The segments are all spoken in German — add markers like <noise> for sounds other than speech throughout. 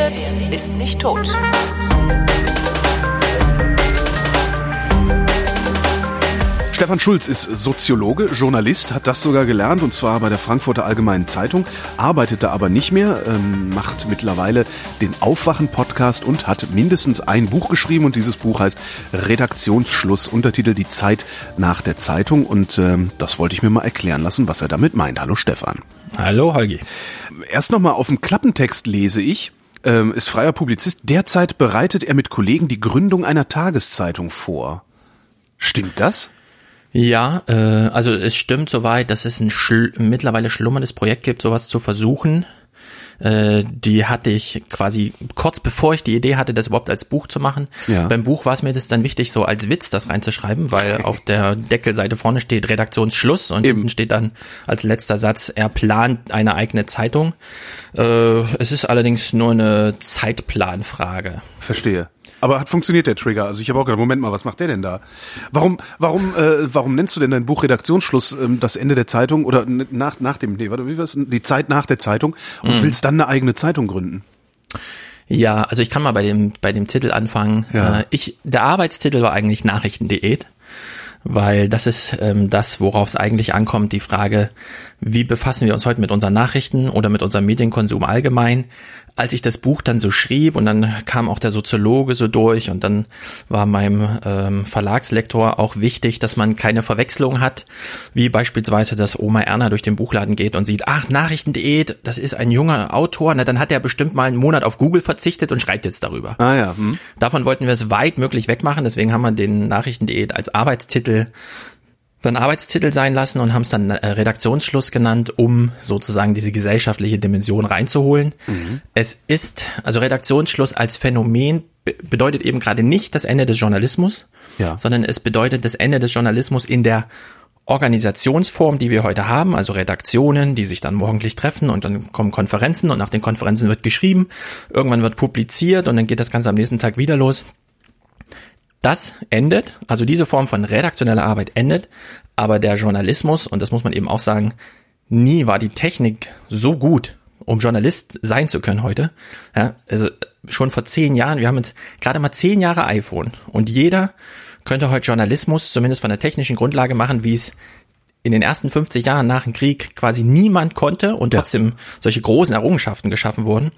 redet, ist nicht tot. Stefan Schulz ist Soziologe, Journalist, hat das sogar gelernt und zwar bei der Frankfurter Allgemeinen Zeitung, arbeitet da aber nicht mehr, ähm, macht mittlerweile den Aufwachen-Podcast und hat mindestens ein Buch geschrieben und dieses Buch heißt Redaktionsschluss, Untertitel Die Zeit nach der Zeitung und ähm, das wollte ich mir mal erklären lassen, was er damit meint. Hallo Stefan. Hallo Holgi. Erst nochmal auf dem Klappentext lese ich, ähm, ist freier Publizist, derzeit bereitet er mit Kollegen die Gründung einer Tageszeitung vor. Stimmt das? Ja, äh, also es stimmt soweit, dass es ein schl mittlerweile schlummerndes Projekt gibt, sowas zu versuchen. Äh, die hatte ich quasi kurz bevor ich die Idee hatte, das überhaupt als Buch zu machen. Ja. Beim Buch war es mir das dann wichtig, so als Witz das reinzuschreiben, weil <laughs> auf der Deckelseite vorne steht Redaktionsschluss und Eben. hinten steht dann als letzter Satz, er plant eine eigene Zeitung. Äh, es ist allerdings nur eine Zeitplanfrage. Verstehe. Aber hat funktioniert der Trigger? Also ich habe auch gedacht, Moment mal, was macht der denn da? Warum, warum, äh, warum nennst du denn dein Buch Redaktionsschluss ähm, das Ende der Zeitung oder nach nach dem, nee, warte, wie war's? Die Zeit nach der Zeitung und mhm. willst dann eine eigene Zeitung gründen? Ja, also ich kann mal bei dem bei dem Titel anfangen. Ja. Äh, ich der Arbeitstitel war eigentlich Nachrichtendiät weil das ist ähm, das, worauf es eigentlich ankommt, die Frage, wie befassen wir uns heute mit unseren Nachrichten oder mit unserem Medienkonsum allgemein als ich das Buch dann so schrieb und dann kam auch der Soziologe so durch und dann war meinem ähm, Verlagslektor auch wichtig, dass man keine Verwechslung hat, wie beispielsweise, dass Oma Erna durch den Buchladen geht und sieht, ach, Nachrichtendiät, das ist ein junger Autor, na dann hat er bestimmt mal einen Monat auf Google verzichtet und schreibt jetzt darüber. Ah ja. Hm. Davon wollten wir es weit möglich wegmachen, deswegen haben wir den Nachrichtendiät als Arbeitstitel dann Arbeitstitel sein lassen und haben es dann äh, Redaktionsschluss genannt, um sozusagen diese gesellschaftliche Dimension reinzuholen. Mhm. Es ist, also Redaktionsschluss als Phänomen bedeutet eben gerade nicht das Ende des Journalismus, ja. sondern es bedeutet das Ende des Journalismus in der Organisationsform, die wir heute haben, also Redaktionen, die sich dann morgendlich treffen und dann kommen Konferenzen und nach den Konferenzen wird geschrieben, irgendwann wird publiziert und dann geht das Ganze am nächsten Tag wieder los. Das endet, also diese Form von redaktioneller Arbeit endet, aber der Journalismus, und das muss man eben auch sagen, nie war die Technik so gut, um Journalist sein zu können heute. Ja, also schon vor zehn Jahren, wir haben jetzt gerade mal zehn Jahre iPhone und jeder könnte heute Journalismus zumindest von der technischen Grundlage machen, wie es in den ersten 50 Jahren nach dem Krieg quasi niemand konnte und trotzdem ja. solche großen Errungenschaften geschaffen wurden.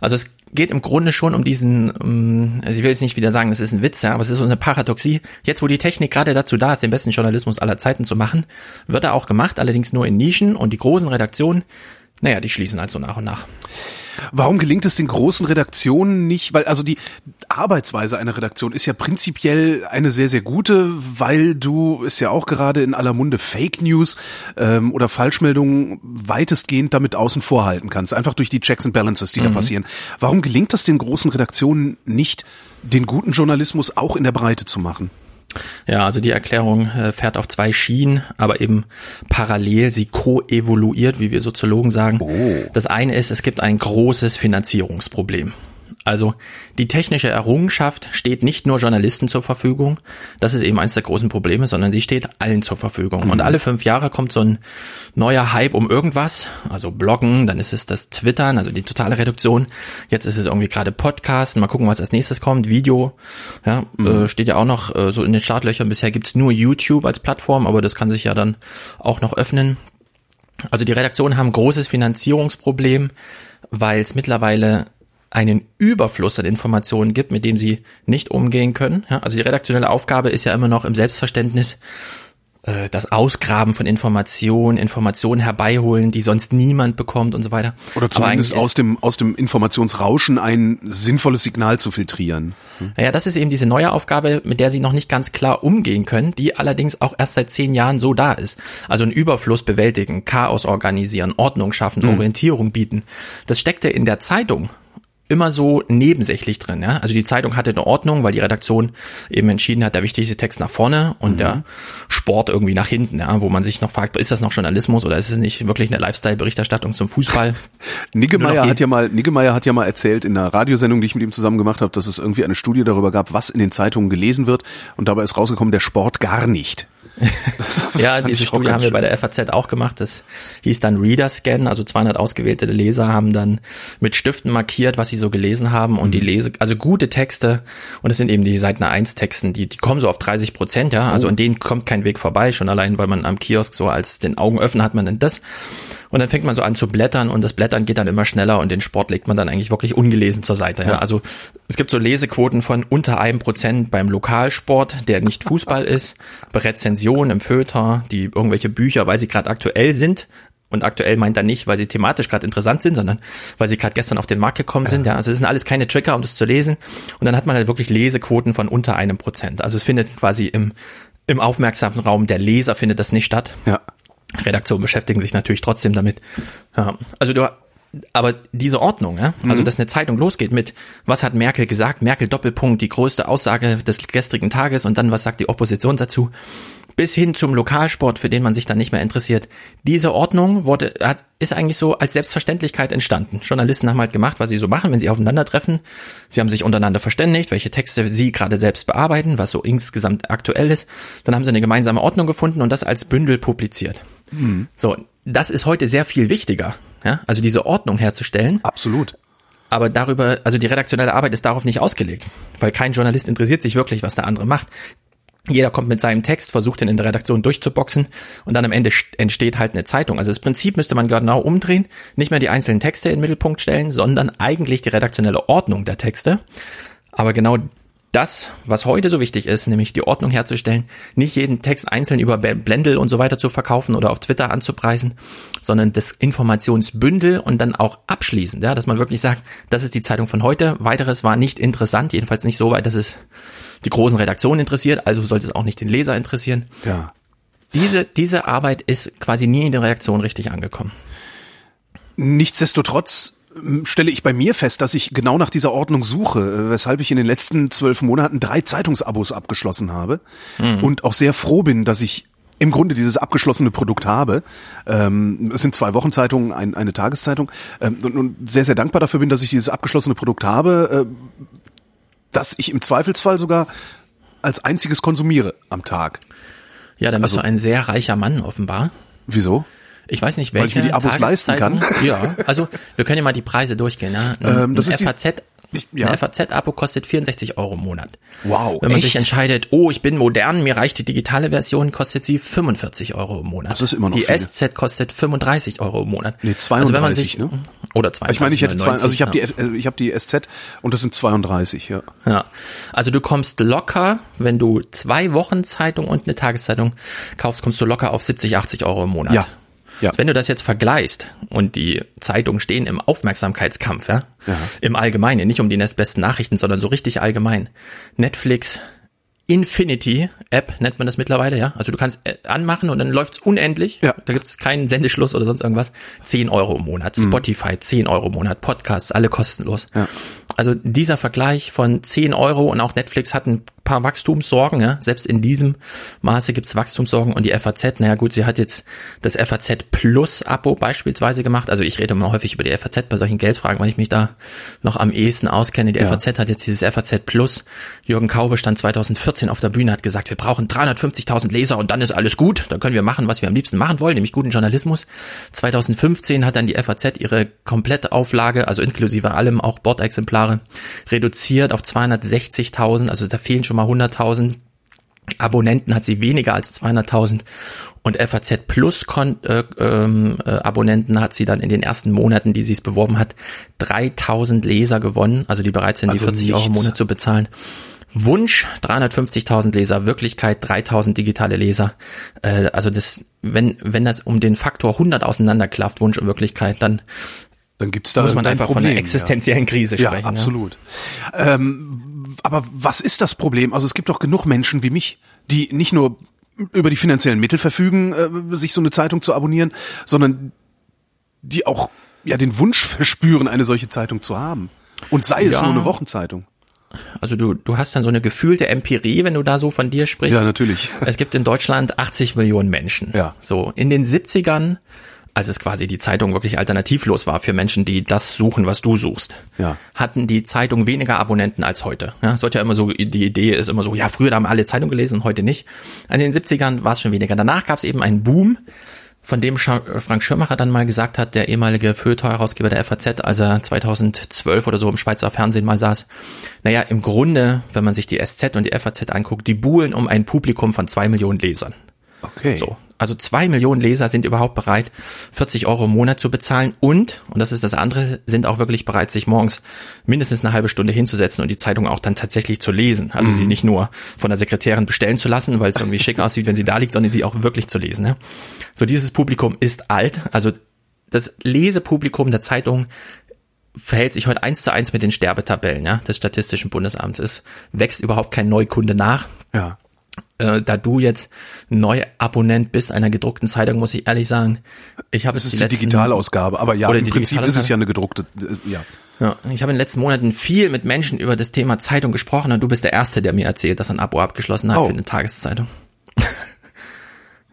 Also es geht im Grunde schon um diesen, um, also ich will jetzt nicht wieder sagen, es ist ein Witz, ja, aber es ist so eine Paradoxie. Jetzt, wo die Technik gerade dazu da ist, den besten Journalismus aller Zeiten zu machen, wird er auch gemacht, allerdings nur in Nischen und die großen Redaktionen, naja, die schließen halt so nach und nach. Warum gelingt es den großen Redaktionen nicht? Weil also die Arbeitsweise einer Redaktion ist ja prinzipiell eine sehr, sehr gute, weil du ist ja auch gerade in aller Munde Fake News ähm, oder Falschmeldungen weitestgehend damit außen vor halten kannst. Einfach durch die Checks and Balances, die mhm. da passieren. Warum gelingt es den großen Redaktionen nicht, den guten Journalismus auch in der Breite zu machen? Ja, also die Erklärung äh, fährt auf zwei Schienen, aber eben parallel, sie koevoluiert, wie wir Soziologen sagen. Oh. Das eine ist, es gibt ein großes Finanzierungsproblem. Also die technische Errungenschaft steht nicht nur Journalisten zur Verfügung, das ist eben eines der großen Probleme, sondern sie steht allen zur Verfügung. Mhm. Und alle fünf Jahre kommt so ein neuer Hype um irgendwas, also Bloggen, dann ist es das Twittern, also die totale Reduktion. Jetzt ist es irgendwie gerade Podcasten, mal gucken, was als nächstes kommt, Video, ja, mhm. äh, steht ja auch noch äh, so in den Startlöchern. Bisher gibt's nur YouTube als Plattform, aber das kann sich ja dann auch noch öffnen. Also die Redaktionen haben großes Finanzierungsproblem, weil es mittlerweile einen Überfluss an Informationen gibt, mit dem sie nicht umgehen können. Ja, also die redaktionelle Aufgabe ist ja immer noch im Selbstverständnis äh, das Ausgraben von Informationen, Informationen herbeiholen, die sonst niemand bekommt und so weiter. Oder zumindest aus dem, aus dem Informationsrauschen ein sinnvolles Signal zu filtrieren. Hm? Naja, das ist eben diese neue Aufgabe, mit der sie noch nicht ganz klar umgehen können, die allerdings auch erst seit zehn Jahren so da ist. Also einen Überfluss bewältigen, Chaos organisieren, Ordnung schaffen, hm. Orientierung bieten. Das steckte in der Zeitung immer so nebensächlich drin. Ja? Also die Zeitung hatte eine Ordnung, weil die Redaktion eben entschieden hat, der wichtigste Text nach vorne und mhm. der Sport irgendwie nach hinten, ja? wo man sich noch fragt, ist das noch Journalismus oder ist es nicht wirklich eine Lifestyle-Berichterstattung zum Fußball? <laughs> Niggemeier hat ja mal, Niggemeier hat ja mal erzählt in einer Radiosendung, die ich mit ihm zusammen gemacht habe, dass es irgendwie eine Studie darüber gab, was in den Zeitungen gelesen wird und dabei ist rausgekommen, der Sport gar nicht. <laughs> ja, diese Studie haben wir bei der FAZ auch gemacht. Das hieß dann Reader Scan, also 200 ausgewählte Leser haben dann mit Stiften markiert, was sie so gelesen haben. Und mhm. die Lese, also gute Texte. Und das sind eben die Seiten 1 Texten, die, die kommen so auf 30 Prozent, ja, also oh. an denen kommt kein Weg vorbei, schon allein, weil man am Kiosk so als den Augen öffnen hat man dann das und dann fängt man so an zu blättern und das Blättern geht dann immer schneller und den Sport legt man dann eigentlich wirklich ungelesen zur Seite. Ja. ja. Also es gibt so Lesequoten von unter einem Prozent beim Lokalsport, der nicht Fußball <laughs> ist, bei Rezensionen im Föter, die irgendwelche Bücher, weil sie gerade aktuell sind, und aktuell meint er nicht, weil sie thematisch gerade interessant sind, sondern weil sie gerade gestern auf den Markt gekommen sind. Ja, also das sind alles keine Trigger, um das zu lesen. Und dann hat man halt wirklich Lesequoten von unter einem Prozent. Also es findet quasi im, im aufmerksamen Raum der Leser findet das nicht statt. Ja. Redaktionen beschäftigen sich natürlich trotzdem damit. Ja, also du, aber diese Ordnung, ja, also mhm. dass eine Zeitung losgeht mit, was hat Merkel gesagt, Merkel Doppelpunkt, die größte Aussage des gestrigen Tages und dann was sagt die Opposition dazu, bis hin zum Lokalsport, für den man sich dann nicht mehr interessiert. Diese Ordnung wurde, hat, ist eigentlich so als Selbstverständlichkeit entstanden. Journalisten haben halt gemacht, was sie so machen, wenn sie aufeinandertreffen. Sie haben sich untereinander verständigt, welche Texte sie gerade selbst bearbeiten, was so insgesamt aktuell ist. Dann haben sie eine gemeinsame Ordnung gefunden und das als Bündel publiziert. Mhm. So, das ist heute sehr viel wichtiger, ja? also diese Ordnung herzustellen. Absolut. Aber darüber, also die redaktionelle Arbeit ist darauf nicht ausgelegt, weil kein Journalist interessiert sich wirklich, was der andere macht. Jeder kommt mit seinem Text, versucht ihn in der Redaktion durchzuboxen und dann am Ende entsteht halt eine Zeitung. Also das Prinzip müsste man genau umdrehen, nicht mehr die einzelnen Texte in den Mittelpunkt stellen, sondern eigentlich die redaktionelle Ordnung der Texte. Aber genau das, was heute so wichtig ist, nämlich die Ordnung herzustellen, nicht jeden Text einzeln über Blendel und so weiter zu verkaufen oder auf Twitter anzupreisen, sondern das Informationsbündel und dann auch abschließend, ja, dass man wirklich sagt, das ist die Zeitung von heute, weiteres war nicht interessant, jedenfalls nicht so weit, dass es die großen Redaktionen interessiert, also sollte es auch nicht den Leser interessieren. Ja. Diese, diese Arbeit ist quasi nie in den Redaktionen richtig angekommen. Nichtsdestotrotz stelle ich bei mir fest, dass ich genau nach dieser Ordnung suche, äh, weshalb ich in den letzten zwölf Monaten drei Zeitungsabos abgeschlossen habe mhm. und auch sehr froh bin, dass ich im Grunde dieses abgeschlossene Produkt habe. Ähm, es sind zwei Wochenzeitungen, ein, eine Tageszeitung ähm, und, und, sehr, sehr dankbar dafür bin, dass ich dieses abgeschlossene Produkt habe, äh, das ich im Zweifelsfall sogar als einziges konsumiere am Tag. Ja, dann bist also, du ein sehr reicher Mann offenbar. Wieso? Ich weiß nicht, welche Weil ich mir die Abos leisten kann. <laughs> Ja, also wir können ja mal die Preise durchgehen. Ja? Ein, ähm, das ein ist FAZ ich, ja. Ein FAZ-Abo kostet 64 Euro im Monat. Wow. Wenn man echt? sich entscheidet, oh, ich bin modern, mir reicht die digitale Version, kostet sie 45 Euro im Monat. Das ist immer noch Die viel. SZ kostet 35 Euro im Monat. Nee, 32, also wenn man sich, ne? Oder 32. Ich meine, ich hätte zwei, also ich habe ja. die, äh, ich habe die SZ und das sind 32, ja. Ja. Also du kommst locker, wenn du zwei Wochen Zeitung und eine Tageszeitung kaufst, kommst du locker auf 70, 80 Euro im Monat. Ja. Ja. Wenn du das jetzt vergleichst und die Zeitungen stehen im Aufmerksamkeitskampf, ja, ja. im Allgemeinen, nicht um die besten Nachrichten, sondern so richtig allgemein. Netflix, Infinity App nennt man das mittlerweile, ja. Also du kannst äh, anmachen und dann läuft's unendlich. Ja. Da gibt's keinen Sendeschluss oder sonst irgendwas. 10 Euro im Monat. Mhm. Spotify 10 Euro im Monat. Podcasts, alle kostenlos. Ja. Also dieser Vergleich von 10 Euro und auch Netflix hat ein paar Wachstumssorgen. Ja? Selbst in diesem Maße gibt es Wachstumssorgen und die FAZ, naja gut, sie hat jetzt das FAZ Plus Abo beispielsweise gemacht. Also ich rede immer häufig über die FAZ bei solchen Geldfragen, weil ich mich da noch am ehesten auskenne. Die ja. FAZ hat jetzt dieses FAZ Plus. Jürgen Kaube stand 2014 auf der Bühne, hat gesagt, wir brauchen 350.000 Leser und dann ist alles gut. Dann können wir machen, was wir am liebsten machen wollen, nämlich guten Journalismus. 2015 hat dann die FAZ ihre komplette Auflage, also inklusive allem auch Bordexemplare, reduziert auf 260.000. Also da fehlen schon mal 100.000 Abonnenten hat sie weniger als 200.000 und FAZ Plus Kon äh, ähm, äh, Abonnenten hat sie dann in den ersten Monaten, die sie es beworben hat, 3000 Leser gewonnen, also die bereit sind, also die 40 nichts. Euro im Monat zu bezahlen. Wunsch 350.000 Leser, Wirklichkeit 3000 digitale Leser. Äh, also das, wenn wenn das um den Faktor 100 auseinanderklafft, Wunsch und Wirklichkeit, dann dann gibt's da muss man einfach Problem, von einer existenziellen ja. Krise sprechen. Ja, absolut. Ja. Ähm, aber was ist das Problem? Also es gibt doch genug Menschen wie mich, die nicht nur über die finanziellen Mittel verfügen, äh, sich so eine Zeitung zu abonnieren, sondern die auch ja den Wunsch verspüren, eine solche Zeitung zu haben. Und sei es nur eine Wochenzeitung. Also du, du hast dann so eine gefühlte Empirie, wenn du da so von dir sprichst. Ja, natürlich. Es gibt in Deutschland 80 Millionen Menschen. Ja. So, in den 70ern als es quasi die Zeitung wirklich alternativlos war für Menschen, die das suchen, was du suchst, Ja. hatten die Zeitung weniger Abonnenten als heute. Ja, sollte ja immer so, die Idee ist immer so, ja, früher haben alle Zeitung gelesen, heute nicht. In den 70ern war es schon weniger. Danach gab es eben einen Boom, von dem Scha- Frank Schirmacher dann mal gesagt hat, der ehemalige Feuilleton-Herausgeber der FAZ, als er 2012 oder so im Schweizer Fernsehen mal saß. Naja, im Grunde, wenn man sich die SZ und die FAZ anguckt, die buhlen um ein Publikum von zwei Millionen Lesern. Okay. So. Also zwei Millionen Leser sind überhaupt bereit, 40 Euro im Monat zu bezahlen und, und das ist das andere, sind auch wirklich bereit, sich morgens mindestens eine halbe Stunde hinzusetzen und die Zeitung auch dann tatsächlich zu lesen. Also sie nicht nur von der Sekretärin bestellen zu lassen, weil es irgendwie schick aussieht, wenn sie da liegt, sondern sie auch wirklich zu lesen. Ne? So, dieses Publikum ist alt. Also das Lesepublikum der Zeitung verhält sich heute eins zu eins mit den Sterbetabellen ja, des Statistischen Bundesamts. Es wächst überhaupt kein Neukunde nach Ja. Äh, da du jetzt Neuabonnent bist einer gedruckten Zeitung, muss ich ehrlich sagen, ich habe Das jetzt ist die letzten- Digitalausgabe, aber ja, im die Prinzip ist es ja eine gedruckte, äh, ja. Ja, ich habe in den letzten Monaten viel mit Menschen über das Thema Zeitung gesprochen und du bist der Erste, der mir erzählt, dass er ein Abo abgeschlossen hat Oh. für eine Tageszeitung. <laughs>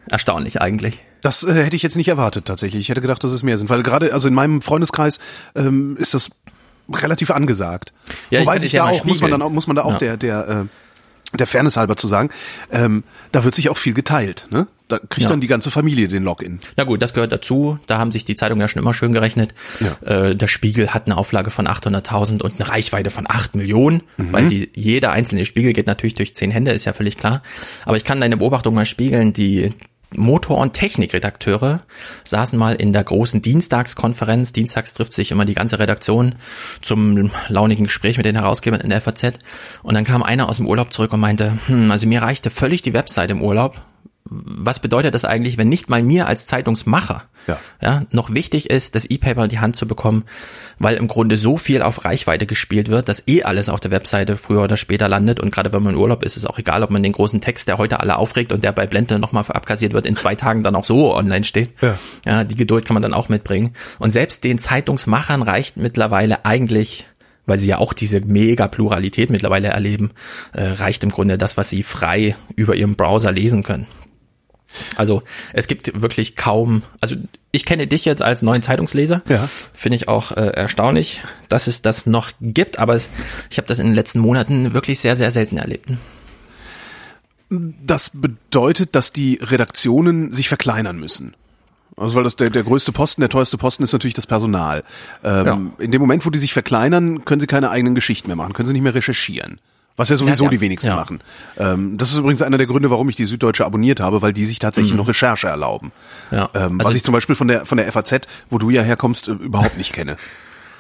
Erstaunlich eigentlich. Das äh, hätte ich jetzt nicht erwartet tatsächlich. Ich hätte gedacht, dass es mehr sind, weil gerade also in meinem Freundeskreis ähm, ist das relativ angesagt. Ja, ich Wobei sich ja da auch muss man spiegeln. dann auch muss man da auch Ja. der der äh, der Fairness halber zu sagen, ähm, da wird sich auch viel geteilt. Ne? Da kriegt Ja. dann die ganze Familie den Login. Na gut, das gehört dazu. Da haben sich die Zeitungen ja schon immer schön gerechnet. Äh, der Spiegel hat eine Auflage von 800.000 und eine Reichweite von 8 Millionen, weil die, jeder einzelne Spiegel geht natürlich durch zehn Hände, ist ja völlig klar. Aber ich kann deine Beobachtung mal spiegeln. Die Motor- und Technikredakteure saßen mal in der großen Dienstagskonferenz. Dienstags trifft sich immer die ganze Redaktion zum launigen Gespräch mit den Herausgebern in der FAZ. Und dann kam einer aus dem Urlaub zurück und meinte, hm, also mir reichte völlig die Website im Urlaub was bedeutet das eigentlich, wenn nicht mal mir als Zeitungsmacher Ja. ja, noch wichtig ist, das E-Paper in die Hand zu bekommen, weil im Grunde so viel auf Reichweite gespielt wird, dass eh alles auf der Webseite früher oder später landet und gerade wenn man im Urlaub ist, ist es auch egal, ob man den großen Text, der heute alle aufregt und der bei Blende nochmal abkassiert wird, in zwei Tagen dann auch so online steht. Ja. ja, die Geduld kann man dann auch mitbringen. Und selbst den Zeitungsmachern reicht mittlerweile eigentlich weil sie ja auch diese mega Pluralität mittlerweile erleben, äh, reicht im Grunde das, was sie frei über ihrem Browser lesen können. Also es gibt wirklich kaum, also ich kenne dich jetzt als neuen Zeitungsleser, Ja. finde ich auch äh, erstaunlich, dass es das noch gibt, aber es, ich habe das in den letzten Monaten wirklich sehr, sehr selten erlebt. Das bedeutet, dass die Redaktionen sich verkleinern müssen. Also weil das der, der größte Posten, der teuerste Posten ist natürlich das Personal. Ähm, In dem Moment, wo die sich verkleinern, können sie keine eigenen Geschichten mehr machen, können sie nicht mehr recherchieren. Was ja sowieso Ja, ja. die wenigsten Ja. machen. Ähm, das ist übrigens einer der Gründe, warum ich die Süddeutsche abonniert habe, weil die sich tatsächlich noch Recherche erlauben. Mhm. Ja. Ähm, Also- was ich zum Beispiel von der von der FAZ, wo du ja herkommst, äh, überhaupt nicht kenne. <laughs>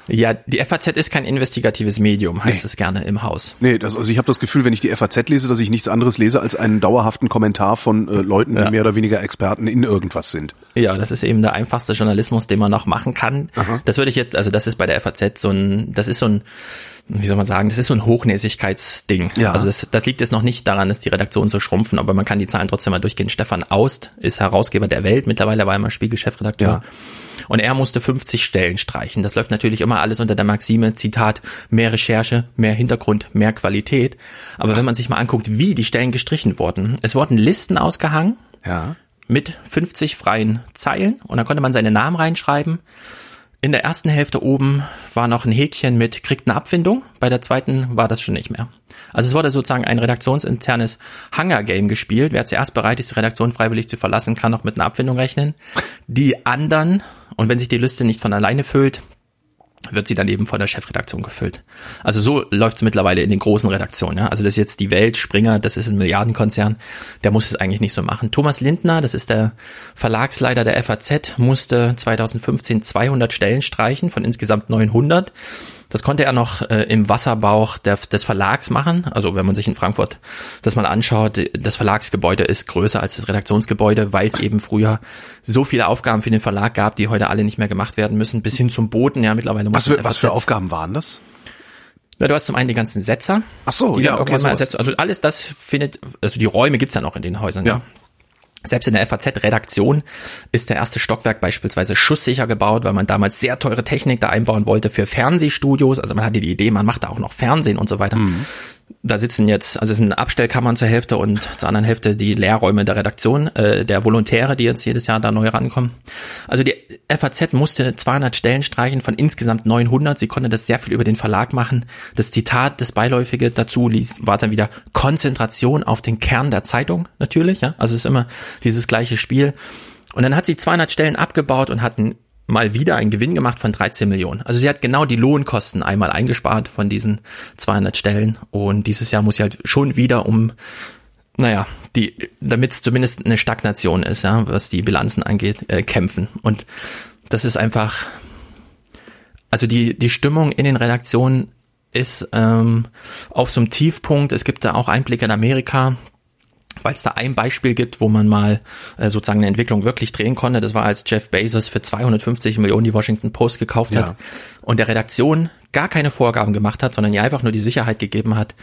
Ja, die FAZ ist kein investigatives Medium, heißt Nee. es gerne im Haus. Nee, das, also ich habe das Gefühl, wenn ich die FAZ lese, dass ich nichts anderes lese als einen dauerhaften Kommentar von äh, Leuten, die Ja. mehr oder weniger Experten in irgendwas sind. Ja, das ist eben der einfachste Journalismus, den man noch machen kann. Aha. Das würde ich jetzt, also das ist bei der FAZ so ein, das ist so ein, wie soll man sagen, das ist so ein Hochnäsigkeitsding. Ja. Also das, das liegt jetzt noch nicht daran, dass die Redaktionen so schrumpfen, aber man kann die Zahlen trotzdem mal durchgehen. Stefan Aust ist Herausgeber der Welt, mittlerweile war er mal Spiegel-Chefredakteur. Ja. Und er musste 50 Stellen streichen. Das läuft natürlich immer alles unter der Maxime, Zitat, mehr Recherche, mehr Hintergrund, mehr Qualität. Aber wenn man sich mal anguckt, wie die Stellen gestrichen wurden, es wurden Listen ausgehangen, Ja. mit 50 freien Zeilen und dann konnte man seine Namen reinschreiben. In der ersten Hälfte oben war noch ein Häkchen mit kriegt eine Abfindung, bei der zweiten war das schon nicht mehr. Also es wurde sozusagen ein redaktionsinternes Hunger-Game gespielt. Wer zuerst bereit ist, die Redaktion freiwillig zu verlassen, kann noch mit einer Abfindung rechnen. Die anderen, und wenn sich die Liste nicht von alleine füllt, wird sie dann eben von der Chefredaktion gefüllt. Also so läuft es mittlerweile in den großen Redaktionen. Ja? Also das ist jetzt die Welt, Springer, das ist ein Milliardenkonzern, der muss es eigentlich nicht so machen. Thomas Lindner, das ist der Verlagsleiter der FAZ, musste 2015 200 Stellen streichen von insgesamt 900. Das konnte er noch äh, im Wasserbauch der, des Verlags machen. Also wenn man sich in Frankfurt das mal anschaut, das Verlagsgebäude ist größer als das Redaktionsgebäude, weil es eben früher so viele Aufgaben für den Verlag gab, die heute alle nicht mehr gemacht werden müssen, bis hin zum Boden. Ja, mittlerweile muss Was für, was für Aufgaben waren das? na, du hast zum einen die ganzen Setzer. Ach so, ja, okay, mal ersetzt. Also alles das findet, also die Räume gibt's ja noch in den Häusern. Ja. Ja. Selbst in der FAZ-Redaktion ist der erste Stockwerk beispielsweise schusssicher gebaut, weil man damals sehr teure Technik da einbauen wollte für Fernsehstudios. Also man hatte die Idee, man macht da auch noch Fernsehen und so weiter. Da sitzen jetzt, also es sind Abstellkammern zur Hälfte und zur anderen Hälfte die Lehrräume der Redaktion, äh, der Volontäre, die jetzt jedes Jahr da neu rankommen. Also die FAZ musste 200 Stellen streichen von insgesamt 900. Sie konnte das sehr viel über den Verlag machen. Das Zitat, das Beiläufige dazu ließ, war dann wieder Konzentration auf den Kern der Zeitung, natürlich. Ja? Also es ist immer dieses gleiche Spiel. Und dann hat sie 200 Stellen abgebaut und hatten mal wieder einen Gewinn gemacht von 13 Millionen. Also sie hat genau die Lohnkosten einmal eingespart von diesen 200 Stellen und dieses Jahr muss sie halt schon wieder um naja, die, damit es zumindest eine Stagnation ist, ja, was die Bilanzen angeht, äh, kämpfen. Und das ist einfach, also die, die Stimmung in den Redaktionen ist ähm, auf so einem Tiefpunkt. Es gibt da auch Einblicke in Amerika weil es da ein Beispiel gibt, wo man mal äh, sozusagen eine Entwicklung wirklich drehen konnte. Das war, als Jeff Bezos für 250 Millionen die Washington Post gekauft hat und der Redaktion gar keine Vorgaben gemacht hat, sondern ihr einfach nur die Sicherheit gegeben hat,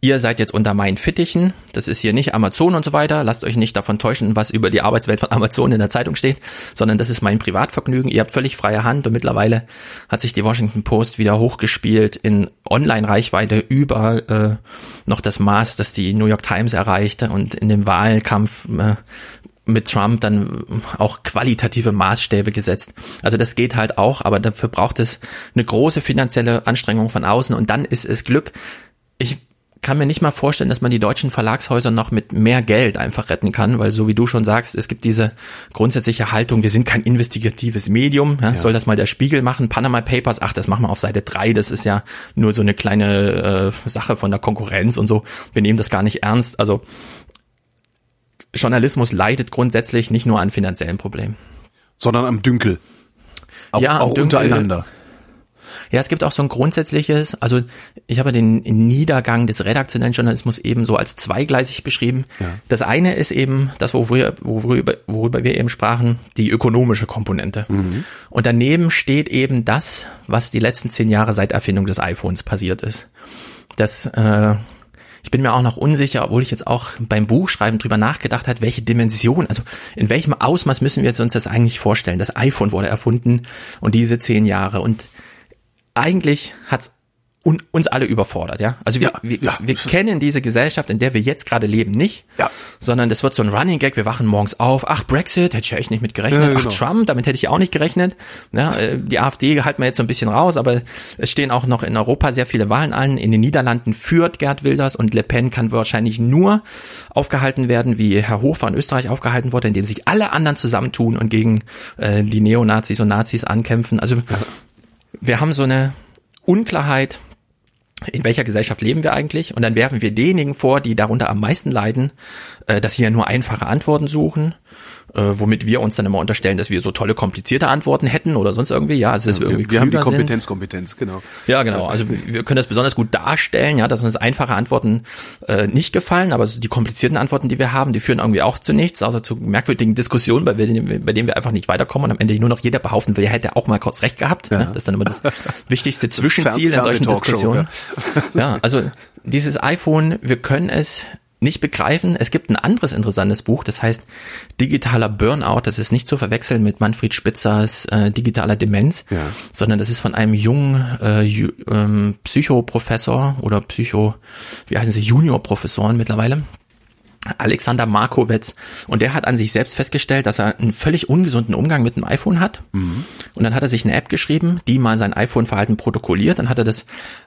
ihr seid jetzt unter meinen Fittichen, das ist hier nicht Amazon und so weiter, lasst euch nicht davon täuschen, was über die Arbeitswelt von Amazon in der Zeitung steht, sondern das ist mein Privatvergnügen, ihr habt völlig freie Hand und mittlerweile hat sich die Washington Post wieder hochgespielt in Online-Reichweite über äh, noch das Maß, das die New York Times erreichte und in dem Wahlkampf äh, mit Trump dann auch qualitative Maßstäbe gesetzt. Also das geht halt auch, aber dafür braucht es eine große finanzielle Anstrengung von außen und dann ist es Glück. Ich kann mir nicht mal vorstellen, dass man die deutschen Verlagshäuser noch mit mehr Geld einfach retten kann, weil so wie du schon sagst, es gibt diese grundsätzliche Haltung, wir sind kein investigatives Medium, ja, ja. soll das mal der Spiegel machen, Panama Papers, ach, das machen wir auf Seite drei, das ist ja nur so eine kleine äh, Sache von der Konkurrenz und so, wir nehmen das gar nicht ernst, also Journalismus leidet grundsätzlich nicht nur an finanziellen Problemen. Sondern am Dünkel. Auch, ja, auch Dünkel, untereinander. Ja, es gibt auch so ein grundsätzliches, also ich habe den Niedergang des redaktionellen Journalismus eben so als zweigleisig beschrieben. Ja. Das eine ist eben das, worüber, worüber, worüber wir eben sprachen, die ökonomische Komponente. Mhm. Und daneben steht eben das, was die letzten zehn Jahre seit Erfindung des iPhones passiert ist. Das äh, ich bin mir auch noch unsicher, obwohl ich jetzt auch beim Buchschreiben drüber nachgedacht hat, welche Dimension, also in welchem Ausmaß müssen wir uns das eigentlich vorstellen? Das iPhone wurde erfunden und diese zehn Jahre und eigentlich hat's un, uns alle überfordert, ja. Also wir, ja, wir, ja. wir kennen diese Gesellschaft, in der wir jetzt gerade leben, nicht, ja. sondern das wird so ein Running Gag. Wir wachen morgens auf. Ach Brexit, hätte ich ja echt nicht mit gerechnet. Ja, genau. Ach Trump, damit hätte ich auch nicht gerechnet. Ja, äh, die AfD halten wir jetzt so ein bisschen raus, aber es stehen auch noch in Europa sehr viele Wahlen an. In den Niederlanden führt Gerd Wilders und Le Pen kann wahrscheinlich nur aufgehalten werden, wie Herr Hofer in Österreich aufgehalten wurde, indem sich alle anderen zusammentun und gegen äh, die Neonazis und Nazis ankämpfen. Also wir haben so eine Unklarheit in welcher Gesellschaft leben wir eigentlich? Und dann werfen wir denjenigen vor, die darunter am meisten leiden, äh, dass sie ja nur einfache Antworten suchen äh, womit wir uns dann immer unterstellen, dass wir so tolle komplizierte Antworten hätten oder sonst irgendwie. Ja, also dass ja, wir irgendwie wir haben die Kompetenz, sind. Kompetenz, genau. Ja, genau. Also wir können das besonders gut darstellen, ja, dass uns einfache Antworten äh, nicht gefallen, aber die komplizierten Antworten, die wir haben, die führen irgendwie auch zu nichts, außer zu merkwürdigen Diskussionen, bei, denen, bei denen wir einfach nicht weiterkommen und am Ende nur noch jeder behaupten will, er hätte auch mal kurz recht gehabt. Ja. Ne? Das ist dann immer das <laughs> wichtigste Zwischenziel in solchen Diskussionen. Ja. ja, also dieses iPhone, wir können es nicht begreifen. Es gibt ein anderes interessantes Buch, das heißt Digitaler Burnout. Das ist nicht zu verwechseln mit Manfred Spitzers äh, Digitaler Demenz, ja. sondern das ist von einem jungen äh, ähm, Psychoprofessor oder Psycho, wie heißen sie, Juniorprofessoren mittlerweile. Alexander Markowitz und der hat an sich selbst festgestellt, dass er einen völlig ungesunden Umgang mit dem iPhone hat. Mhm. Und dann hat er sich eine App geschrieben, die mal sein iPhone-Verhalten protokolliert. Dann hat er das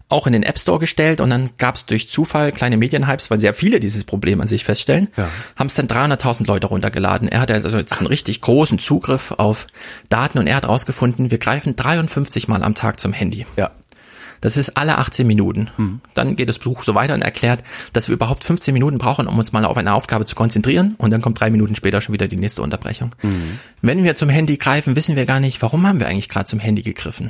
auch in den App Store gestellt und dann gab es durch Zufall kleine Medienhypes, weil sehr viele dieses Problem an sich feststellen, ja. haben es dann 300.000 Leute runtergeladen. Er hat also jetzt einen richtig großen Zugriff auf Daten und er hat rausgefunden, wir greifen 53 Mal am Tag zum Handy. Ja. Das ist alle 18 Minuten. Mhm. Dann geht das Buch so weiter und erklärt, dass wir überhaupt 15 Minuten brauchen, um uns mal auf eine Aufgabe zu konzentrieren. Und dann kommt drei Minuten später schon wieder die nächste Unterbrechung. Mhm. Wenn wir zum Handy greifen, wissen wir gar nicht, warum haben wir eigentlich gerade zum Handy gegriffen.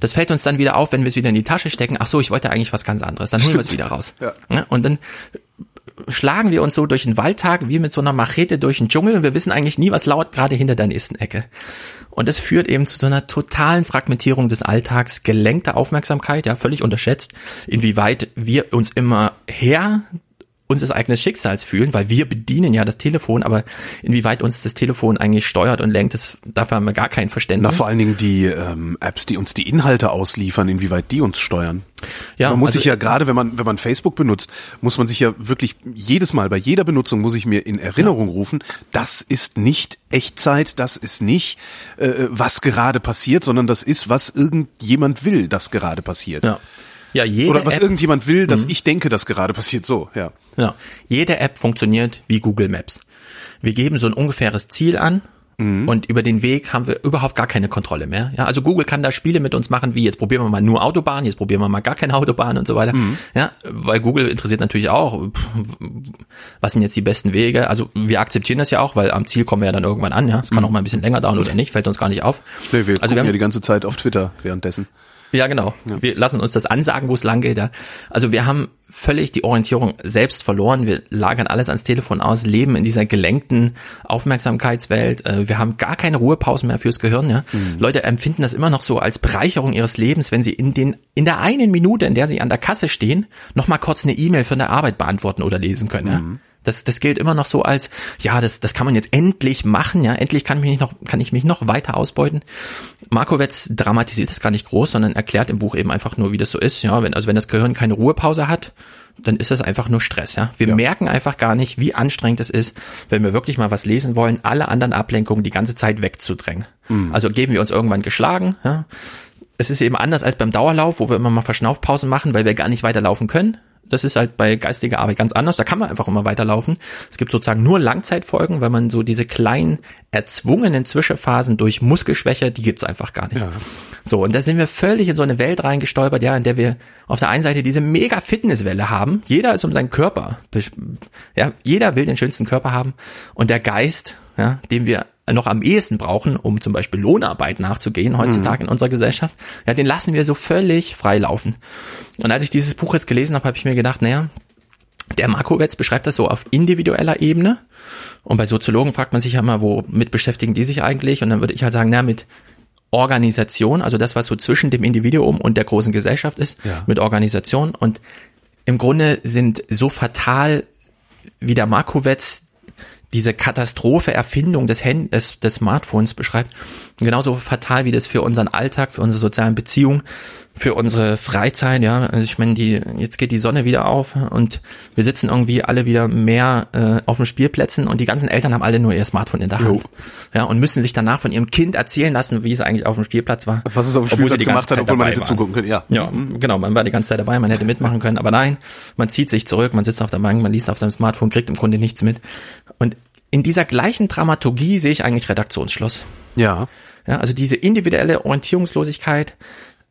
Das fällt uns dann wieder auf, wenn wir es wieder in die Tasche stecken. Ach so, ich wollte eigentlich was ganz anderes. Dann holen wir es wieder raus. Ja. Und dann schlagen wir uns so durch den Waldtag wie mit so einer Machete durch den Dschungel und wir wissen eigentlich nie, was lauert gerade hinter der nächsten Ecke. Und das führt eben zu so einer totalen Fragmentierung des Alltags, gelenkter Aufmerksamkeit, ja, völlig unterschätzt, inwieweit wir uns immer her unseres eigenen Schicksals fühlen, weil wir bedienen ja das Telefon, aber inwieweit uns das Telefon eigentlich steuert und lenkt, das, dafür haben wir gar kein Verständnis. Na, vor allen Dingen die ähm, Apps, die uns die Inhalte ausliefern, inwieweit die uns steuern. Ja, man muss also- sich ja gerade, wenn man wenn man Facebook benutzt, muss man sich ja wirklich jedes Mal bei jeder Benutzung muss ich mir in Erinnerung rufen, das ist nicht Echtzeit, das ist nicht äh, was gerade passiert, sondern das ist was irgendjemand will, das gerade passiert. Ja. Ja, jede Oder was App, irgendjemand will, dass ich denke, dass gerade passiert. So, ja. ja, jede App funktioniert wie Google Maps. Wir geben so ein ungefähres Ziel an und über den Weg haben wir überhaupt gar keine Kontrolle mehr. Ja, also Google kann da Spiele mit uns machen, wie jetzt probieren wir mal nur Autobahn, jetzt probieren wir mal gar keine Autobahn und so weiter. Ja, weil Google interessiert natürlich auch, was sind jetzt die besten Wege? Also wir akzeptieren das ja auch, weil am Ziel kommen wir ja dann irgendwann an. Ja, es kann auch mal ein bisschen länger dauern oder nicht, fällt uns gar nicht auf. Nee, wir also wir haben, ja die ganze Zeit auf Twitter währenddessen. Ja, genau. Wir lassen uns das ansagen, wo es lang geht. Ja. Also wir haben völlig die Orientierung selbst verloren. Wir lagern alles ans Telefon aus, leben in dieser gelenkten Aufmerksamkeitswelt. Äh, Wir haben gar keine Ruhepausen mehr fürs Gehirn. Ja. Leute empfinden das immer noch so als Bereicherung ihres Lebens, wenn sie in den in der einen Minute, in der sie an der Kasse stehen, noch mal kurz eine E-Mail von der Arbeit beantworten oder lesen können. Ja. Das, das gilt immer noch so als, ja, das, das kann man jetzt endlich machen, ja, endlich kann ich mich noch, kann ich mich noch weiter ausbeuten. Markowitz dramatisiert das gar nicht groß, sondern erklärt im Buch eben einfach nur, wie das so ist, ja, wenn, also wenn das Gehirn keine Ruhepause hat, dann ist das einfach nur Stress, ja. Wir Ja. merken einfach gar nicht, wie anstrengend es ist, wenn wir wirklich mal was lesen wollen, alle anderen Ablenkungen die ganze Zeit wegzudrängen. Also geben wir uns irgendwann geschlagen, ja. Es ist eben anders als beim Dauerlauf, wo wir immer mal Verschnaufpausen machen, weil wir gar nicht weiterlaufen können. Das ist halt bei geistiger Arbeit ganz anders. Da kann man einfach immer weiterlaufen. Es gibt sozusagen nur Langzeitfolgen, weil man so diese kleinen erzwungenen Zwischenphasen durch Muskelschwäche, die gibt's einfach gar nicht. Ja. So, und da sind wir völlig in so eine Welt reingestolpert, ja, in der wir auf der einen Seite diese mega Fitnesswelle haben. Jeder ist um seinen Körper. Ja, jeder will den schönsten Körper haben. Und der Geist, ja, den wir noch am ehesten brauchen, um zum Beispiel Lohnarbeit nachzugehen heutzutage in unserer Gesellschaft, ja, den lassen wir so völlig frei laufen. Und als ich dieses Buch jetzt gelesen habe, habe ich mir gedacht, naja, der Markowitz beschreibt das so auf individueller Ebene. Und bei Soziologen fragt man sich ja immer, womit beschäftigen die sich eigentlich? Und dann würde ich halt sagen, na, mit Organisation, also das, was so zwischen dem Individuum und der großen Gesellschaft ist, Ja. mit Organisation. Und im Grunde sind so fatal wie der Markowitz diese Katastrophe Erfindung des, Hand des, des Smartphones beschreibt, genauso fatal wie das für unseren Alltag, für unsere sozialen Beziehungen, für unsere Freizeit, ja, also ich meine, die, jetzt geht die Sonne wieder auf und wir sitzen irgendwie alle wieder mehr äh, auf den Spielplätzen und die ganzen Eltern haben alle nur ihr Smartphone in der Hand. Jo. Ja, und müssen sich danach von ihrem Kind erzählen lassen, wie es eigentlich auf dem Spielplatz war. Was es auf dem Spielplatz gemacht hat, obwohl man hätte zugucken können. Ja. Ja, genau, man war die ganze Zeit dabei, man hätte mitmachen können, aber nein, man zieht sich zurück, man sitzt auf der Bank, man liest auf seinem Smartphone, kriegt im Grunde nichts mit. Und in dieser gleichen Dramaturgie sehe ich eigentlich Redaktionsschluss. Ja. Ja, also diese individuelle Orientierungslosigkeit,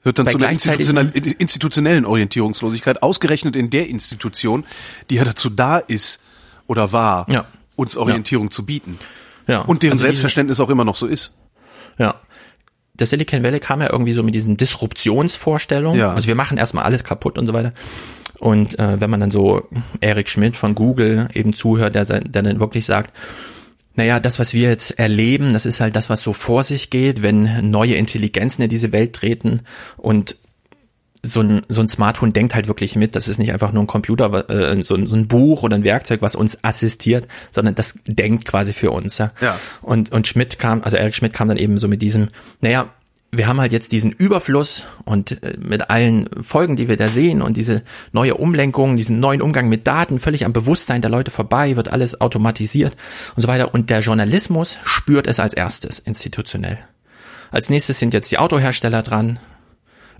Wird dann Bei zu einer gleichzeitig- institutionell, institutionellen Orientierungslosigkeit, ausgerechnet in der Institution, die ja dazu da ist oder war, Ja. uns Orientierung zu bieten. ja. Und deren also diese- Selbstverständnis auch immer noch so ist. Ja. Das Silicon Valley kam ja irgendwie so mit diesen Disruptionsvorstellungen. Ja. Also wir machen erstmal alles kaputt und so weiter. Und äh, wenn man dann so Eric Schmidt von Google eben zuhört, der, der dann wirklich sagt, naja, das, was wir jetzt erleben, das ist halt das, was so vor sich geht, wenn neue Intelligenzen in diese Welt treten und so ein, so ein Smartphone denkt halt wirklich mit. Das ist nicht einfach nur ein Computer, äh, so, ein, so ein Buch oder ein Werkzeug, was uns assistiert, sondern das denkt quasi für uns. Ja. Ja. Und, und Schmidt kam, also Eric Schmidt kam dann eben so mit diesem, naja, wir haben halt jetzt diesen Überfluss und äh, mit allen Folgen, die wir da sehen und diese neue Umlenkung, diesen neuen Umgang mit Daten, völlig am Bewusstsein der Leute vorbei, wird alles automatisiert und so weiter. Und der Journalismus spürt es als erstes institutionell. Als nächstes sind jetzt die Autohersteller dran,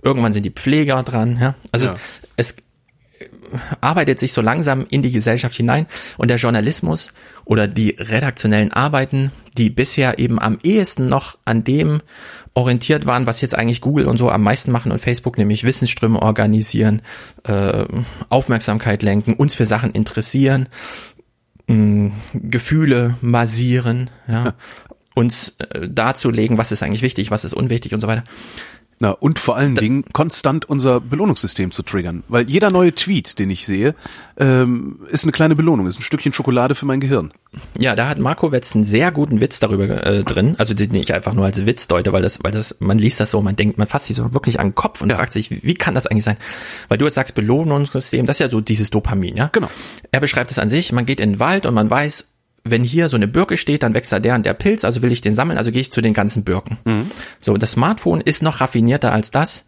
irgendwann sind die Pfleger dran, ja. Also Ja. es, es arbeitet sich so langsam in die Gesellschaft hinein und der Journalismus oder die redaktionellen Arbeiten, die bisher eben am ehesten noch an dem orientiert waren, was jetzt eigentlich Google und so am meisten machen und Facebook, nämlich Wissensströme organisieren, äh, Aufmerksamkeit lenken, uns für Sachen interessieren, mh, Gefühle massieren, ja, uns äh, darzulegen, was ist eigentlich wichtig, was ist unwichtig und so weiter Na, und vor allen Dingen konstant unser Belohnungssystem zu triggern. Weil jeder neue Tweet, den ich sehe, ähm, ist eine kleine Belohnung, ist ein Stückchen Schokolade für mein Gehirn. Ja, da hat Markowitz einen sehr guten Witz darüber äh, drin. Also den ich einfach nur als Witz deute, weil das, weil das, man liest das so, man denkt, man fasst sich so wirklich an den Kopf und ja. fragt sich, wie, wie kann das eigentlich sein? Weil du jetzt sagst, Belohnungssystem, das ist ja so dieses Dopamin, ja? Genau. Er beschreibt es an sich, man geht in den Wald und man weiß, wenn hier so eine Birke steht, dann wächst da der und der Pilz, also will ich den sammeln, also gehe ich zu den ganzen Birken. Mhm. So, das Smartphone ist noch raffinierter als das,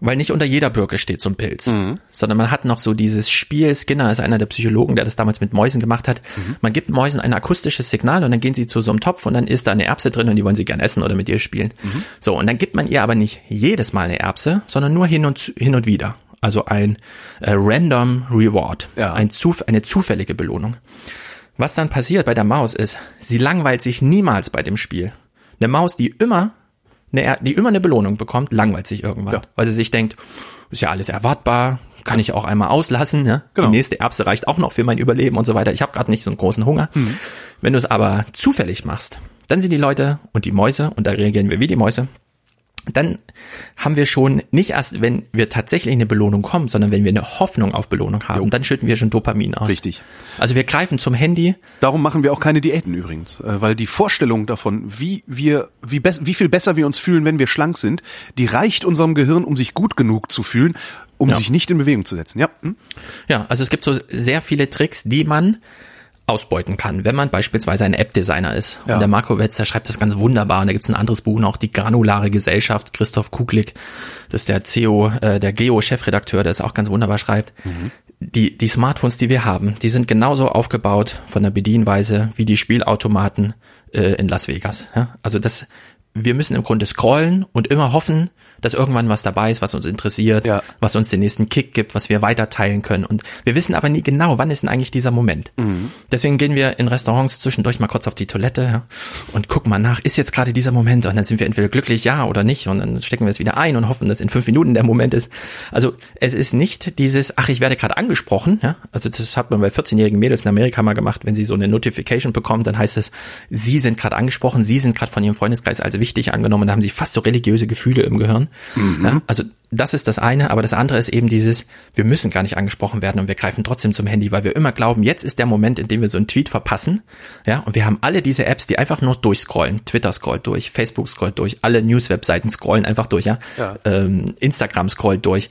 weil nicht unter jeder Birke steht so ein Pilz, mhm. sondern man hat noch so dieses Spiel, Skinner ist einer der Psychologen, der das damals mit Mäusen gemacht hat. Mhm. Man gibt Mäusen ein akustisches Signal und dann gehen sie zu so einem Topf und dann ist da eine Erbse drin und die wollen sie gern essen oder mit ihr spielen. Mhm. So, und dann gibt man ihr aber nicht jedes Mal eine Erbse, sondern nur hin und, hin und wieder. Also ein äh, random Reward, ja. ein Zuf eine zufällige Belohnung. Was dann passiert bei der Maus ist, sie langweilt sich niemals bei dem Spiel. Eine Maus, die immer eine, die immer eine Belohnung bekommt, langweilt sich irgendwann, ja. weil sie sich denkt, ist ja alles erwartbar, kann ich auch einmal auslassen. Ne? Genau. Die nächste Erbse reicht auch noch für mein Überleben und so weiter. Ich habe gerade nicht so einen großen Hunger. Mhm. Wenn du es aber zufällig machst, dann sind die Leute und die Mäuse, und da reagieren wir wie die Mäuse, dann haben wir schon nicht erst, wenn wir tatsächlich eine Belohnung kommen, sondern wenn wir eine Hoffnung auf Belohnung haben, jo. dann schütten wir schon Dopamin aus. Richtig. Also wir greifen zum Handy. Darum machen wir auch keine Diäten übrigens, äh, weil die Vorstellung davon, wie wir, wie, wie viel besser wir uns fühlen, wenn wir schlank sind, die reicht unserem Gehirn, um sich gut genug zu fühlen, um ja. sich nicht in Bewegung zu setzen. Ja. Hm? Ja, also es gibt so sehr viele Tricks, die man ausbeuten kann, wenn man beispielsweise ein App-Designer ist. Ja. Und der Marco Wetz, der schreibt das ganz wunderbar. Und da gibt's ein anderes Buch noch, die granulare Gesellschaft, Christoph Kuglik, das ist der CEO, äh, der Geo-Chefredakteur, der es auch ganz wunderbar schreibt. Mhm. Die, die Smartphones, die wir haben, die sind genauso aufgebaut von der Bedienweise wie die Spielautomaten äh, in Las Vegas. Ja? Also das, wir müssen im Grunde scrollen und immer hoffen, dass irgendwann was dabei ist, was uns interessiert, ja. was uns den nächsten Kick gibt, was wir weiter teilen können. Und wir wissen aber nie genau, wann ist denn eigentlich dieser Moment. Mhm. Deswegen gehen wir in Restaurants zwischendurch mal kurz auf die Toilette ja, und gucken mal nach, ist jetzt gerade dieser Moment? Und dann sind wir entweder glücklich, ja oder nicht. Und dann stecken wir es wieder ein und hoffen, dass in fünf Minuten der Moment ist. Also es ist nicht dieses, ach, ich werde gerade angesprochen. Ja? Also das hat man bei 14-jährigen Mädels in Amerika mal gemacht, wenn sie so eine Notification bekommen, dann heißt es, sie sind gerade angesprochen, sie sind gerade von ihrem Freundeskreis als wichtig angenommen, da haben sie fast so religiöse Gefühle im Gehirn. Mhm. Ja, also das ist das eine, aber das andere ist eben dieses, wir müssen gar nicht angesprochen werden und wir greifen trotzdem zum Handy, weil wir immer glauben, jetzt ist der Moment, in dem wir so einen Tweet verpassen. Ja, und wir haben alle diese Apps, die einfach nur durchscrollen. Twitter scrollt durch, Facebook scrollt durch, alle News-Webseiten scrollen einfach durch, ja. ja. Ähm, Instagram scrollt durch.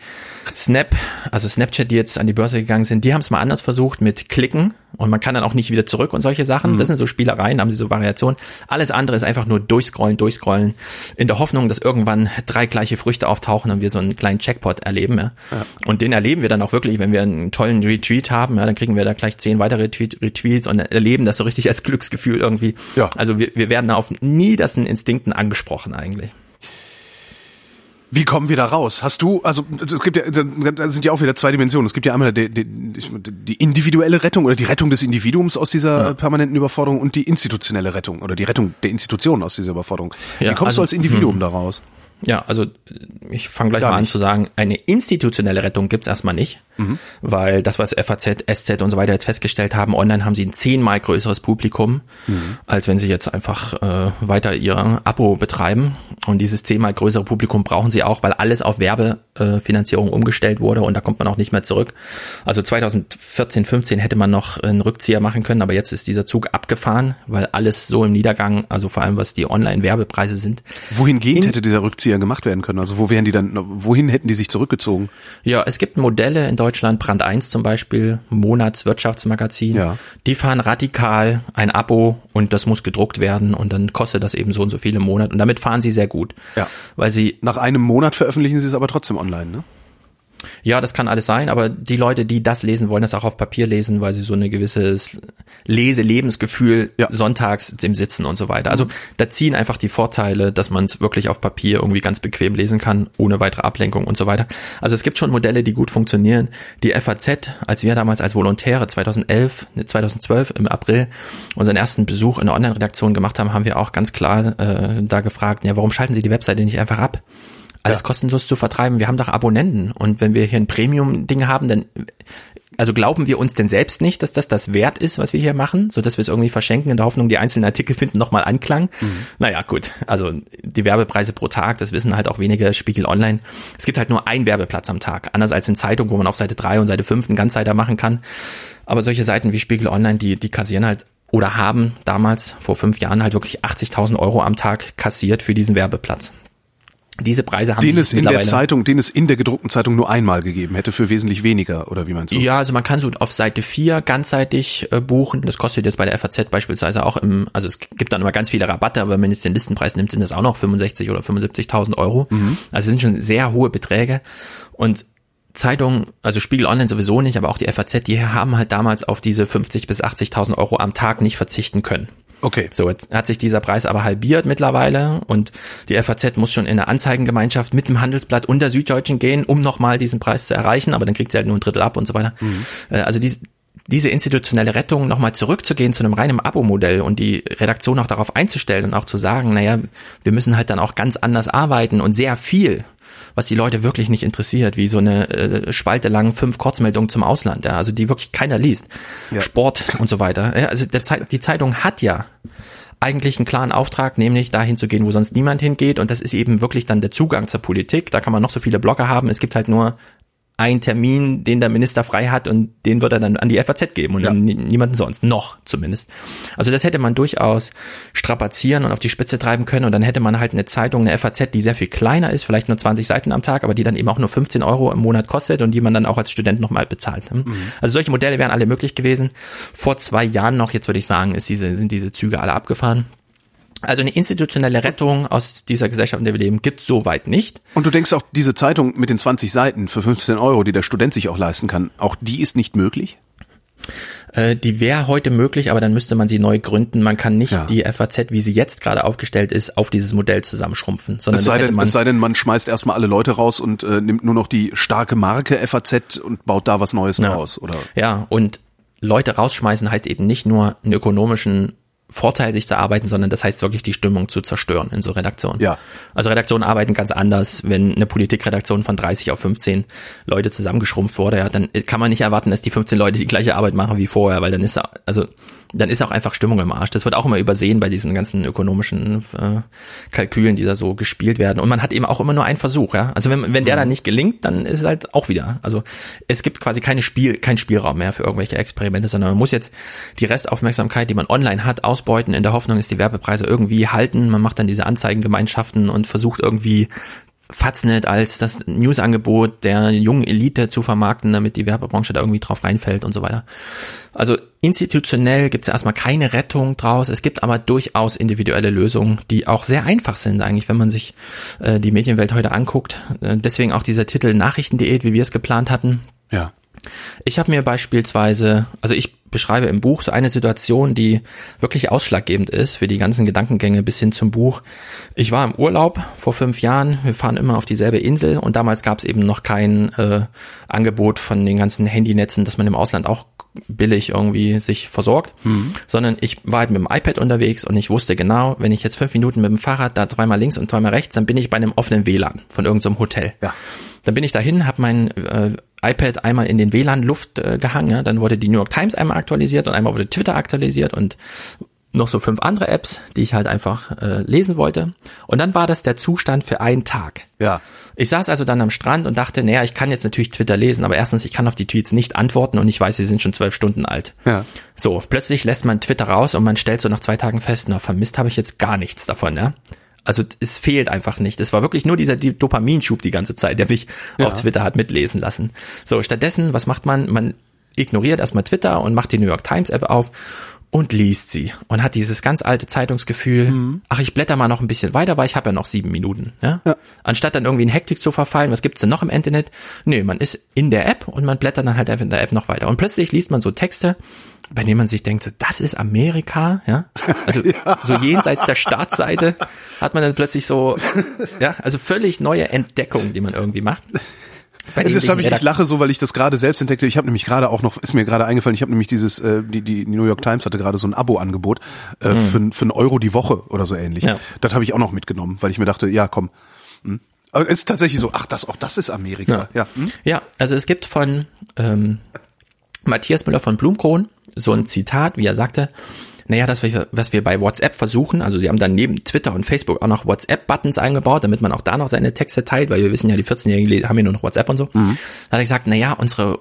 Snap, also Snapchat, die jetzt an die Börse gegangen sind, die haben es mal anders versucht mit Klicken und man kann dann auch nicht wieder zurück und solche Sachen. Mhm. Das sind so Spielereien, haben sie so Variationen. Alles andere ist einfach nur durchscrollen, durchscrollen, in der Hoffnung, dass irgendwann drei gleiche Früchte auftauchen und wir so einen kleinen Checkpot erleben. Ja. ja. Und den erleben wir dann auch wirklich, wenn wir einen tollen Retweet haben, ja, dann kriegen wir da gleich zehn weitere Tweet, Retweets und erleben das so richtig als Glücksgefühl irgendwie. Ja. Also wir, wir werden auf nie das Instinkten angesprochen eigentlich. Wie kommen wir da raus? Hast du, also es gibt ja, da sind ja auch wieder zwei Dimensionen. Es gibt ja einmal die, die, die individuelle Rettung oder die Rettung des Individuums aus dieser ja. permanenten Überforderung und die institutionelle Rettung oder die Rettung der Institutionen aus dieser Überforderung. Wie kommst also, du als Individuum hm. da raus? Ja, also ich fange gleich Gar mal an zu sagen, eine institutionelle Rettung gibt's erstmal nicht, mhm. weil das, was FAZ, SZ und so weiter jetzt festgestellt haben, online haben sie ein zehnmal größeres Publikum, mhm. als wenn sie jetzt einfach äh, weiter ihr Abo betreiben. Und dieses zehnmal größere Publikum brauchen sie auch, weil alles auf Werbefinanzierung umgestellt wurde und da kommt man auch nicht mehr zurück. Also 2014, 15 hätte man noch einen Rückzieher machen können, aber jetzt ist dieser Zug abgefahren, weil alles so im Niedergang, also vor allem was die Online-Werbepreise sind. Wohin geht hätte dieser Rückzieher Rückzieher gemacht werden können? Also wo wären die dann, wohin hätten die sich zurückgezogen? Ja, es gibt Modelle in Deutschland, Brand 1 zum Beispiel, Monatswirtschaftsmagazin, ja. die fahren radikal ein Abo und das muss gedruckt werden und dann kostet das eben so und so viele Monate und damit fahren sie sehr gut. Ja. Weil sie. Nach einem Monat veröffentlichen sie es aber trotzdem online, ne? Ja, das kann alles sein, aber die Leute, die das lesen, wollen das auch auf Papier lesen, weil sie so ein gewisses Lese-Lebensgefühl ja. sonntags im Sitzen und so weiter. Also da ziehen einfach die Vorteile, dass man es wirklich auf Papier irgendwie ganz bequem lesen kann, ohne weitere Ablenkung und so weiter. Also es gibt schon Modelle, die gut funktionieren. Die FAZ, als wir damals als Volontäre 2011, 2012 im April unseren ersten Besuch in der Online-Redaktion gemacht haben, haben wir auch ganz klar äh, da gefragt, ja, warum schalten Sie die Webseite nicht einfach ab? Alles ja. kostenlos zu vertreiben. Wir haben doch Abonnenten und wenn wir hier ein Premium-Ding haben, dann also glauben wir uns denn selbst nicht, dass das das wert ist, was wir hier machen, so dass wir es irgendwie verschenken in der Hoffnung, die einzelnen Artikel finden nochmal Anklang. Mhm. Naja, gut, also die Werbepreise pro Tag, das wissen halt auch wenige Spiegel Online. Es gibt halt nur einen Werbeplatz am Tag, anders als in Zeitung, wo man auf Seite drei und Seite fünf einen Ganzseiter machen kann. Aber solche Seiten wie Spiegel Online, die, die kassieren halt oder haben damals vor fünf Jahren halt wirklich 80.000 Euro am Tag kassiert für diesen Werbeplatz. Diese Preise haben den es in der Zeitung, den es in der gedruckten Zeitung nur einmal gegeben hätte für wesentlich weniger oder wie meinst du? Ja, also man kann so auf Seite 4 ganzseitig äh, buchen. Das kostet jetzt bei der FAZ beispielsweise auch im, also es gibt dann immer ganz viele Rabatte, aber wenn man jetzt den Listenpreis nimmt, sind das auch noch 65 oder 75.000 Euro. Mhm. Also sind schon sehr hohe Beträge und Zeitungen, also Spiegel Online sowieso nicht, aber auch die FAZ, die haben halt damals auf diese 50 bis 80.000 Euro am Tag nicht verzichten können. Okay. So, jetzt hat sich dieser Preis aber halbiert mittlerweile und die FAZ muss schon in eine Anzeigengemeinschaft mit dem Handelsblatt und der Süddeutschen gehen, um nochmal diesen Preis zu erreichen, aber dann kriegt sie halt nur ein Drittel ab und so weiter. Mhm. Äh, also die, diese institutionelle Rettung nochmal zurückzugehen zu einem reinen Abo-Modell und die Redaktion auch darauf einzustellen und auch zu sagen, naja, wir müssen halt dann auch ganz anders arbeiten und sehr viel was die Leute wirklich nicht interessiert, wie so eine äh, Spalte lang fünf Kurzmeldungen zum Ausland, ja, also die wirklich keiner liest. Ja. Sport und so weiter. Ja, also der Zeit, die Zeitung hat ja eigentlich einen klaren Auftrag, nämlich dahin zu gehen, wo sonst niemand hingeht. Und das ist eben wirklich dann der Zugang zur Politik. Da kann man noch so viele Blogger haben. Es gibt halt nur ein Termin, den der Minister frei hat und den wird er dann an die FAZ geben und ja. niemanden sonst. Noch zumindest. Also das hätte man durchaus strapazieren und auf die Spitze treiben können und dann hätte man halt eine Zeitung, eine FAZ, die sehr viel kleiner ist, vielleicht nur 20 Seiten am Tag, aber die dann eben auch nur 15 Euro im Monat kostet und die man dann auch als Student nochmal bezahlt. Mhm. Also solche Modelle wären alle möglich gewesen. Vor zwei Jahren noch, jetzt würde ich sagen, ist diese, sind diese Züge alle abgefahren. Also eine institutionelle Rettung aus dieser Gesellschaft, in der wir leben, gibt es soweit nicht. Und du denkst auch, diese Zeitung mit den 20 Seiten für 15 Euro, die der Student sich auch leisten kann, auch die ist nicht möglich? Äh, die wäre heute möglich, aber dann müsste man sie neu gründen. Man kann nicht ja. die FAZ, wie sie jetzt gerade aufgestellt ist, auf dieses Modell zusammenschrumpfen. Sondern es, sei denn, es sei denn, man schmeißt erstmal alle Leute raus und äh, nimmt nur noch die starke Marke FAZ und baut da was Neues ja. draus, oder? Ja, und Leute rausschmeißen heißt eben nicht nur einen ökonomischen Vorteil, sich zu arbeiten, sondern das heißt wirklich die Stimmung zu zerstören in so Redaktionen. Ja. Also Redaktionen arbeiten ganz anders. Wenn eine Politikredaktion von 30 auf 15 Leute zusammengeschrumpft wurde, ja, dann kann man nicht erwarten, dass die 15 Leute die gleiche Arbeit machen wie vorher, weil dann ist also dann ist auch einfach Stimmung im Arsch. Das wird auch immer übersehen bei diesen ganzen ökonomischen äh, Kalkülen, die da so gespielt werden. Und man hat eben auch immer nur einen Versuch, ja. Also wenn, wenn der mhm. dann nicht gelingt, dann ist es halt auch wieder. Also es gibt quasi keine Spiel, kein Spielraum mehr für irgendwelche Experimente, sondern man muss jetzt die Restaufmerksamkeit, die man online hat, ausbeuten, in der Hoffnung, dass die Werbepreise irgendwie halten. Man macht dann diese Anzeigengemeinschaften und versucht irgendwie Faznet als das Newsangebot der jungen Elite zu vermarkten, damit die Werbebranche da irgendwie drauf reinfällt und so weiter. Also institutionell gibt es erstmal keine Rettung draus. Es gibt aber durchaus individuelle Lösungen, die auch sehr einfach sind eigentlich, wenn man sich äh, die Medienwelt heute anguckt. Äh, deswegen auch dieser Titel Nachrichtendiät, wie wir es geplant hatten. Ja. Ich habe mir beispielsweise, also ich beschreibe im Buch so eine Situation, die wirklich ausschlaggebend ist für die ganzen Gedankengänge bis hin zum Buch. Ich war im Urlaub vor fünf Jahren. Wir fahren immer auf dieselbe Insel und damals gab es eben noch kein äh, Angebot von den ganzen Handynetzen, dass man im Ausland auch billig irgendwie sich versorgt, mhm. sondern ich war halt mit dem iPad unterwegs und ich wusste genau, wenn ich jetzt fünf Minuten mit dem Fahrrad da zweimal links und zweimal rechts, dann bin ich bei einem offenen WLAN von irgendeinem so Hotel. Ja. Dann bin ich dahin, habe mein äh, iPad einmal in den WLAN-Luft äh, gehangen. Ja? Dann wurde die New York Times einmal aktualisiert und einmal wurde Twitter aktualisiert und noch so fünf andere Apps, die ich halt einfach äh, lesen wollte. Und dann war das der Zustand für einen Tag. Ja. Ich saß also dann am Strand und dachte, naja, ich kann jetzt natürlich Twitter lesen, aber erstens, ich kann auf die Tweets nicht antworten und ich weiß, sie sind schon zwölf Stunden alt. Ja. So, plötzlich lässt man Twitter raus und man stellt so nach zwei Tagen fest, na, vermisst habe ich jetzt gar nichts davon, ja. Also es fehlt einfach nicht. Es war wirklich nur dieser Dopaminschub die ganze Zeit, der mich ja. auf Twitter hat mitlesen lassen. So, stattdessen, was macht man? Man ignoriert erstmal Twitter und macht die New York Times App auf und liest sie und hat dieses ganz alte Zeitungsgefühl, mhm. ach, ich blätter mal noch ein bisschen weiter, weil ich habe ja noch sieben Minuten. Ja? ja? Anstatt dann irgendwie in Hektik zu verfallen, was gibt's denn noch im Internet? Nö, man ist in der App und man blättert dann halt einfach in der App noch weiter. Und plötzlich liest man so Texte, bei denen man sich denkt, das ist Amerika, ja. Also <laughs> ja. so jenseits der Startseite hat man dann plötzlich so, ja, also völlig neue Entdeckungen, die man irgendwie macht. Bei das habe ich, ich lache so, weil ich das gerade selbst entdeckte. Ich habe nämlich gerade auch noch, ist mir gerade eingefallen, ich habe nämlich dieses, äh, die, die New York Times hatte gerade so ein Abo-Angebot äh, mhm. für, für einen Euro die Woche oder so ähnlich. Ja. Das habe ich auch noch mitgenommen, weil ich mir dachte, ja komm. Hm. Aber es ist tatsächlich so, ach das, auch das ist Amerika. Ja, ja. Hm? ja also es gibt von ähm, Matthias Müller von Blumkron, so ein Zitat, wie er sagte, naja, das, was wir bei WhatsApp versuchen, also sie haben dann neben Twitter und Facebook auch noch WhatsApp-Buttons eingebaut, damit man auch da noch seine Texte teilt, weil wir wissen ja, die 14-Jährigen haben ja nur noch WhatsApp und so. Mhm. Da hat er gesagt, naja, unsere,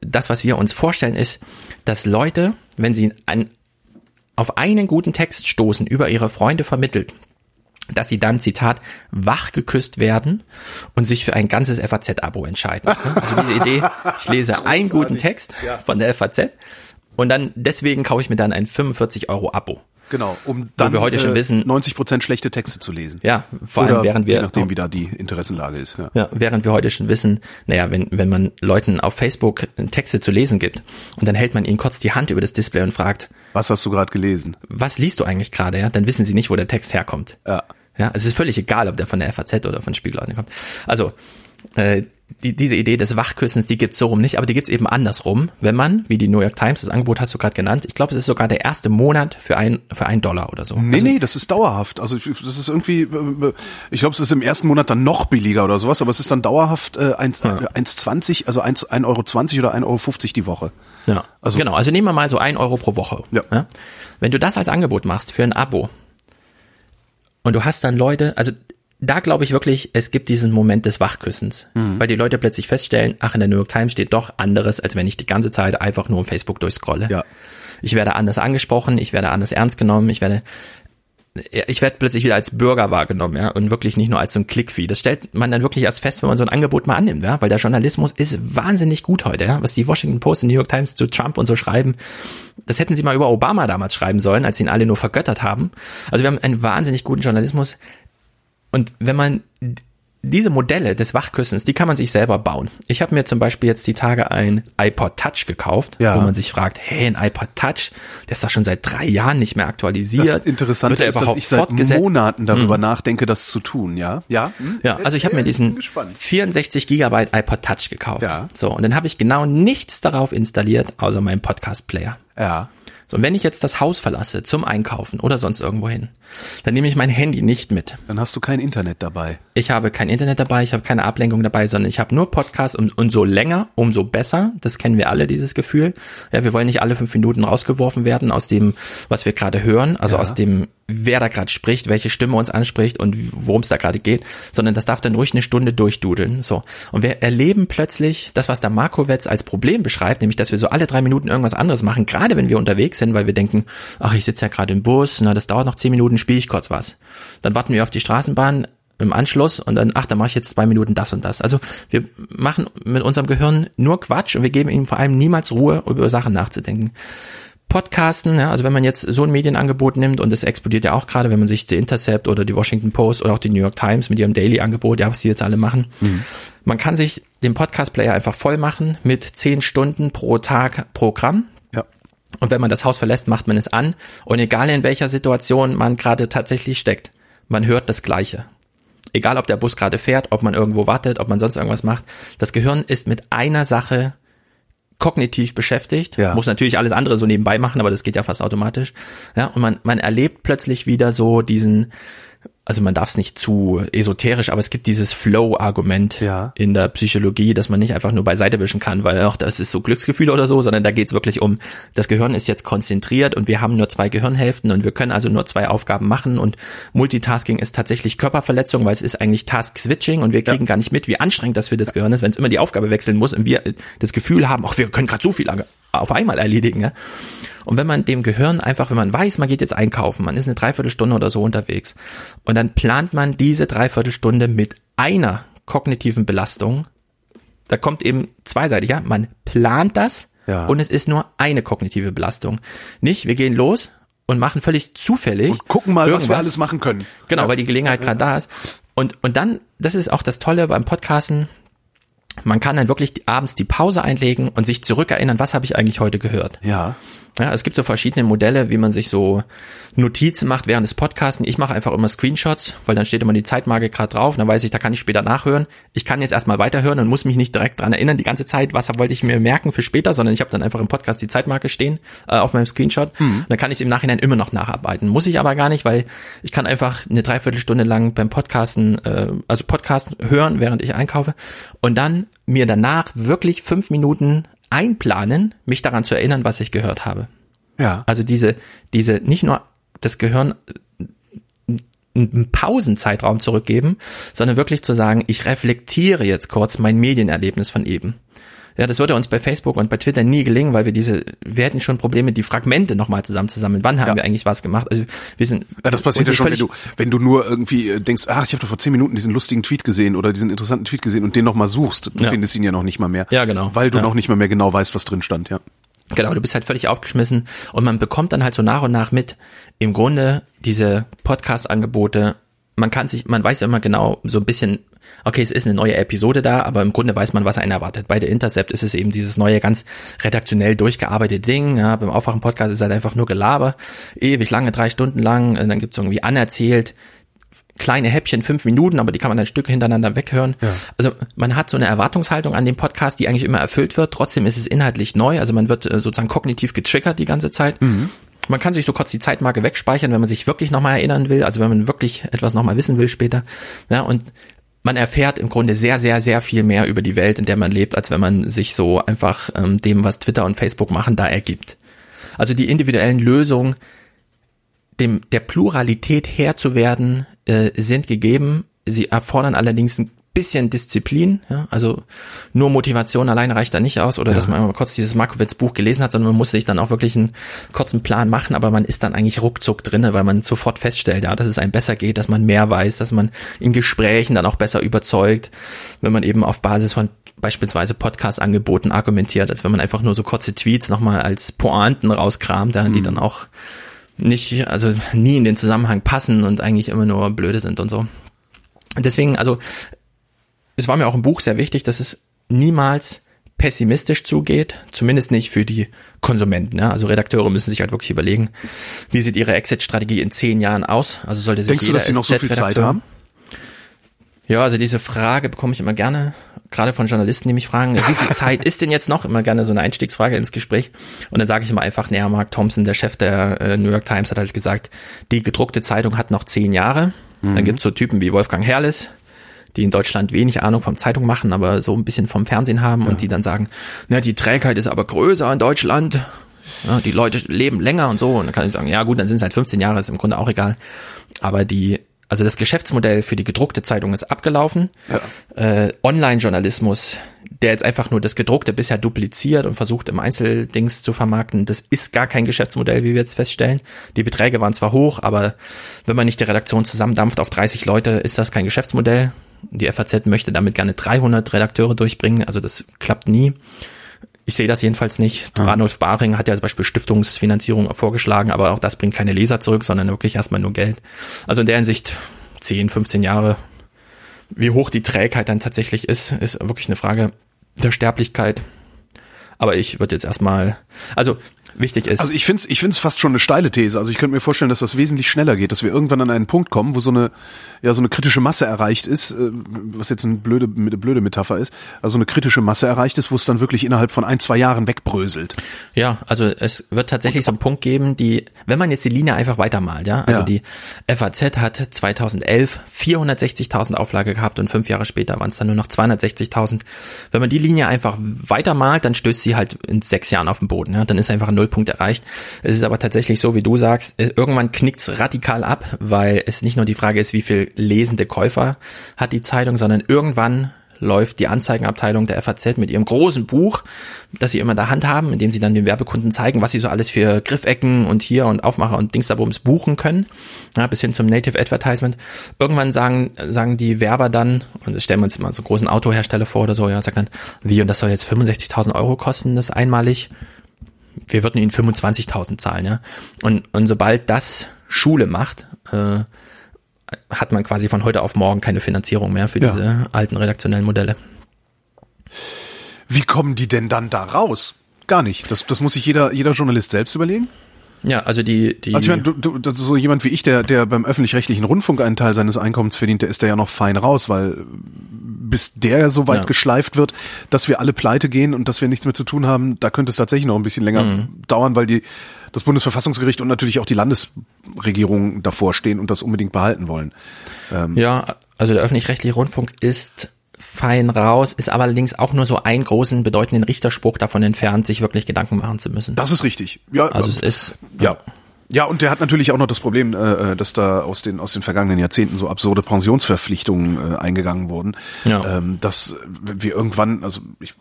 das, was wir uns vorstellen, ist, dass Leute, wenn sie ein, auf einen guten Text stoßen, über ihre Freunde vermittelt, dass sie dann, Zitat, wach geküsst werden und sich für ein ganzes FAZ-Abo entscheiden. <laughs> Also diese Idee, ich lese einen guten Text von der FAZ und dann deswegen kaufe ich mir dann ein 45 Euro Abo. Genau, um dann wir heute schon äh, wissen, 90 Prozent schlechte Texte zu lesen. Ja, vor allem während wir, je nachdem wie da die Interessenlage ist. Ja. ja, während wir heute schon wissen, naja, wenn wenn man Leuten auf Facebook Texte zu lesen gibt und dann hält man ihnen kurz die Hand über das Display und fragt, was hast du gerade gelesen? Was liest du eigentlich gerade? Ja, dann wissen sie nicht, wo der Text herkommt. Ja. Ja, es ist völlig egal, ob der von der FAZ oder von Spiegel kommt. Also äh, die, diese Idee des Wachküssens, die gibt's so rum nicht, aber die gibt's eben andersrum, wenn man, wie die New York Times, das Angebot hast du gerade genannt, ich glaube, es ist sogar der erste Monat für ein für ein Dollar oder so. Nee, also, nee, das ist dauerhaft. Also das ist irgendwie, äh, ich glaube, es ist im ersten Monat dann noch billiger oder sowas, aber es ist dann dauerhaft äh, 1,20, ja. also 1,20 1 Euro 20 oder 1,50 Euro die Woche. Ja, also, genau, also nehmen wir mal so ein Euro pro Woche. Ja. ja. Wenn du das als Angebot machst für ein Abo und du hast dann Leute, also da glaube ich wirklich, es gibt diesen Moment des Wachküssens, mhm. weil die Leute plötzlich feststellen, ach, in der New York Times steht doch anderes, als wenn ich die ganze Zeit einfach nur auf Facebook durchscrolle. Ja. Ich werde anders angesprochen, ich werde anders ernst genommen, ich werde ich werde plötzlich wieder als Bürger wahrgenommen, ja, und wirklich nicht nur als so ein Klickvieh. Das stellt man dann wirklich erst fest, wenn man so ein Angebot mal annimmt, ja, weil der Journalismus ist wahnsinnig gut heute, ja, was die Washington Post und New York Times zu Trump und so schreiben. Das hätten sie mal über Obama damals schreiben sollen, als sie ihn alle nur vergöttert haben. Also wir haben einen wahnsinnig guten Journalismus. Und wenn man diese Modelle des Wachküssens, die kann man sich selber bauen. Ich habe mir zum Beispiel jetzt die Tage ein iPod Touch gekauft, ja. wo man sich fragt, hey, ein iPod Touch, der ist doch schon seit drei Jahren nicht mehr aktualisiert. Das Interessante ist, dass ich seit Monaten darüber hm. nachdenke, das zu tun, ja? Ja, hm? ja also ich habe mir diesen 64 Gigabyte iPod Touch gekauft. Ja. So, und dann habe ich genau nichts darauf installiert, außer meinen Podcast-Player. Ja. So, und wenn ich jetzt das Haus verlasse zum Einkaufen oder sonst irgendwo hin, dann nehme ich mein Handy nicht mit. Dann hast du kein Internet dabei. Ich habe kein Internet dabei, ich habe keine Ablenkung dabei, sondern ich habe nur Podcasts und, und so länger, umso besser. Das kennen wir alle, dieses Gefühl. Ja, wir wollen nicht alle fünf Minuten rausgeworfen werden aus dem, was wir gerade hören, also ja. aus dem, wer da gerade spricht, welche Stimme uns anspricht und worum es da gerade geht, sondern das darf dann ruhig eine Stunde durchdudeln. So. Und wir erleben plötzlich das, was der Markowitz als Problem beschreibt, nämlich, dass wir so alle drei Minuten irgendwas anderes machen, gerade wenn wir unterwegs sind, weil wir denken, ach, ich sitze ja gerade im Bus, na, das dauert noch zehn Minuten, spiele ich kurz was. Dann warten wir auf die Straßenbahn im Anschluss und dann, ach, dann mache ich jetzt zwei Minuten das und das. Also wir machen mit unserem Gehirn nur Quatsch und wir geben ihm vor allem niemals Ruhe, über Sachen nachzudenken. Podcasten, ja, also wenn man jetzt so ein Medienangebot nimmt und es explodiert ja auch gerade, wenn man sich die Intercept oder die Washington Post oder auch die New York Times mit ihrem Daily-Angebot, ja, was die jetzt alle machen, mhm. man kann sich den Podcast-Player einfach voll machen mit zehn Stunden pro Tag Programm. Und wenn man das Haus verlässt, macht man es an und egal in welcher Situation man gerade tatsächlich steckt, man hört das Gleiche. Egal, ob der Bus gerade fährt, ob man irgendwo wartet, ob man sonst irgendwas macht. Das Gehirn ist mit einer Sache kognitiv beschäftigt, ja. muss natürlich alles andere so nebenbei machen, aber das geht ja fast automatisch. Ja, und man, man erlebt plötzlich wieder so diesen, also man darf es nicht zu esoterisch, aber es gibt dieses Flow-Argument ja. in der Psychologie, dass man nicht einfach nur beiseite wischen kann, weil ach, das ist so Glücksgefühl oder so, sondern da geht es wirklich um, das Gehirn ist jetzt konzentriert und wir haben nur zwei Gehirnhälften und wir können also nur zwei Aufgaben machen und Multitasking ist tatsächlich Körperverletzung, weil es ist eigentlich Task-Switching und wir kriegen ja. gar nicht mit, wie anstrengend das für das Gehirn ist, wenn es immer die Aufgabe wechseln muss und wir das Gefühl haben, ach, wir können gerade so viel auf einmal erledigen. Ja? Und wenn man dem Gehirn einfach, wenn man weiß, man geht jetzt einkaufen, man ist eine Dreiviertelstunde oder so unterwegs und dann plant man diese Dreiviertelstunde mit einer kognitiven Belastung, da kommt eben zweiseitig, ja, man plant das ja. und es ist nur eine kognitive Belastung. Nicht, wir gehen los und machen völlig zufällig. Und gucken mal, was wir alles machen können. Genau, ja. weil die Gelegenheit gerade da ist. Und, und dann, das ist auch das Tolle beim Podcasten, man kann dann wirklich abends die Pause einlegen und sich zurückerinnern, was habe ich eigentlich heute gehört. Ja. Ja, es gibt so verschiedene Modelle, wie man sich so Notizen macht während des Podcasts. Ich mache einfach immer Screenshots, weil dann steht immer die Zeitmarke gerade drauf. Dann weiß ich, da kann ich später nachhören. Ich kann jetzt erstmal weiterhören und muss mich nicht direkt dran erinnern die ganze Zeit, was wollte ich mir merken für später, sondern ich habe dann einfach im Podcast die Zeitmarke stehen äh, auf meinem Screenshot. Mhm. Dann kann ich es im Nachhinein immer noch nacharbeiten. Muss ich aber gar nicht, weil ich kann einfach eine Dreiviertelstunde lang beim Podcasten, äh, also Podcast hören, während ich einkaufe und dann mir danach wirklich fünf Minuten einplanen, mich daran zu erinnern, was ich gehört habe. Ja. Also diese, diese, nicht nur das Gehirn einen Pausenzeitraum zurückgeben, sondern wirklich zu sagen, ich reflektiere jetzt kurz mein Medienerlebnis von eben. Ja, das würde uns bei Facebook und bei Twitter nie gelingen, weil wir diese, wir hätten schon Probleme, die Fragmente nochmal zusammenzusammeln. Wann haben Ja. wir eigentlich was gemacht? Also wir sind. Ja, das passiert ja schon, wenn du, wenn du nur irgendwie äh, denkst, ach, ich habe doch vor zehn Minuten diesen lustigen Tweet gesehen oder diesen interessanten Tweet gesehen und den nochmal suchst. Du Ja. findest ihn ja noch nicht mal mehr. Ja, genau. Weil du noch nicht mal mehr genau weißt, was drin stand, ja. Genau, du bist halt völlig aufgeschmissen und man bekommt dann halt so nach und nach mit, im Grunde diese Podcast-Angebote, man kann sich, man weiß ja immer genau so ein bisschen, okay, es ist eine neue Episode da, aber im Grunde weiß man, was einen erwartet. Bei der Intercept ist es eben dieses neue, ganz redaktionell durchgearbeitete Ding, ja, beim Aufwachen-Podcast ist es halt einfach nur Gelaber, ewig lange, drei Stunden lang, und dann gibt's irgendwie anerzählt, kleine Häppchen, fünf Minuten, aber die kann man dann Stücke hintereinander weghören. Also man hat so eine Erwartungshaltung an dem Podcast, die eigentlich immer erfüllt wird. Trotzdem ist es inhaltlich neu. Also man wird äh, sozusagen kognitiv getriggert die ganze Zeit. Man kann sich so kurz die Zeitmarke wegspeichern, wenn man sich wirklich nochmal erinnern will, also wenn man wirklich etwas nochmal wissen will später. Ja, und man erfährt im Grunde sehr, sehr, sehr viel mehr über die Welt, in der man lebt, als wenn man sich so einfach ähm, dem, was Twitter und Facebook machen, da ergibt. Also die individuellen Lösungen, dem der Pluralität Herr zu werden, äh, sind gegeben. Sie erfordern allerdings ein bisschen Disziplin. Ja? Also nur Motivation allein reicht da nicht aus oder dass man mal kurz dieses Markowitz Buch gelesen hat, sondern man muss sich dann auch wirklich einen kurzen Plan machen, aber man ist dann eigentlich ruckzuck drinne, weil man sofort feststellt, ja, dass es einem besser geht, dass man mehr weiß, dass man in Gesprächen dann auch besser überzeugt, wenn man eben auf Basis von beispielsweise Podcast-Angeboten argumentiert, als wenn man einfach nur so kurze Tweets nochmal als Pointen rauskramt, ja, die dann auch nicht, also nie in den Zusammenhang passen und eigentlich immer nur blöde sind und so. Deswegen, also, es war mir auch im Buch sehr wichtig, dass es niemals pessimistisch zugeht, zumindest nicht für die Konsumenten. Ja? Also Redakteure müssen sich halt wirklich überlegen, wie sieht ihre Exit-Strategie in zehn Jahren aus. Also sollte sich Denkst du, jeder dass sie noch so viel Zeit haben? ja, also diese Frage bekomme ich immer gerne, gerade von Journalisten, die mich fragen, wie viel <laughs> Zeit ist denn jetzt noch? Immer gerne so eine Einstiegsfrage ins Gespräch. Und dann sage ich immer einfach, naja, Mark Thompson, der Chef der äh, New York Times, hat halt gesagt, die gedruckte Zeitung hat noch zehn Jahre. Dann gibt's so Typen wie Wolfgang Herrles, die in Deutschland wenig Ahnung vom Zeitung machen, aber so ein bisschen vom Fernsehen haben und die dann sagen, na, die Trägheit ist aber größer in Deutschland. Ja, die Leute leben länger und so. Und dann kann ich sagen, ja gut, dann sind es halt 15 Jahre, ist im Grunde auch egal. Aber die, also das Geschäftsmodell für die gedruckte Zeitung ist abgelaufen. Äh, Online-Journalismus, der jetzt einfach nur das Gedruckte bisher dupliziert und versucht im Einzeldings zu vermarkten, das ist gar kein Geschäftsmodell, wie wir jetzt feststellen. Die Beträge waren zwar hoch, aber wenn man nicht die Redaktion zusammendampft auf 30 Leute, ist das kein Geschäftsmodell. Die FAZ möchte damit gerne 300 Redakteure durchbringen, also das klappt nie. Ich sehe das jedenfalls nicht. Ranulf Baring hat ja zum Beispiel Stiftungsfinanzierung vorgeschlagen, aber auch das bringt keine Leser zurück, sondern wirklich erstmal nur Geld. Also in der Hinsicht 10, 15 Jahre. Wie hoch die Trägheit dann tatsächlich ist, ist wirklich eine Frage der Sterblichkeit. Aber ich würde jetzt erstmal, also wichtig ist, Also ich finde es ich find's fast schon eine steile These. Also ich könnte mir vorstellen, dass das wesentlich schneller geht, dass wir irgendwann an einen Punkt kommen, wo so eine ja so eine kritische Masse erreicht ist, äh, was jetzt eine blöde eine blöde Metapher ist, also eine kritische Masse erreicht ist, wo es dann wirklich innerhalb von ein zwei Jahren wegbröselt. Ja, also es wird tatsächlich so einen Punkt geben, die, wenn man jetzt die Linie einfach weitermalt, ja, also Ja. die FAZ hat 2011 460.000 Auflage gehabt und fünf Jahre später waren es dann nur noch 260.000. Wenn man die Linie einfach weitermalt, dann stößt sie halt in sechs Jahren auf den Boden, ja, dann ist einfach ein Nullpunkt erreicht. Es ist aber tatsächlich so, wie du sagst, irgendwann knickt's radikal ab, weil es nicht nur die Frage ist, wie viel lesende Käufer hat die Zeitung, sondern irgendwann läuft die Anzeigenabteilung der FAZ mit ihrem großen Buch, das sie immer in der Hand haben, in dem sie dann den Werbekunden zeigen, was sie so alles für Griffecken und hier und Aufmacher und Dingsdabums buchen können, ja, bis hin zum Native Advertisement. Irgendwann sagen, sagen die Werber dann, und das stellen wir uns mal so einen großen Autohersteller vor oder so, ja, sagt dann, wie, und das soll jetzt 65.000 Euro kosten, das einmalig? Wir würden ihnen 25.000 zahlen, ja. Und, und sobald das Schule macht, äh, hat man quasi von heute auf morgen keine Finanzierung mehr für Ja. diese alten redaktionellen Modelle. Wie kommen die denn dann da raus? Gar nicht. Das, das muss sich jeder, jeder Journalist selbst überlegen. Ja, also die, die. Also ich meine, du, du, das ist so jemand wie ich, der, der beim öffentlich-rechtlichen Rundfunk einen Teil seines Einkommens verdient, der ist da ja noch fein raus, weil bis der so weit Ja. geschleift wird, dass wir alle pleite gehen und dass wir nichts mehr zu tun haben, da könnte es tatsächlich noch ein bisschen länger Mhm. dauern, weil die das Bundesverfassungsgericht und natürlich auch die Landesregierung davor stehen und das unbedingt behalten wollen. ja, also der öffentlich-rechtliche Rundfunk ist fein raus, ist aber allerdings auch nur so einen großen bedeutenden Richterspruch davon entfernt, sich wirklich Gedanken machen zu müssen. Das ist richtig. Ja, also es ist ja. Ja, und der hat natürlich auch noch das Problem, äh, dass da aus den aus den vergangenen Jahrzehnten so absurde Pensionsverpflichtungen äh, eingegangen wurden. Ja. Ähm, dass wir irgendwann, also ich,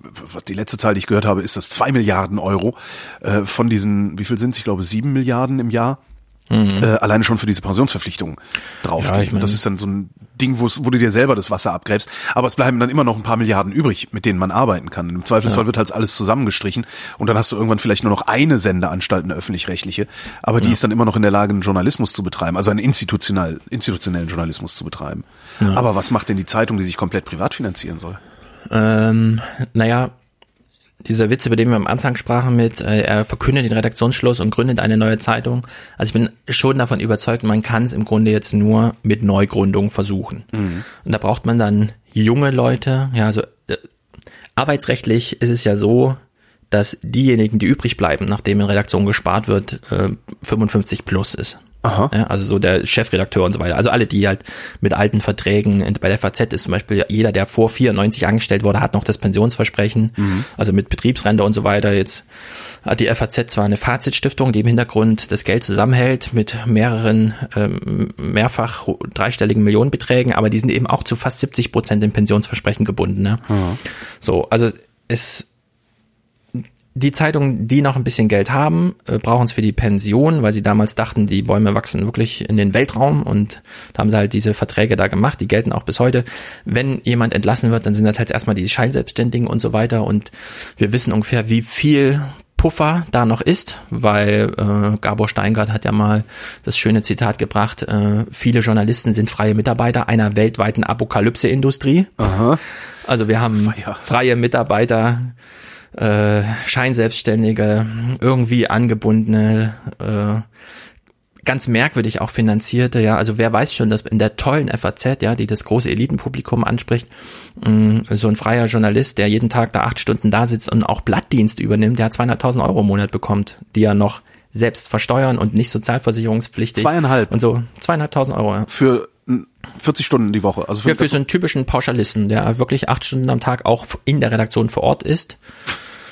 die letzte Zahl, die ich gehört habe, ist das zwei Milliarden Euro äh, von diesen, wie viel sind es? Ich glaube sieben Milliarden im Jahr Mhm. Äh, alleine schon für diese Pensionsverpflichtung drauf. Ja, ich mein, das ist dann so ein Ding, wo du dir selber das Wasser abgräbst. Aber es bleiben dann immer noch ein paar Milliarden übrig, mit denen man arbeiten kann. Im Zweifelsfall ja. wird halt alles zusammengestrichen und dann hast du irgendwann vielleicht nur noch eine Sendeanstalt, eine öffentlich-rechtliche, aber die ja. ist dann immer noch in der Lage, einen Journalismus zu betreiben, also einen institutionell, institutionellen Journalismus zu betreiben. Ja. Aber was macht denn die Zeitung, die sich komplett privat finanzieren soll? Ähm, naja, dieser Witz, über den wir am Anfang sprachen mit, äh, er verkündet den Redaktionsschluss und gründet eine neue Zeitung. Also ich bin schon davon überzeugt, man kann es im Grunde jetzt nur mit Neugründung versuchen. Mhm. Und da braucht man dann junge Leute, ja, also äh, arbeitsrechtlich ist es ja so, dass diejenigen, die übrig bleiben, nachdem in Redaktion gespart wird, äh, 55 plus ist. Aha. Ja, also so der Chefredakteur und so weiter. Also alle, die halt mit alten Verträgen, bei der FAZ ist zum Beispiel jeder, der vor 94 angestellt wurde, hat noch das Pensionsversprechen, mhm. also mit Betriebsrente und so weiter. Jetzt hat die FAZ zwar eine Fazitstiftung, die im Hintergrund das Geld zusammenhält mit mehreren, ähm, mehrfach dreistelligen Millionenbeträgen, aber die sind eben auch zu fast 70 Prozent im Pensionsversprechen gebunden. Ne? Mhm. So, also es die Zeitungen, die noch ein bisschen Geld haben, äh, brauchen es für die Pension, weil sie damals dachten, die Bäume wachsen wirklich in den Weltraum und da haben sie halt diese Verträge da gemacht, die gelten auch bis heute. Wenn jemand entlassen wird, dann sind das halt erstmal die Scheinselbstständigen und so weiter und wir wissen ungefähr, wie viel Puffer da noch ist, weil äh, Gabor Steingart hat ja mal das schöne Zitat gebracht, äh, viele Journalisten sind freie Mitarbeiter einer weltweiten Apokalypse-Industrie. Also wir haben freie Mitarbeiter, äh, Scheinselbstständige, irgendwie angebundene, äh, ganz merkwürdig auch finanzierte, ja, also wer weiß schon, dass in der tollen FAZ, ja, die das große Elitenpublikum anspricht, mh, so ein freier Journalist, der jeden Tag da acht Stunden da sitzt und auch Blattdienst übernimmt, der 200.000 Euro im Monat bekommt, die er noch selbst versteuern und nicht sozialversicherungspflichtig. Zweieinhalb. Und so, zweieinhalbtausend Euro, ja. Für 40 Stunden die Woche. Also für, ja, für so einen typischen Pauschalisten, der wirklich acht Stunden am Tag auch in der Redaktion vor Ort ist.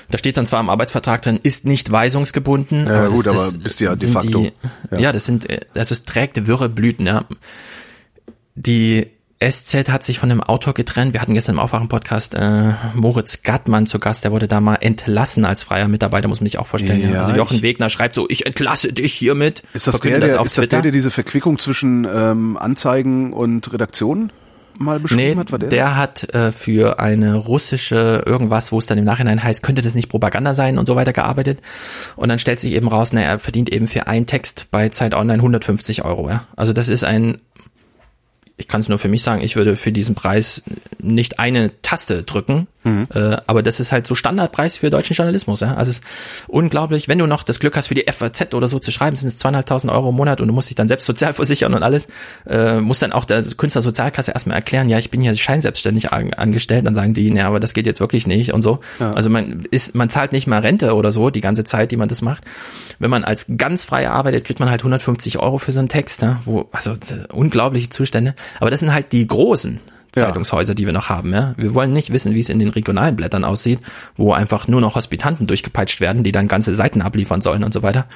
Da steht dann zwar im Arbeitsvertrag drin, ist nicht weisungsgebunden. Ja, aber gut, das, aber bist ja de facto. Die, ja. ja. das sind, also es trägt wirre Blüten, ja. Die SZ hat sich von dem Autor getrennt. Wir hatten gestern im Aufwachen-Podcast äh, Moritz Gattmann zu Gast, der wurde da mal entlassen als freier Mitarbeiter, muss man sich auch vorstellen. Ja, also Jochen Wegner schreibt so, ich entlasse dich hiermit. Ist das, der, der, ist das der, der diese Verquickung zwischen ähm, Anzeigen und Redaktion mal beschrieben nee, hat? War der der hat äh, für eine russische irgendwas, wo es dann im Nachhinein heißt, könnte das nicht Propaganda sein und so weiter gearbeitet. Und dann stellt sich eben raus, na, er verdient eben für einen Text bei Zeit Online 150 Euro. Ja? Also das ist ein ich kann es nur für mich sagen, ich würde für diesen Preis nicht eine Taste drücken, mhm. äh, aber das ist halt so Standardpreis für deutschen Journalismus. Ja? Also es ist unglaublich, wenn du noch das Glück hast, für die FAZ oder so zu schreiben, sind es zweieinhalbtausend Euro im Monat und du musst dich dann selbst sozial versichern und alles, äh, musst dann auch der Künstlersozialkasse erstmal erklären, ja, ich bin hier scheinselbstständig angestellt, dann sagen die, ja, aber das geht jetzt wirklich nicht und so. Ja. Also man ist, man zahlt nicht mal Rente oder so, die ganze Zeit, die man das macht. Wenn man als ganz frei arbeitet, kriegt man halt 150 Euro für so einen Text, ja? wo, also unglaubliche Zustände. Aber das sind halt die großen Zeitungshäuser, die wir noch haben. Ja? Wir wollen nicht wissen, wie es in den regionalen Blättern aussieht, wo einfach nur noch Hospitanten durchgepeitscht werden, die dann ganze Seiten abliefern sollen und so weiter.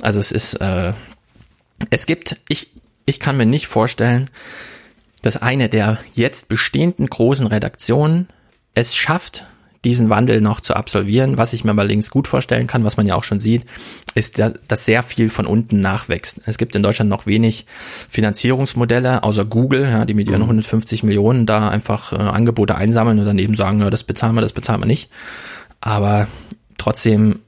Also es ist, äh, es gibt, ich, ich kann mir nicht vorstellen, dass eine der jetzt bestehenden großen Redaktionen es schafft, diesen Wandel noch zu absolvieren. Was ich mir allerdings gut vorstellen kann, was man ja auch schon sieht, ist, dass sehr viel von unten nachwächst. Es gibt in Deutschland noch wenig Finanzierungsmodelle, außer Google, ja, die mit ihren 150 mhm. Millionen da einfach äh, Angebote einsammeln und dann eben sagen, ja, das bezahlen wir, das bezahlen wir nicht. Aber trotzdem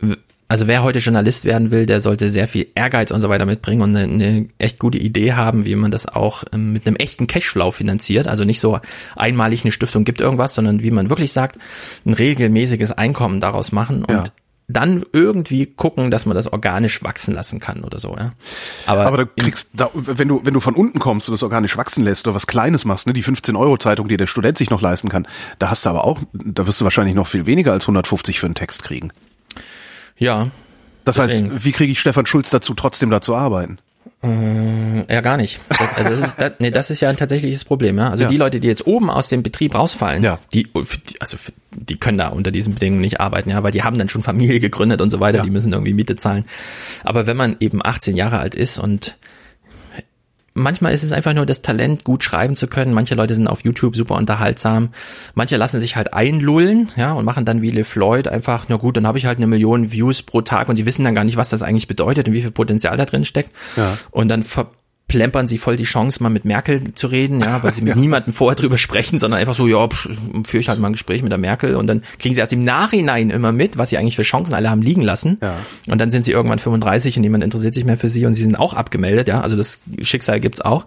also wer heute Journalist werden will, der sollte sehr viel Ehrgeiz und so weiter mitbringen und eine, eine echt gute Idee haben, wie man das auch ähm, mit einem echten Cashflow finanziert. Also nicht so einmalig eine Stiftung gibt irgendwas, sondern wie man wirklich sagt, ein regelmäßiges Einkommen daraus machen und ja dann irgendwie gucken, dass man das organisch wachsen lassen kann oder so, ja. Aber, aber du kriegst, da, wenn du, wenn du von unten kommst und das organisch wachsen lässt oder was Kleines machst, ne, die 15 Euro Zeitung, die der Student sich noch leisten kann, da hast du aber auch, da wirst du wahrscheinlich noch viel weniger als 150 für einen Text kriegen. Ja. Das deswegen. heißt, wie kriege ich Stefan Schulz dazu, trotzdem da zu arbeiten? Äh, Ja, gar nicht. Das, also das ist, das, nee, das ist ja ein tatsächliches Problem. Ja? Also Ja. die Leute, die jetzt oben aus dem Betrieb rausfallen, Ja. die, also die können da unter diesen Bedingungen nicht arbeiten, ja, weil die haben dann schon Familie gegründet und so weiter, Ja. die müssen irgendwie Miete zahlen. Aber wenn man eben 18 Jahre alt ist und manchmal ist es einfach nur das Talent, gut schreiben zu können. Manche Leute sind auf YouTube super unterhaltsam. Manche lassen sich halt einlullen, ja, und machen dann wie Le Floyd einfach, na gut, dann habe ich halt eine Million Views pro Tag und die wissen dann gar nicht, was das eigentlich bedeutet und wie viel Potenzial da drin steckt. Ja. Und dann verplempern sie voll die Chance, mal mit Merkel zu reden, ja, weil sie mit <laughs> niemandem vorher drüber sprechen, sondern einfach so, ja, pff, führe ich halt mal ein Gespräch mit der Merkel und dann kriegen sie erst im Nachhinein immer mit, was sie eigentlich für Chancen alle haben liegen lassen. Ja. Und dann sind sie irgendwann 35 und niemand interessiert sich mehr für sie und sie sind auch abgemeldet, ja. Also das Schicksal gibt's auch.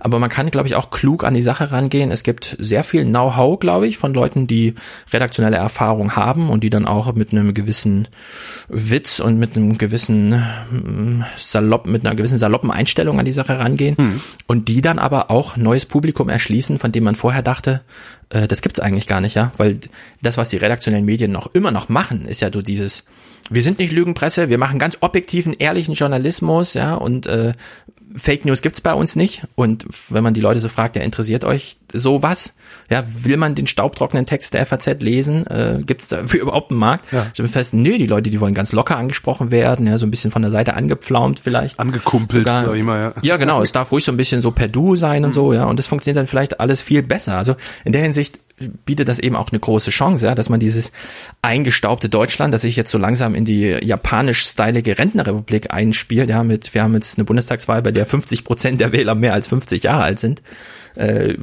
Aber man kann, glaube ich, auch klug an die Sache rangehen. Es gibt sehr viel Know-how, glaube ich, von Leuten, die redaktionelle Erfahrung haben und die dann auch mit einem gewissen Witz und mit einem gewissen mm, salopp, mit einer gewissen saloppen Einstellung an die Sache rangehen und die dann aber auch neues Publikum erschließen, von dem man vorher dachte, äh, das gibt's eigentlich gar nicht, ja, weil das, was die redaktionellen Medien noch immer noch machen, ist ja so dieses, wir sind nicht Lügenpresse, wir machen ganz objektiven, ehrlichen Journalismus, ja, und äh, Fake News gibt's bei uns nicht. Und wenn man die Leute so fragt, ja, interessiert euch sowas? Ja, will man den staubtrockenen Text der FAZ lesen? Äh, gibt's dafür <laughs> überhaupt einen Markt? Ja. Ich stelle fest, nö, die Leute, die wollen ganz locker angesprochen werden, ja, so ein bisschen von der Seite angepflaumt vielleicht. Angekumpelt, Sogar- sag ich mal, ja. Ja, genau. Es darf ruhig so ein bisschen so per Du sein und so, ja. Und das funktioniert dann vielleicht alles viel besser. Also in der Hinsicht bietet das eben auch eine große Chance, ja, dass man dieses eingestaubte Deutschland, das sich jetzt so langsam in die japanisch-stylige Rentnerrepublik einspielt, ja, mit, wir haben jetzt eine Bundestagswahl, bei der 50 Prozent der Wähler mehr als 50 Jahre alt sind, äh,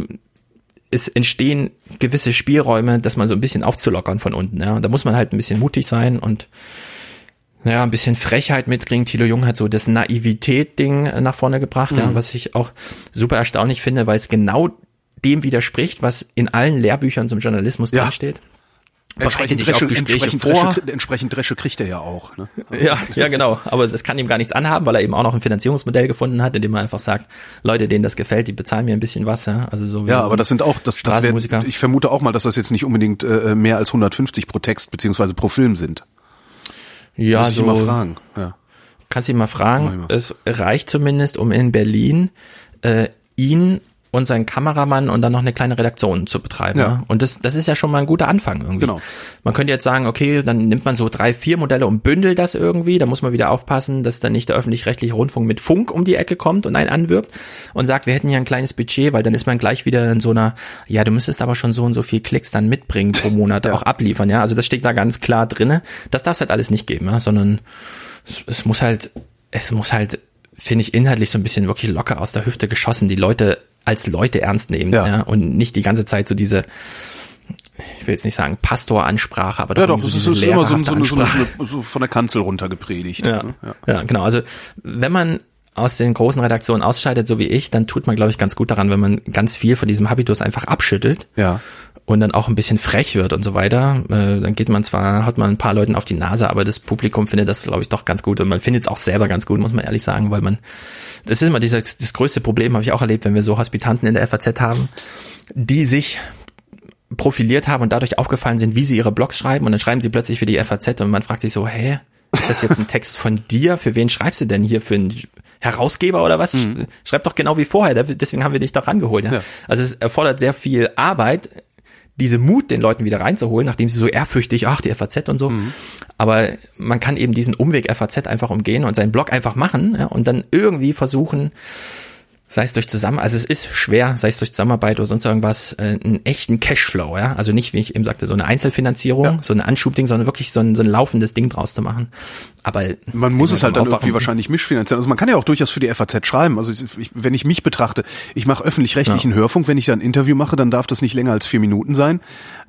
es entstehen gewisse Spielräume, dass man so ein bisschen aufzulockern von unten, ja. Und da muss man halt ein bisschen mutig sein und naja, ein bisschen Frechheit mitkriegen. Thilo Jung hat so das Naivität-Ding äh, nach vorne gebracht, ja, was ich auch super erstaunlich finde, weil es genau dem widerspricht, was in allen Lehrbüchern zum Journalismus Ja. drinsteht. Bereite Entsprechend dich auf Dresche, Gespräche entsprechend, vor. Dresche, entsprechend Dresche kriegt er ja auch. Ne? <laughs> Ja, ja, genau. Aber das kann ihm gar nichts anhaben, weil er eben auch noch ein Finanzierungsmodell gefunden hat, in dem er einfach sagt, Leute, denen das gefällt, die bezahlen mir ein bisschen was, ja. Also so Ja, aber das sind auch, das, das wär, ich vermute auch mal, dass das jetzt nicht unbedingt äh, mehr als 150 pro Text beziehungsweise pro Film sind. ja, Muss ich so, mal fragen. Ja. Kannst du ihn mal fragen. ich mal. Es reicht zumindest, um in Berlin äh, ihn und seinen Kameramann und dann noch eine kleine Redaktion zu betreiben. Ja. Ja. Und das, das ist ja schon mal ein guter Anfang irgendwie. Genau. Man könnte jetzt sagen, okay, dann nimmt man so drei, vier Modelle und bündelt das irgendwie. Da muss man wieder aufpassen, dass dann nicht der öffentlich-rechtliche Rundfunk mit Funk um die Ecke kommt und einen anwirbt und sagt, wir hätten hier ein kleines Budget, weil dann ist man gleich wieder in so einer, ja, du müsstest aber schon so und so viel Klicks dann mitbringen pro Monat, <laughs> auch abliefern, ja. Also das steht da ganz klar drinne. Das darf es halt alles nicht geben, ja, sondern es, es muss halt, es muss halt, finde ich, inhaltlich so ein bisschen wirklich locker aus der Hüfte geschossen, die Leute als Leute ernst nehmen, Ja. ja, und nicht die ganze Zeit so diese, ich will jetzt nicht sagen Pastoransprache, aber doch, Ja, doch, irgendwie es so ist, immer so, so, so, so, so von der Kanzel runter gepredigt. Ja, ne? ja. genau. Also wenn man aus den großen Redaktionen ausscheidet, so wie ich, dann tut man, glaube ich, ganz gut daran, wenn man ganz viel von diesem Habitus einfach abschüttelt ja. Und dann auch ein bisschen frech wird und so weiter. Äh, dann geht man zwar, haut man ein paar Leuten auf die Nase, aber das Publikum findet das, glaube ich, doch ganz gut und man findet es auch selber ganz gut, muss man ehrlich sagen, weil man, das ist immer dieser, das größte Problem, habe ich auch erlebt, wenn wir so Hospitanten in der FAZ haben, die sich profiliert haben und dadurch aufgefallen sind, wie sie ihre Blogs schreiben und dann schreiben sie plötzlich für die FAZ und man fragt sich so, hä, ist das jetzt ein Text von dir? Für wen schreibst du denn hier? Für einen Herausgeber oder was? Schreib doch genau wie vorher, deswegen haben wir dich doch rangeholt. Ja? Ja. Also es erfordert sehr viel Arbeit, diese Mut den Leuten wieder reinzuholen, nachdem sie so ehrfürchtig, ach, die FAZ und so. Aber man kann eben diesen Umweg FAZ einfach umgehen und seinen Blog einfach machen ja, und dann irgendwie versuchen, sei es durch zusammen, also es ist schwer, sei es durch Zusammenarbeit oder sonst irgendwas, äh, einen echten Cashflow, ja. Also nicht, wie ich eben sagte, so eine Einzelfinanzierung, Ja. so ein Anschubding, sondern wirklich so ein, so ein laufendes Ding draus zu machen. Aber Man muss es halt dann irgendwie wahrscheinlich mischfinanzieren. Also man kann ja auch durchaus für die FAZ schreiben. Also ich, wenn ich mich betrachte, ich mache öffentlich-rechtlichen Hörfunk, wenn ich da ein Interview mache, dann darf das nicht länger als vier Minuten sein.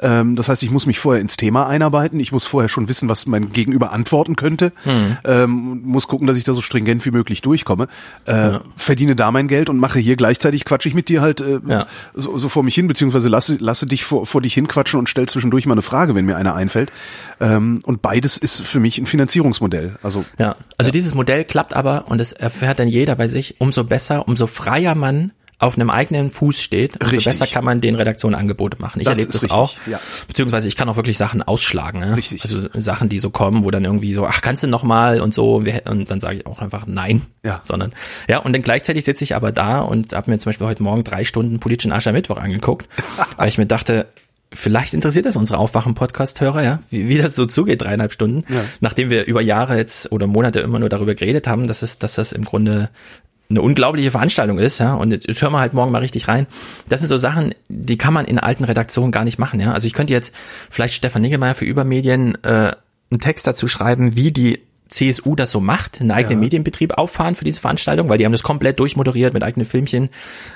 Ähm, das heißt, ich muss mich vorher ins Thema einarbeiten. Ich muss vorher schon wissen, was mein Gegenüber antworten könnte. Hm. Ähm, muss gucken, dass ich da so stringent wie möglich durchkomme. Äh, Verdiene da mein Geld und mache hier gleichzeitig quatsche ich mit dir halt äh, Ja. so, so vor mich hin, beziehungsweise lasse, lasse dich vor, vor dich hinquatschen und stell zwischendurch mal eine Frage, wenn mir eine einfällt. Ähm, und beides ist für mich ein Finanzierungsmodell. Also Ja, also dieses Modell klappt aber und es erfährt dann jeder bei sich, umso besser, umso freier man auf einem eigenen Fuß steht, umso Richtig. besser kann man den Redaktionen Angebote machen. Ich Das erlebe das richtig, auch. ja. Beziehungsweise ich kann auch wirklich Sachen ausschlagen. Ja? Richtig. Also Sachen, die so kommen, wo dann irgendwie so, ach, kannst du noch mal und so. Und dann sage ich auch einfach nein. Ja. Sondern, ja, und dann gleichzeitig sitze ich aber da und habe mir zum Beispiel heute Morgen drei Stunden politischen Aschermittwoch angeguckt, <laughs> weil ich mir dachte, Vielleicht interessiert das unsere Aufwachen-Podcast-Hörer, ja, wie, wie das so zugeht, dreieinhalb Stunden, Ja. nachdem wir über Jahre jetzt oder Monate immer nur darüber geredet haben, dass es, dass das im Grunde eine unglaubliche Veranstaltung ist, ja, und jetzt, hören wir halt morgen mal richtig rein. Das sind so Sachen, die kann man in alten Redaktionen gar nicht machen, ja. Also ich könnte jetzt vielleicht Stefan Niggemeier für Übermedien äh, einen Text dazu schreiben, wie die CSU das so macht, einen eigenen Ja. Medienbetrieb auffahren für diese Veranstaltung, weil die haben das komplett durchmoderiert mit eigenen Filmchen.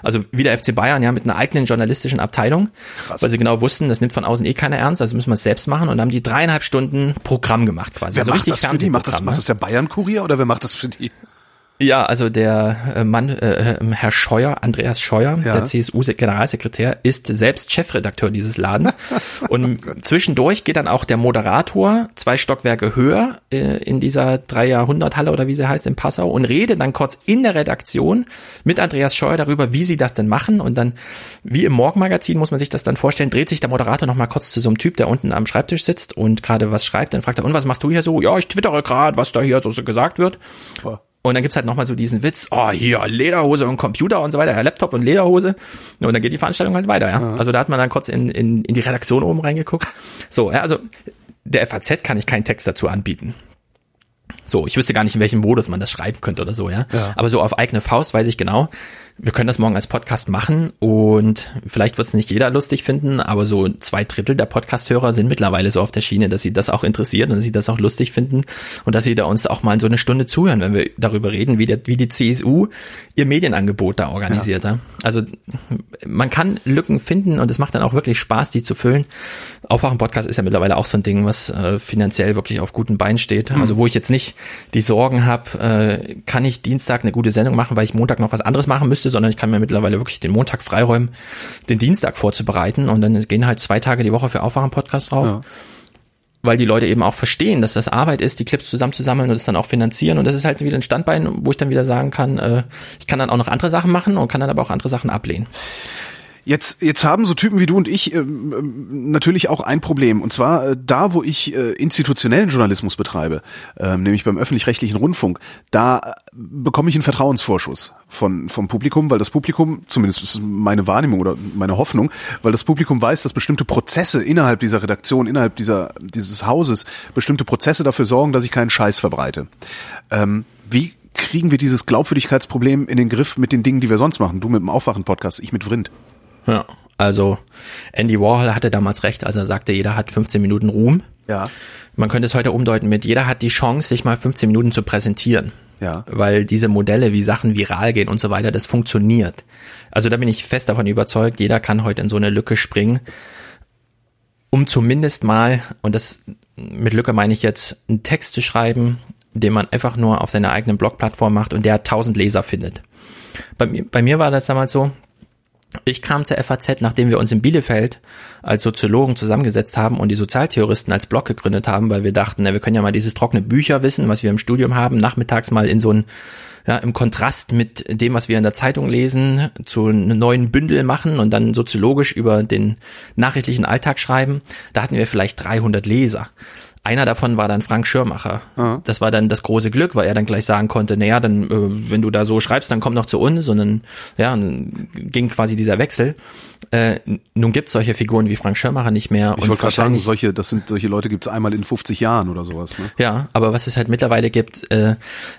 Also wie der FC Bayern, ja, mit einer eigenen journalistischen Abteilung, Krass. weil sie genau wussten, das nimmt von außen eh keiner ernst, also müssen wir es selbst machen und haben die dreieinhalb Stunden Programm gemacht quasi. Wer also macht das für die? Macht das, macht ne? das der Bayern-Kurier oder wer macht das für die? Ja, also der äh, Mann, äh, äh, Herr Scheuer, Andreas Scheuer, Ja. der CSU-Generalsekretär, ist selbst Chefredakteur dieses Ladens. <laughs> und zwischendurch geht dann auch der Moderator zwei Stockwerke höher äh, in dieser Drei-Jahrhundert-Halle oder wie sie heißt in Passau und redet dann kurz in der Redaktion mit Andreas Scheuer darüber, wie sie das denn machen. Und dann, wie im Morgenmagazin, muss man sich das dann vorstellen, dreht sich der Moderator noch mal kurz zu so einem Typ, der unten am Schreibtisch sitzt und gerade was schreibt. Dann fragt er, und was machst du hier so? Ja, ich twittere gerade, was da hier so so gesagt wird. Super. Und dann gibt's halt nochmal so diesen Witz, oh, hier, Lederhose und Computer und so weiter, ja, Laptop und Lederhose. Und dann geht die Veranstaltung halt weiter, ja. Also da hat man dann kurz in, in, in die Redaktion oben reingeguckt. So, ja, also der FAZ kann ich keinen Text dazu anbieten. So, ich wüsste gar nicht, in welchem Modus man das schreiben könnte oder so, ja. Ja. Aber so auf eigene Faust weiß ich genau, wir können das morgen als Podcast machen und vielleicht wird es nicht jeder lustig finden, aber so zwei Drittel der Podcast-Hörer sind mittlerweile so auf der Schiene, dass sie das auch interessiert und dass sie das auch lustig finden und dass sie da uns auch mal so eine Stunde zuhören, wenn wir darüber reden, wie, der, wie die CSU ihr Medienangebot da organisiert. Ja. Also man kann Lücken finden und es macht dann auch wirklich Spaß, die zu füllen. Aufwachen-Podcast ist ja mittlerweile auch so ein Ding, was äh, finanziell wirklich auf guten Beinen steht. Also wo ich jetzt nicht die Sorgen habe, äh, kann ich Dienstag eine gute Sendung machen, weil ich Montag noch was anderes machen müsste, sondern ich kann mir mittlerweile wirklich den Montag freiräumen, den Dienstag vorzubereiten und dann gehen halt zwei Tage die Woche für Aufwachen-Podcast drauf. Ja. Weil die Leute eben auch verstehen, dass das Arbeit ist, die Clips zusammenzusammeln und das dann auch finanzieren. Und das ist halt wieder ein Standbein, wo ich dann wieder sagen kann, äh, ich kann dann auch noch andere Sachen machen und kann dann aber auch andere Sachen ablehnen. Jetzt, jetzt haben so Typen wie du und ich ähm, natürlich auch ein Problem. Und zwar äh, da, wo ich äh, institutionellen Journalismus betreibe, ähm, nämlich beim öffentlich-rechtlichen Rundfunk, da äh, bekomme ich einen Vertrauensvorschuss von, vom Publikum, weil das Publikum, zumindest ist meine Wahrnehmung oder meine Hoffnung, weil das Publikum weiß, dass bestimmte Prozesse innerhalb dieser Redaktion, innerhalb dieser, dieses Hauses, bestimmte Prozesse dafür sorgen, dass ich keinen Scheiß verbreite. Ähm, wie kriegen wir dieses Glaubwürdigkeitsproblem in den Griff mit den Dingen, die wir sonst machen? Du mit dem Aufwachen-Podcast, ich mit Vrind. Ja, also Andy Warhol hatte damals recht, als er sagte, jeder hat 15 Minuten Ruhm. Ja. Man könnte es heute umdeuten mit, jeder hat die Chance, sich mal 15 Minuten zu präsentieren. Ja. Weil diese Modelle, wie Sachen viral gehen und so weiter, das funktioniert. Also da bin ich fest davon überzeugt, jeder kann heute in so eine Lücke springen, um zumindest mal, und das mit Lücke meine ich jetzt, einen Text zu schreiben, den man einfach nur auf seiner eigenen Blogplattform macht und der 1000 Leser findet. Bei mir, bei mir war das damals so, ich kam zur FAZ, nachdem wir uns in Bielefeld als Soziologen zusammengesetzt haben und die Sozialtheoristen als Blog gegründet haben, weil wir dachten, na, wir können ja mal dieses trockene Bücherwissen, was wir im Studium haben, nachmittags mal in so ein ja, im Kontrast mit dem, was wir in der Zeitung lesen, zu einem neuen Bündel machen und dann soziologisch über den nachrichtlichen Alltag schreiben. Da hatten wir vielleicht 300 Leser. Einer davon war dann Frank Schirmacher. Das war dann das große Glück, weil er dann gleich sagen konnte, naja, dann, äh, wenn du da so schreibst, dann komm noch zu uns. Und dann, ja, und dann ging quasi dieser Wechsel. Äh, nun gibt es solche Figuren wie Frank Schirmacher nicht mehr. Ich wollte gerade sagen, solche, das sind solche Leute gibt's einmal in 50 Jahren oder sowas. Ne? Ja, aber was es halt mittlerweile gibt, äh,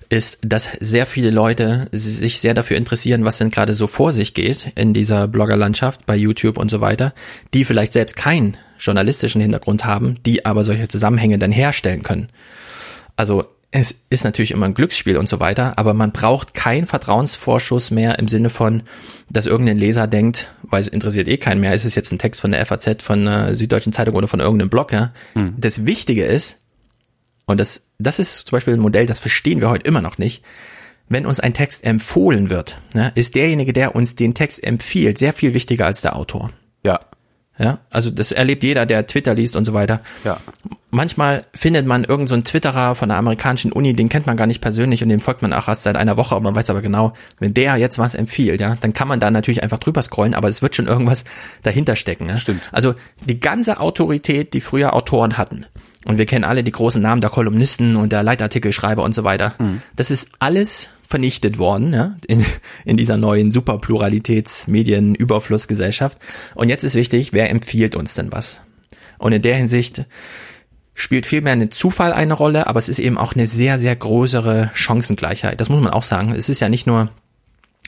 ist, dass sehr viele Leute sich sehr dafür interessieren, was denn gerade so vor sich geht in dieser Bloggerlandschaft bei YouTube und so weiter, die vielleicht selbst keinen journalistischen Hintergrund haben, die aber solche Zusammenhänge dann herstellen können. Also es ist natürlich immer ein Glücksspiel und so weiter, aber man braucht keinen Vertrauensvorschuss mehr im Sinne von, dass irgendein Leser denkt, weil es interessiert eh keinen mehr, ist es jetzt ein Text von der FAZ, von der Süddeutschen Zeitung oder von irgendeinem Blog. Ja? Das Wichtige ist, und das, das ist zum Beispiel ein Modell, das verstehen wir heute immer noch nicht, wenn uns ein Text empfohlen wird, ne, ist derjenige, der uns den Text empfiehlt, sehr viel wichtiger als der Autor. Ja. Ja, also das erlebt jeder, der Twitter liest und so weiter. Ja. manchmal findet man irgendeinen so einen Twitterer von der amerikanischen Uni, den kennt man gar nicht persönlich und dem folgt man auch erst seit einer Woche, aber man weiß aber genau, wenn der jetzt was empfiehlt, ja, dann kann man da natürlich einfach drüber scrollen, aber es wird schon irgendwas dahinter stecken. Ja? Stimmt. Also die ganze Autorität, die früher Autoren hatten, und wir kennen alle die großen Namen der Kolumnisten und der Leitartikelschreiber und so weiter, das ist alles vernichtet worden, ja, in, in dieser neuen Superpluralitäts-Medien-Überflussgesellschaft. Und jetzt ist wichtig, wer empfiehlt uns denn was? Und in der Hinsicht spielt vielmehr eine Zufall eine Rolle, aber es ist eben auch eine sehr, sehr größere Chancengleichheit. Das muss man auch sagen. Es ist ja nicht nur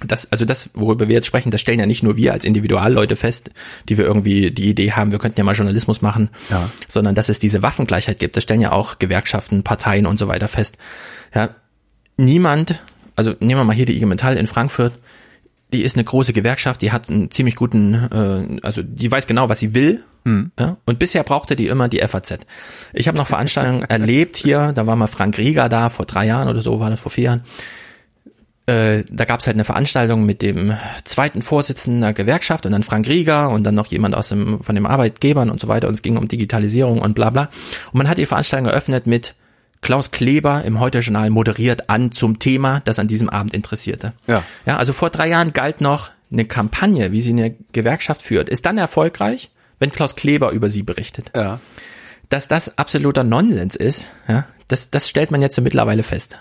das, also das, worüber wir jetzt sprechen, das stellen ja nicht nur wir als Individualleute fest, die wir irgendwie die Idee haben, wir könnten ja mal Journalismus machen, Ja. sondern dass es diese Waffengleichheit gibt. Das stellen ja auch Gewerkschaften, Parteien und so weiter fest. Ja, niemand, also nehmen wir mal hier die IG Metall in Frankfurt, die ist eine große Gewerkschaft, die hat einen ziemlich guten, äh, also die weiß genau, was sie will. Ja, und bisher brauchte die immer die FAZ. Ich habe noch Veranstaltungen <laughs> erlebt hier, da war mal Frank Rieger da, vor drei Jahren oder so, war das vor vier Jahren. Äh, da gab es halt eine Veranstaltung mit dem zweiten Vorsitzenden der Gewerkschaft und dann Frank Rieger und dann noch jemand aus dem, von den Arbeitgebern und so weiter und es ging um Digitalisierung und bla bla. Und man hat die Veranstaltung eröffnet mit Klaus Kleber im Heute-Journal moderiert an zum Thema, das an diesem Abend interessierte. Ja. Ja, also vor drei Jahren galt noch eine Kampagne, wie sie eine Gewerkschaft führt, ist dann erfolgreich, wenn Klaus Kleber über sie berichtet. Ja. Dass das absoluter Nonsens ist, ja, das, das stellt man jetzt so mittlerweile fest.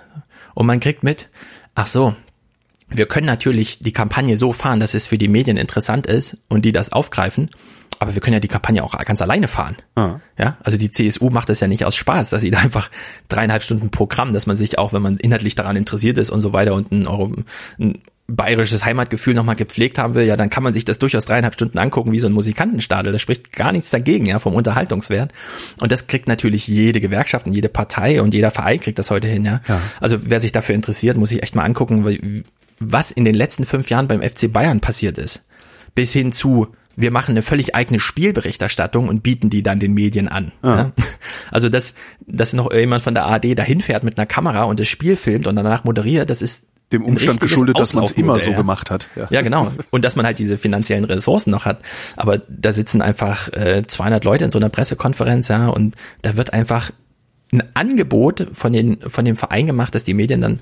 Und man kriegt mit, ach so, wir können natürlich die Kampagne so fahren, dass es für die Medien interessant ist und die das aufgreifen, aber wir können ja die Kampagne auch ganz alleine fahren. Ah. Ja, also die CSU macht das ja nicht aus Spaß, dass sie da einfach dreieinhalb Stunden Programm, dass man sich auch, wenn man inhaltlich daran interessiert ist und so weiter und ein, Euro, ein bayerisches Heimatgefühl nochmal gepflegt haben will, ja, dann kann man sich das durchaus dreieinhalb Stunden angucken, wie so ein Musikantenstadel. Da spricht gar nichts dagegen, ja, vom Unterhaltungswert. Und das kriegt natürlich jede Gewerkschaft und jede Partei und jeder Verein kriegt das heute hin, ja. Ja. Also wer sich dafür interessiert, muss sich echt mal angucken, was in den letzten fünf Jahren beim FC Bayern passiert ist. Bis hin zu, wir machen eine völlig eigene Spielberichterstattung und bieten die dann den Medien an. Ja. <laughs> Also, dass, dass noch jemand von der ARD dahin fährt mit einer Kamera und das Spiel filmt und danach moderiert, das ist Dem Umstand geschuldet, dass man es immer so ja. gemacht hat. Ja, genau. Und dass man halt diese finanziellen Ressourcen noch hat. Aber da sitzen einfach äh, 200 Leute in so einer Pressekonferenz, ja, und da wird einfach ein Angebot von den von dem Verein gemacht, dass die Medien dann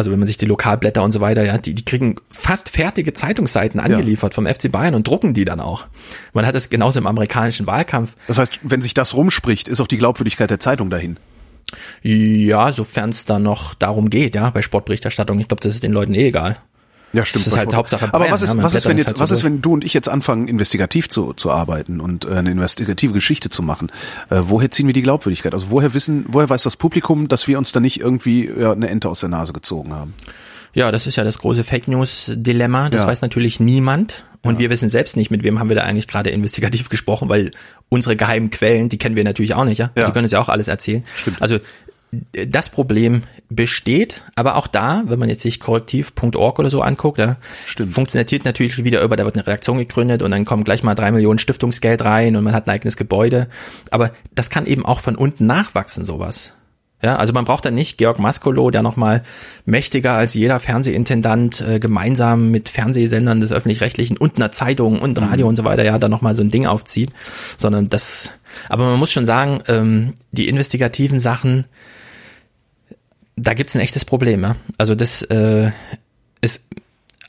also wenn man sich die Lokalblätter und so weiter, ja, die, die kriegen fast fertige Zeitungsseiten angeliefert vom FC Bayern und drucken die dann auch. Man hat es genauso im amerikanischen Wahlkampf. Das heißt, wenn sich das rumspricht, ist auch die Glaubwürdigkeit der Zeitung dahin. Ja, sofern es dann noch darum geht, ja, bei Sportberichterstattung. Ich glaube, das ist den Leuten eh egal. Ja, stimmt. Das ist halt Hauptsache Aber Bayern, was ist, ja, was ist, wenn jetzt, halt so was ist, wenn du und ich jetzt anfangen, investigativ zu, zu arbeiten und äh, eine investigative Geschichte zu machen? Äh, woher ziehen wir die Glaubwürdigkeit? Also woher wissen, woher weiß das Publikum, dass wir uns da nicht irgendwie ja, eine Ente aus der Nase gezogen haben? Ja, das ist ja das große Fake News Dilemma. Das Ja. weiß natürlich niemand. Und wir wissen selbst nicht, mit wem haben wir da eigentlich gerade investigativ <laughs> gesprochen, weil unsere geheimen Quellen, die kennen wir natürlich auch nicht, ja. Ja. Die können uns ja auch alles erzählen. Stimmt. Also d- das Problem besteht, aber auch da, wenn man jetzt sich korrektiv.org oder so anguckt, ja, Stimmt. funktioniert natürlich wieder über, da wird eine Redaktion gegründet und dann kommen gleich mal drei Millionen Stiftungsgeld rein und man hat ein eigenes Gebäude. Aber das kann eben auch von unten nachwachsen, sowas. Ja, also man braucht dann nicht Georg Maskolo, der nochmal mächtiger als jeder Fernsehintendant äh, gemeinsam mit Fernsehsendern des öffentlich-rechtlichen und einer Zeitung und Radio und so weiter, ja, da nochmal so ein Ding aufzieht, sondern das, aber man muss schon sagen, ähm, die investigativen Sachen, da gibt's ein echtes Problem, ja. Also das äh, ist,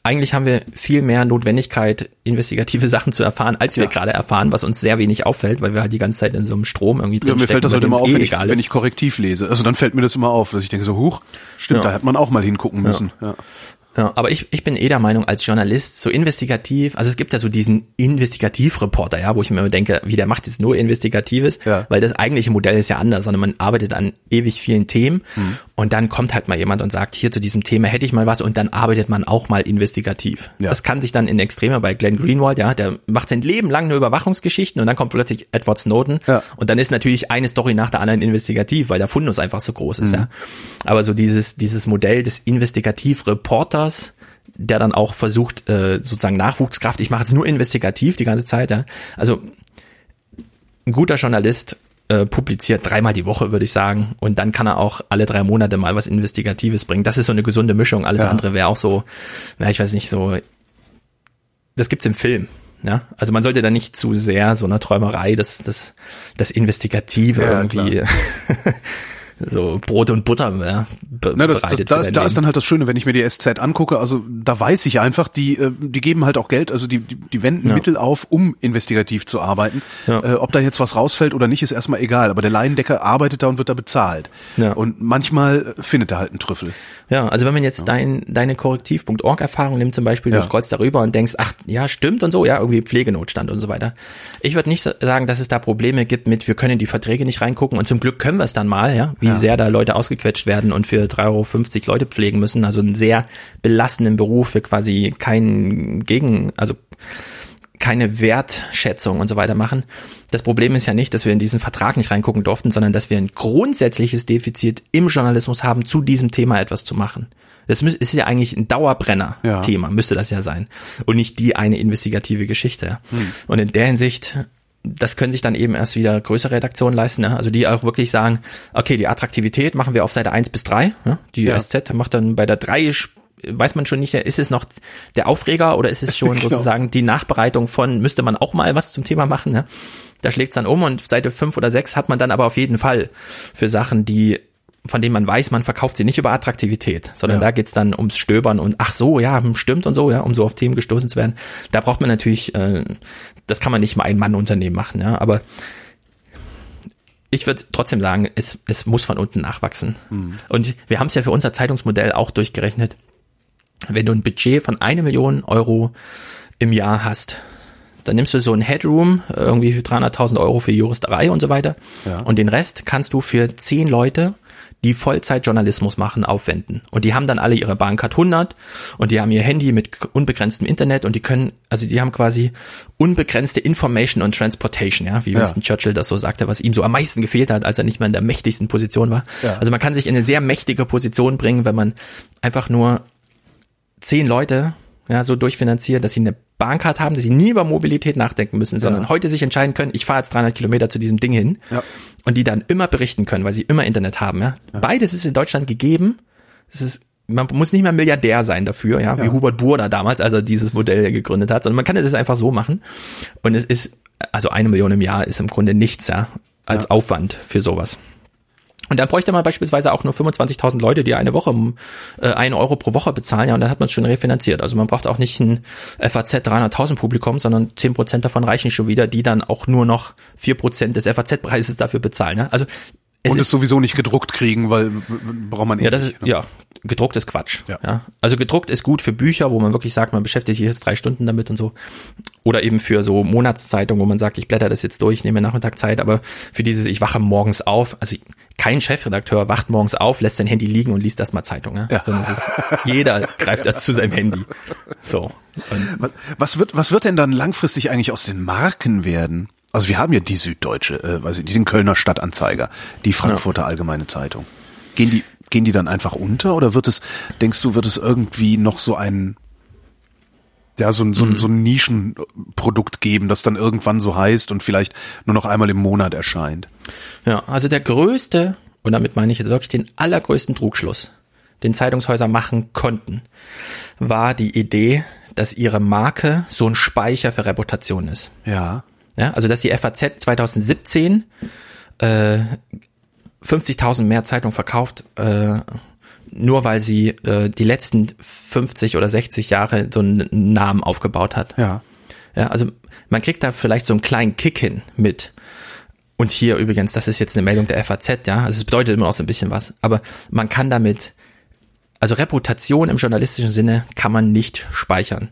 eigentlich haben wir viel mehr Notwendigkeit, investigative <laughs> Sachen zu erfahren, als wir Ja. gerade erfahren, was uns sehr wenig auffällt, weil wir halt die ganze Zeit in so einem Strom irgendwie drin Ja, mir fällt das halt immer auf, wenn ich, wenn ich korrektiv lese. Also dann fällt mir das immer auf, dass ich denke so, huch, stimmt, Ja. da hätte man auch mal hingucken müssen. Ja. Ja, aber ich, ich bin eh der Meinung, als Journalist, so investigativ, also es gibt ja so diesen Investigativreporter, ja, wo ich mir immer denke, wie der macht jetzt nur Investigatives, weil das eigentliche Modell ist ja anders, sondern man arbeitet an ewig vielen Themen Mhm. Und dann kommt halt mal jemand und sagt, hier zu diesem Thema hätte ich mal was und dann arbeitet man auch mal investigativ. Ja. Das kann sich dann in Extreme bei Glenn Greenwald, ja, der macht sein Leben lang nur Überwachungsgeschichten und dann kommt plötzlich Edward Snowden Ja. und dann ist natürlich eine Story nach der anderen investigativ, weil der Fundus einfach so groß ist, ja. Aber so dieses, dieses Modell des Investigativreporters, der dann auch versucht, äh, sozusagen Nachwuchskraft, ich mache jetzt nur investigativ die ganze Zeit, ja. Also ein guter Journalist äh, publiziert dreimal die Woche, würde ich sagen. Und dann kann er auch alle drei Monate mal was Investigatives bringen. Das ist so eine gesunde Mischung. Alles Ja. andere wäre auch so, na, ich weiß nicht, so, das gibt's im Film. Ja, also man sollte da nicht zu sehr so einer Träumerei, das, das, das Investigative Ja, irgendwie <laughs> so Brot und Butter ja, be Na, das, das, bereitet da, für ist, dein da ist dann halt das Schöne, wenn ich mir die SZ angucke, also da weiß ich einfach, die, äh, die geben halt auch Geld, also die, die, die wenden Ja. Mittel auf, um investigativ zu arbeiten. Ja. Äh, ob da jetzt was rausfällt oder nicht, ist erstmal egal, aber der Laiendecker arbeitet da und wird da bezahlt. Ja. Und manchmal äh, findet er halt einen Trüffel. Ja, also wenn man jetzt dein, deine Korrektiv.org-Erfahrung nimmt zum Beispiel, Ja. du scrollst darüber und denkst, ach ja, stimmt und so, ja, irgendwie Pflegenotstand und so weiter. Ich würde nicht sa- sagen, dass es da Probleme gibt mit, wir können in die Verträge nicht reingucken und zum Glück können wir es dann mal, ja, wie Ja. sehr da Leute ausgequetscht werden und für 3,50 Euro Leute pflegen müssen, also einen sehr belastenden Beruf für quasi keinen Gegen, also keine Wertschätzung und so weiter machen. Das Problem ist ja nicht, dass wir in diesen Vertrag nicht reingucken durften, sondern dass wir ein grundsätzliches Defizit im Journalismus haben, zu diesem Thema etwas zu machen. Das ist ja eigentlich ein Dauerbrenner-Thema, müsste das ja sein. Und nicht die eine investigative Geschichte. ja. Und in der Hinsicht, das können sich dann eben erst wieder größere Redaktionen leisten, ne? also die auch wirklich sagen, okay, die Attraktivität machen wir auf Seite 1 bis 3. Ja? Die Ja. SZ macht dann bei der 3 sp- weiß man schon nicht, ist es noch der Aufreger oder ist es <laughs> schon Genau. sozusagen die Nachbereitung von, müsste man auch mal was zum Thema machen, ne? Da schlägt's dann um und Seite 5 oder 6 hat man dann aber auf jeden Fall für Sachen, die von denen man weiß, man verkauft sie nicht über Attraktivität, sondern Ja. da geht's dann ums Stöbern und ach so, ja, hm, stimmt und so, ja, um so auf Themen gestoßen zu werden. Da braucht man natürlich, äh, das kann man nicht mal ein Mann-Unternehmen machen, ja, aber ich würde trotzdem sagen, es, es muss von unten nachwachsen. Und wir haben es ja für unser Zeitungsmodell auch durchgerechnet. Wenn du ein Budget von eine Million Euro im Jahr hast, dann nimmst du so ein Headroom, irgendwie für 300.000 Euro für Juristerei und so weiter. Ja. Und den Rest kannst du für zehn Leute, die Vollzeitjournalismus machen, aufwenden. Und die haben dann alle ihre Bahncard 100 und die haben ihr Handy mit unbegrenztem Internet und die können, also die haben quasi unbegrenzte Information und Transportation, ja, wie Ja. Winston Churchill das so sagte, was ihm so am meisten gefehlt hat, als er nicht mehr in der mächtigsten Position war. Ja. Also man kann sich in eine sehr mächtige Position bringen, wenn man einfach nur zehn Leute ja, so durchfinanziert, dass sie eine Bahncard haben, dass sie nie über Mobilität nachdenken müssen, sondern heute sich entscheiden können, ich fahre jetzt 300 Kilometer zu diesem Ding hin Ja. und die dann immer berichten können, weil sie immer Internet haben. Ja? Beides ist in Deutschland gegeben. Es ist man muss nicht mehr Milliardär sein dafür, ja, wie Ja. Hubert Burda damals, als er dieses Modell gegründet hat, sondern man kann es einfach so machen. Und es ist, also eine Million im Jahr ist im Grunde nichts, ja, als Ja. Aufwand für sowas. Und dann bräuchte man beispielsweise auch nur 25.000 Leute, die eine Woche um äh, einen Euro pro Woche bezahlen, ja, und dann hat man es schon refinanziert. Also man braucht auch nicht ein FAZ 300.000 Publikum, sondern 10 Prozent davon reichen schon wieder, die dann auch nur noch 4 Prozent des FAZ-Preises dafür bezahlen. Ja? Also es und es sowieso nicht gedruckt kriegen, weil braucht man eh ja, das nicht. ne? ja, gedruckt ist Quatsch. Ja. Ja. Also gedruckt ist gut für Bücher, wo man wirklich sagt, man beschäftigt sich jetzt drei Stunden damit und so. Oder eben für so Monatszeitungen, wo man sagt, ich blätter das jetzt durch, nehme Nachmittag Zeit, aber für dieses, ich wache morgens auf, also kein Chefredakteur wacht morgens auf, lässt sein Handy liegen und liest erstmal Zeitung, ja? Ja. sondern es ist, jeder greift das zu seinem Handy. So. Was, was wird, was wird denn dann langfristig eigentlich aus den Marken werden? Also wir haben ja die Süddeutsche, äh, weiß ich nicht, den Kölner Stadtanzeiger, die Frankfurter Allgemeine Zeitung. Gehen die, gehen die dann einfach unter oder wird es, denkst du, wird es irgendwie noch so ein, ja, so ein, so ein, so ein Nischenprodukt geben, das dann irgendwann so heißt und vielleicht nur noch einmal im Monat erscheint? Ja, also der größte, und damit meine ich jetzt wirklich den allergrößten Trugschluss, den Zeitungshäuser machen konnten, war die Idee, dass ihre Marke so ein Speicher für Reputation ist. Ja. Ja, also dass die FAZ 2017 äh, 50.000 mehr Zeitung verkauft, äh, nur weil sie äh, die letzten 50 oder 60 Jahre so einen Namen aufgebaut hat. Ja. Ja, also man kriegt da vielleicht so einen kleinen Kick hin mit. Und hier übrigens, das ist jetzt eine Meldung der FAZ, ja, also es bedeutet immer auch so ein bisschen was, aber man kann damit, also Reputation im journalistischen Sinne kann man nicht speichern.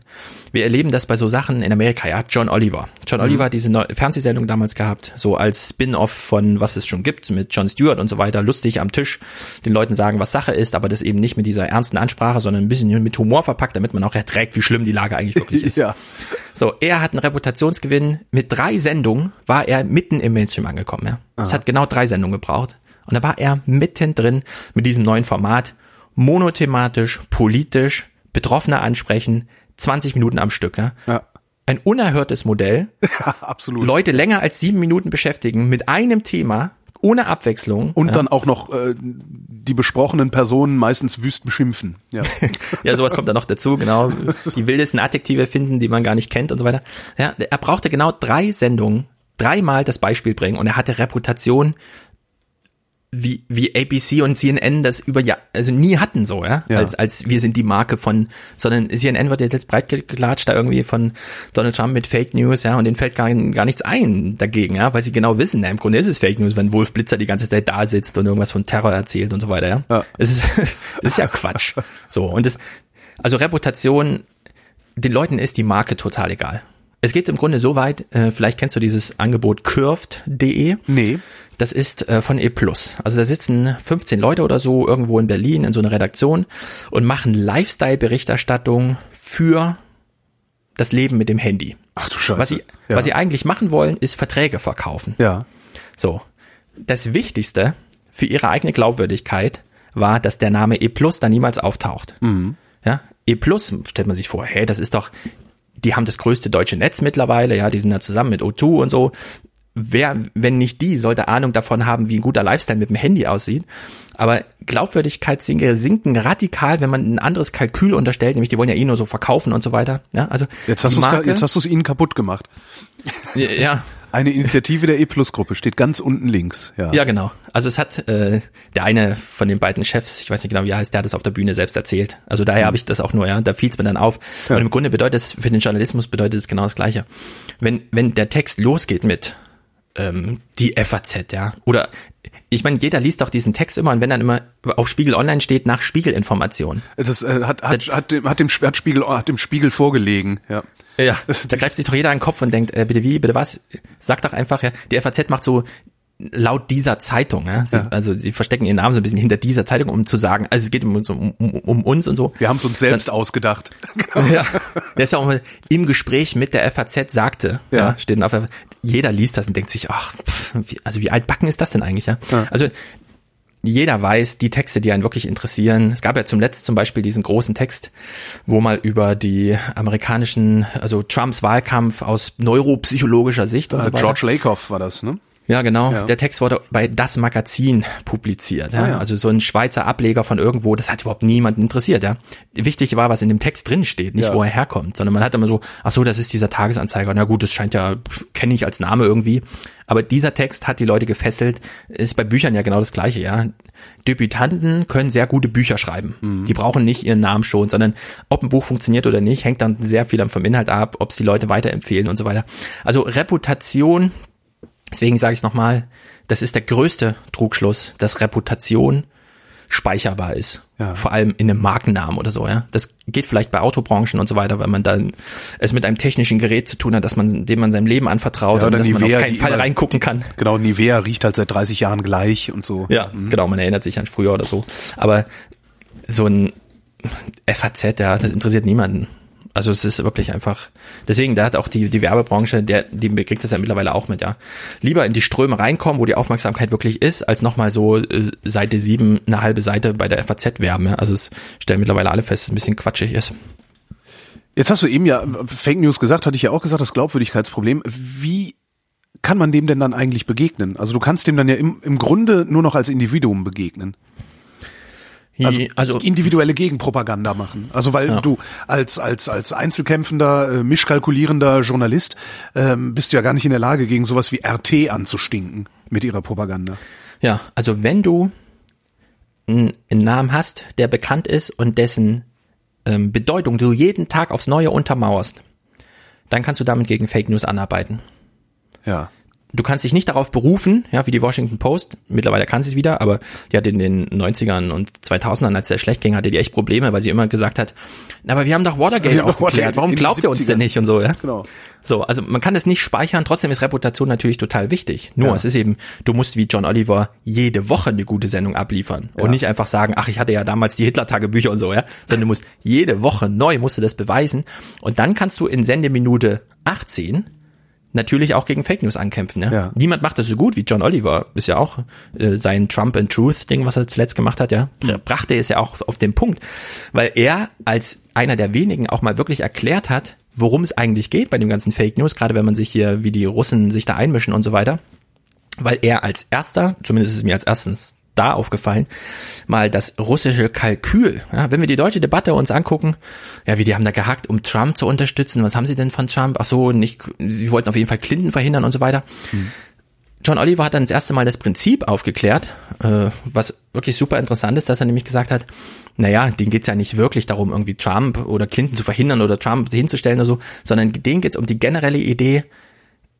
Wir erleben das bei so Sachen in Amerika, ja, John Oliver. John Oliver hat diese Neu Fernsehsendung damals gehabt, so als Spin-off von was es schon gibt, mit John Stewart und so weiter, lustig am Tisch, den Leuten sagen, was Sache ist, aber das eben nicht mit dieser ernsten Ansprache, sondern ein bisschen mit Humor verpackt, damit man auch erträgt, wie schlimm die Lage eigentlich wirklich ist. <laughs> Ja. So, er hat einen Reputationsgewinn. Mit drei Sendungen war er mitten im Mainstream angekommen. Ja. Es hat genau drei Sendungen gebraucht. Und da war er mittendrin mit diesem neuen Format. Monothematisch, politisch, Betroffene ansprechen, 20 Minuten am Stück. Ja. Ja. Ein unerhörtes Modell. ja <laughs> absolut. Leute länger als sieben Minuten beschäftigen mit einem Thema, ohne Abwechslung. Und ja. dann auch noch äh, die besprochenen Personen meistens wüst beschimpfen. Ja. <laughs> ja, sowas kommt dann noch dazu, genau. Die wildesten Adjektive finden, die man gar nicht kennt und so weiter. Ja, er brauchte genau drei Sendungen, dreimal das Beispiel bringen und er hatte Reputation wie, wie ABC und CNN das über ja, also nie hatten so, ja? ja, als, als wir sind die Marke von, sondern CNN wird jetzt breit geklatscht da irgendwie von Donald Trump mit Fake News, ja, und denen fällt gar, gar nichts ein dagegen, ja, weil sie genau wissen, ja, im Grunde ist es Fake News, wenn Wolf Blitzer die ganze Zeit da sitzt und irgendwas von Terror erzählt und so weiter, ja. ja. Es ist, das <laughs> ist ja Quatsch. <laughs> So, und das, also Reputation, den Leuten ist die Marke total egal. Es geht im Grunde so weit, äh, vielleicht kennst du dieses Angebot curved.de. Nee. Das ist äh, von E+. Also da sitzen 15 Leute oder so irgendwo in Berlin in so einer Redaktion und machen Lifestyle-Berichterstattung für das Leben mit dem Handy. Ach du Scheiße. Was sie, ja. was sie eigentlich machen wollen, ist Verträge verkaufen. Ja. So. Das Wichtigste für ihre eigene Glaubwürdigkeit war, dass der Name E da niemals auftaucht. Mhm. Ja, E stellt man sich vor, hey, das ist doch die haben das größte deutsche Netz mittlerweile, ja, die sind da zusammen mit O2 und so. Wer, wenn nicht die, sollte Ahnung davon haben, wie ein guter Lifestyle mit dem Handy aussieht. Aber Glaubwürdigkeitssiege sinken radikal, wenn man ein anderes Kalkül unterstellt, nämlich die wollen ja eh nur so verkaufen und so weiter. Ja, also jetzt hast du jetzt hast du es ihnen kaputt gemacht. Ja, eine Initiative der E-Plus-Gruppe steht ganz unten links. Ja, ja genau. Also es hat äh, der eine von den beiden Chefs, ich weiß nicht genau, wie er heißt, der hat das auf der Bühne selbst erzählt. Also daher mhm. habe ich das auch nur, ja, da fiel es mir dann auf. Ja. Und im Grunde bedeutet es, für den Journalismus bedeutet es genau das Gleiche. Wenn, wenn der Text losgeht mit ähm, die FAZ, ja, oder ich meine, jeder liest doch diesen Text immer und wenn dann immer auf Spiegel Online steht nach Spiegelinformation. Das äh, hat, hat, das, hat, dem, hat, dem, hat, Spiegel, hat dem Spiegel vorgelegen, ja. Ja, da greift sich doch jeder an den Kopf und denkt, äh, bitte wie, bitte was? Sag doch einfach, ja, die FAZ macht so laut dieser Zeitung, ja? Sie, ja. also sie verstecken ihren Namen so ein bisschen hinter dieser Zeitung, um zu sagen, also es geht um, um, um, um uns und so. Wir haben es uns selbst Dann, ausgedacht. <laughs> ja, der ist ja auch mal im Gespräch mit der FAZ sagte, ja, ja steht auf, jeder liest das und denkt sich, ach, pff, wie, also wie altbacken ist das denn eigentlich, ja? ja. Also jeder weiß, die Texte, die einen wirklich interessieren. Es gab ja zum Letzten zum Beispiel diesen großen Text, wo mal über die amerikanischen, also Trumps Wahlkampf aus neuropsychologischer Sicht und äh, so weiter. George Lakoff war das, ne? Ja, genau. Ja. Der Text wurde bei Das Magazin publiziert. Ja? Ah, ja. Also so ein Schweizer Ableger von irgendwo, das hat überhaupt niemanden interessiert. Ja? Wichtig war, was in dem Text drin steht, nicht wo er herkommt, sondern man hat immer so, ach so, das ist dieser Tagesanzeiger. Na gut, das scheint ja, kenne ich als Name irgendwie. Aber dieser Text hat die Leute gefesselt. Ist bei Büchern ja genau das Gleiche. Ja, Debütanten können sehr gute Bücher schreiben. Mhm. Die brauchen nicht ihren Namen schon, sondern ob ein Buch funktioniert oder nicht, hängt dann sehr viel vom Inhalt ab, ob es die Leute weiterempfehlen und so weiter. Also Reputation Deswegen sage ich es nochmal, das ist der größte Trugschluss, dass Reputation speicherbar ist. Ja. Vor allem in einem Markennamen oder so, ja. Das geht vielleicht bei Autobranchen und so weiter, weil man dann es mit einem technischen Gerät zu tun hat, dass man, dem man seinem Leben anvertraut ja, und dass Nivea, man auf keinen Fall reingucken kann. Genau, Nivea riecht halt seit 30 Jahren gleich und so. Ja, mhm. genau, man erinnert sich an früher oder so. Aber so ein FAZ, ja, das interessiert niemanden. Also es ist wirklich einfach, deswegen, da hat auch die, die Werbebranche, der, die kriegt das ja mittlerweile auch mit, ja. Lieber in die Ströme reinkommen, wo die Aufmerksamkeit wirklich ist, als nochmal so äh, Seite 7, eine halbe Seite bei der FAZ werben. Ja. Also es stellen mittlerweile alle fest, dass es ein bisschen quatschig ist. Jetzt hast du eben ja Fake News gesagt, hatte ich ja auch gesagt, das Glaubwürdigkeitsproblem. Wie kann man dem denn dann eigentlich begegnen? Also du kannst dem dann ja im, im Grunde nur noch als Individuum begegnen. Also, also individuelle Gegenpropaganda machen. Also weil ja. du als als als einzelkämpfender, äh, mischkalkulierender Journalist ähm, bist du ja gar nicht in der Lage, gegen sowas wie RT anzustinken mit ihrer Propaganda. Ja, also wenn du einen Namen hast, der bekannt ist und dessen ähm, Bedeutung du jeden Tag aufs Neue untermauerst, dann kannst du damit gegen Fake News anarbeiten. Ja du kannst dich nicht darauf berufen, ja, wie die Washington Post, mittlerweile kann sie es wieder, aber die hat in den 90ern und 2000ern, als der schlecht ging, hatte die echt Probleme, weil sie immer gesagt hat, aber wir haben doch Watergate wir aufgeklärt, warum glaubt ihr uns denn nicht und so, ja? Genau. So, also man kann es nicht speichern, trotzdem ist Reputation natürlich total wichtig. Nur ja. es ist eben, du musst wie John Oliver jede Woche eine gute Sendung abliefern ja. und nicht einfach sagen, ach, ich hatte ja damals die Hitler-Tagebücher und so, ja, sondern du musst jede Woche neu musst du das beweisen und dann kannst du in Sendeminute 18 natürlich auch gegen Fake News ankämpfen. Ja? ja. Niemand macht das so gut wie John Oliver. Ist ja auch äh, sein Trump and Truth Ding, was er zuletzt gemacht hat. Ja, mhm. brachte es ja auch auf den Punkt, weil er als einer der wenigen auch mal wirklich erklärt hat, worum es eigentlich geht bei dem ganzen Fake News. Gerade wenn man sich hier wie die Russen sich da einmischen und so weiter. weil er als erster, zumindest ist es mir als erstens da aufgefallen, mal das russische Kalkül. Ja, wenn wir die deutsche Debatte uns angucken, ja, wie die haben da gehackt, um Trump zu unterstützen. Was haben sie denn von Trump? Ach so, nicht, sie wollten auf jeden Fall Clinton verhindern und so weiter. Hm. John Oliver hat dann das erste Mal das Prinzip aufgeklärt, äh, was wirklich super interessant ist, dass er nämlich gesagt hat, naja, denen geht's ja nicht wirklich darum, irgendwie Trump oder Clinton zu verhindern oder Trump hinzustellen oder so, sondern denen geht's um die generelle Idee,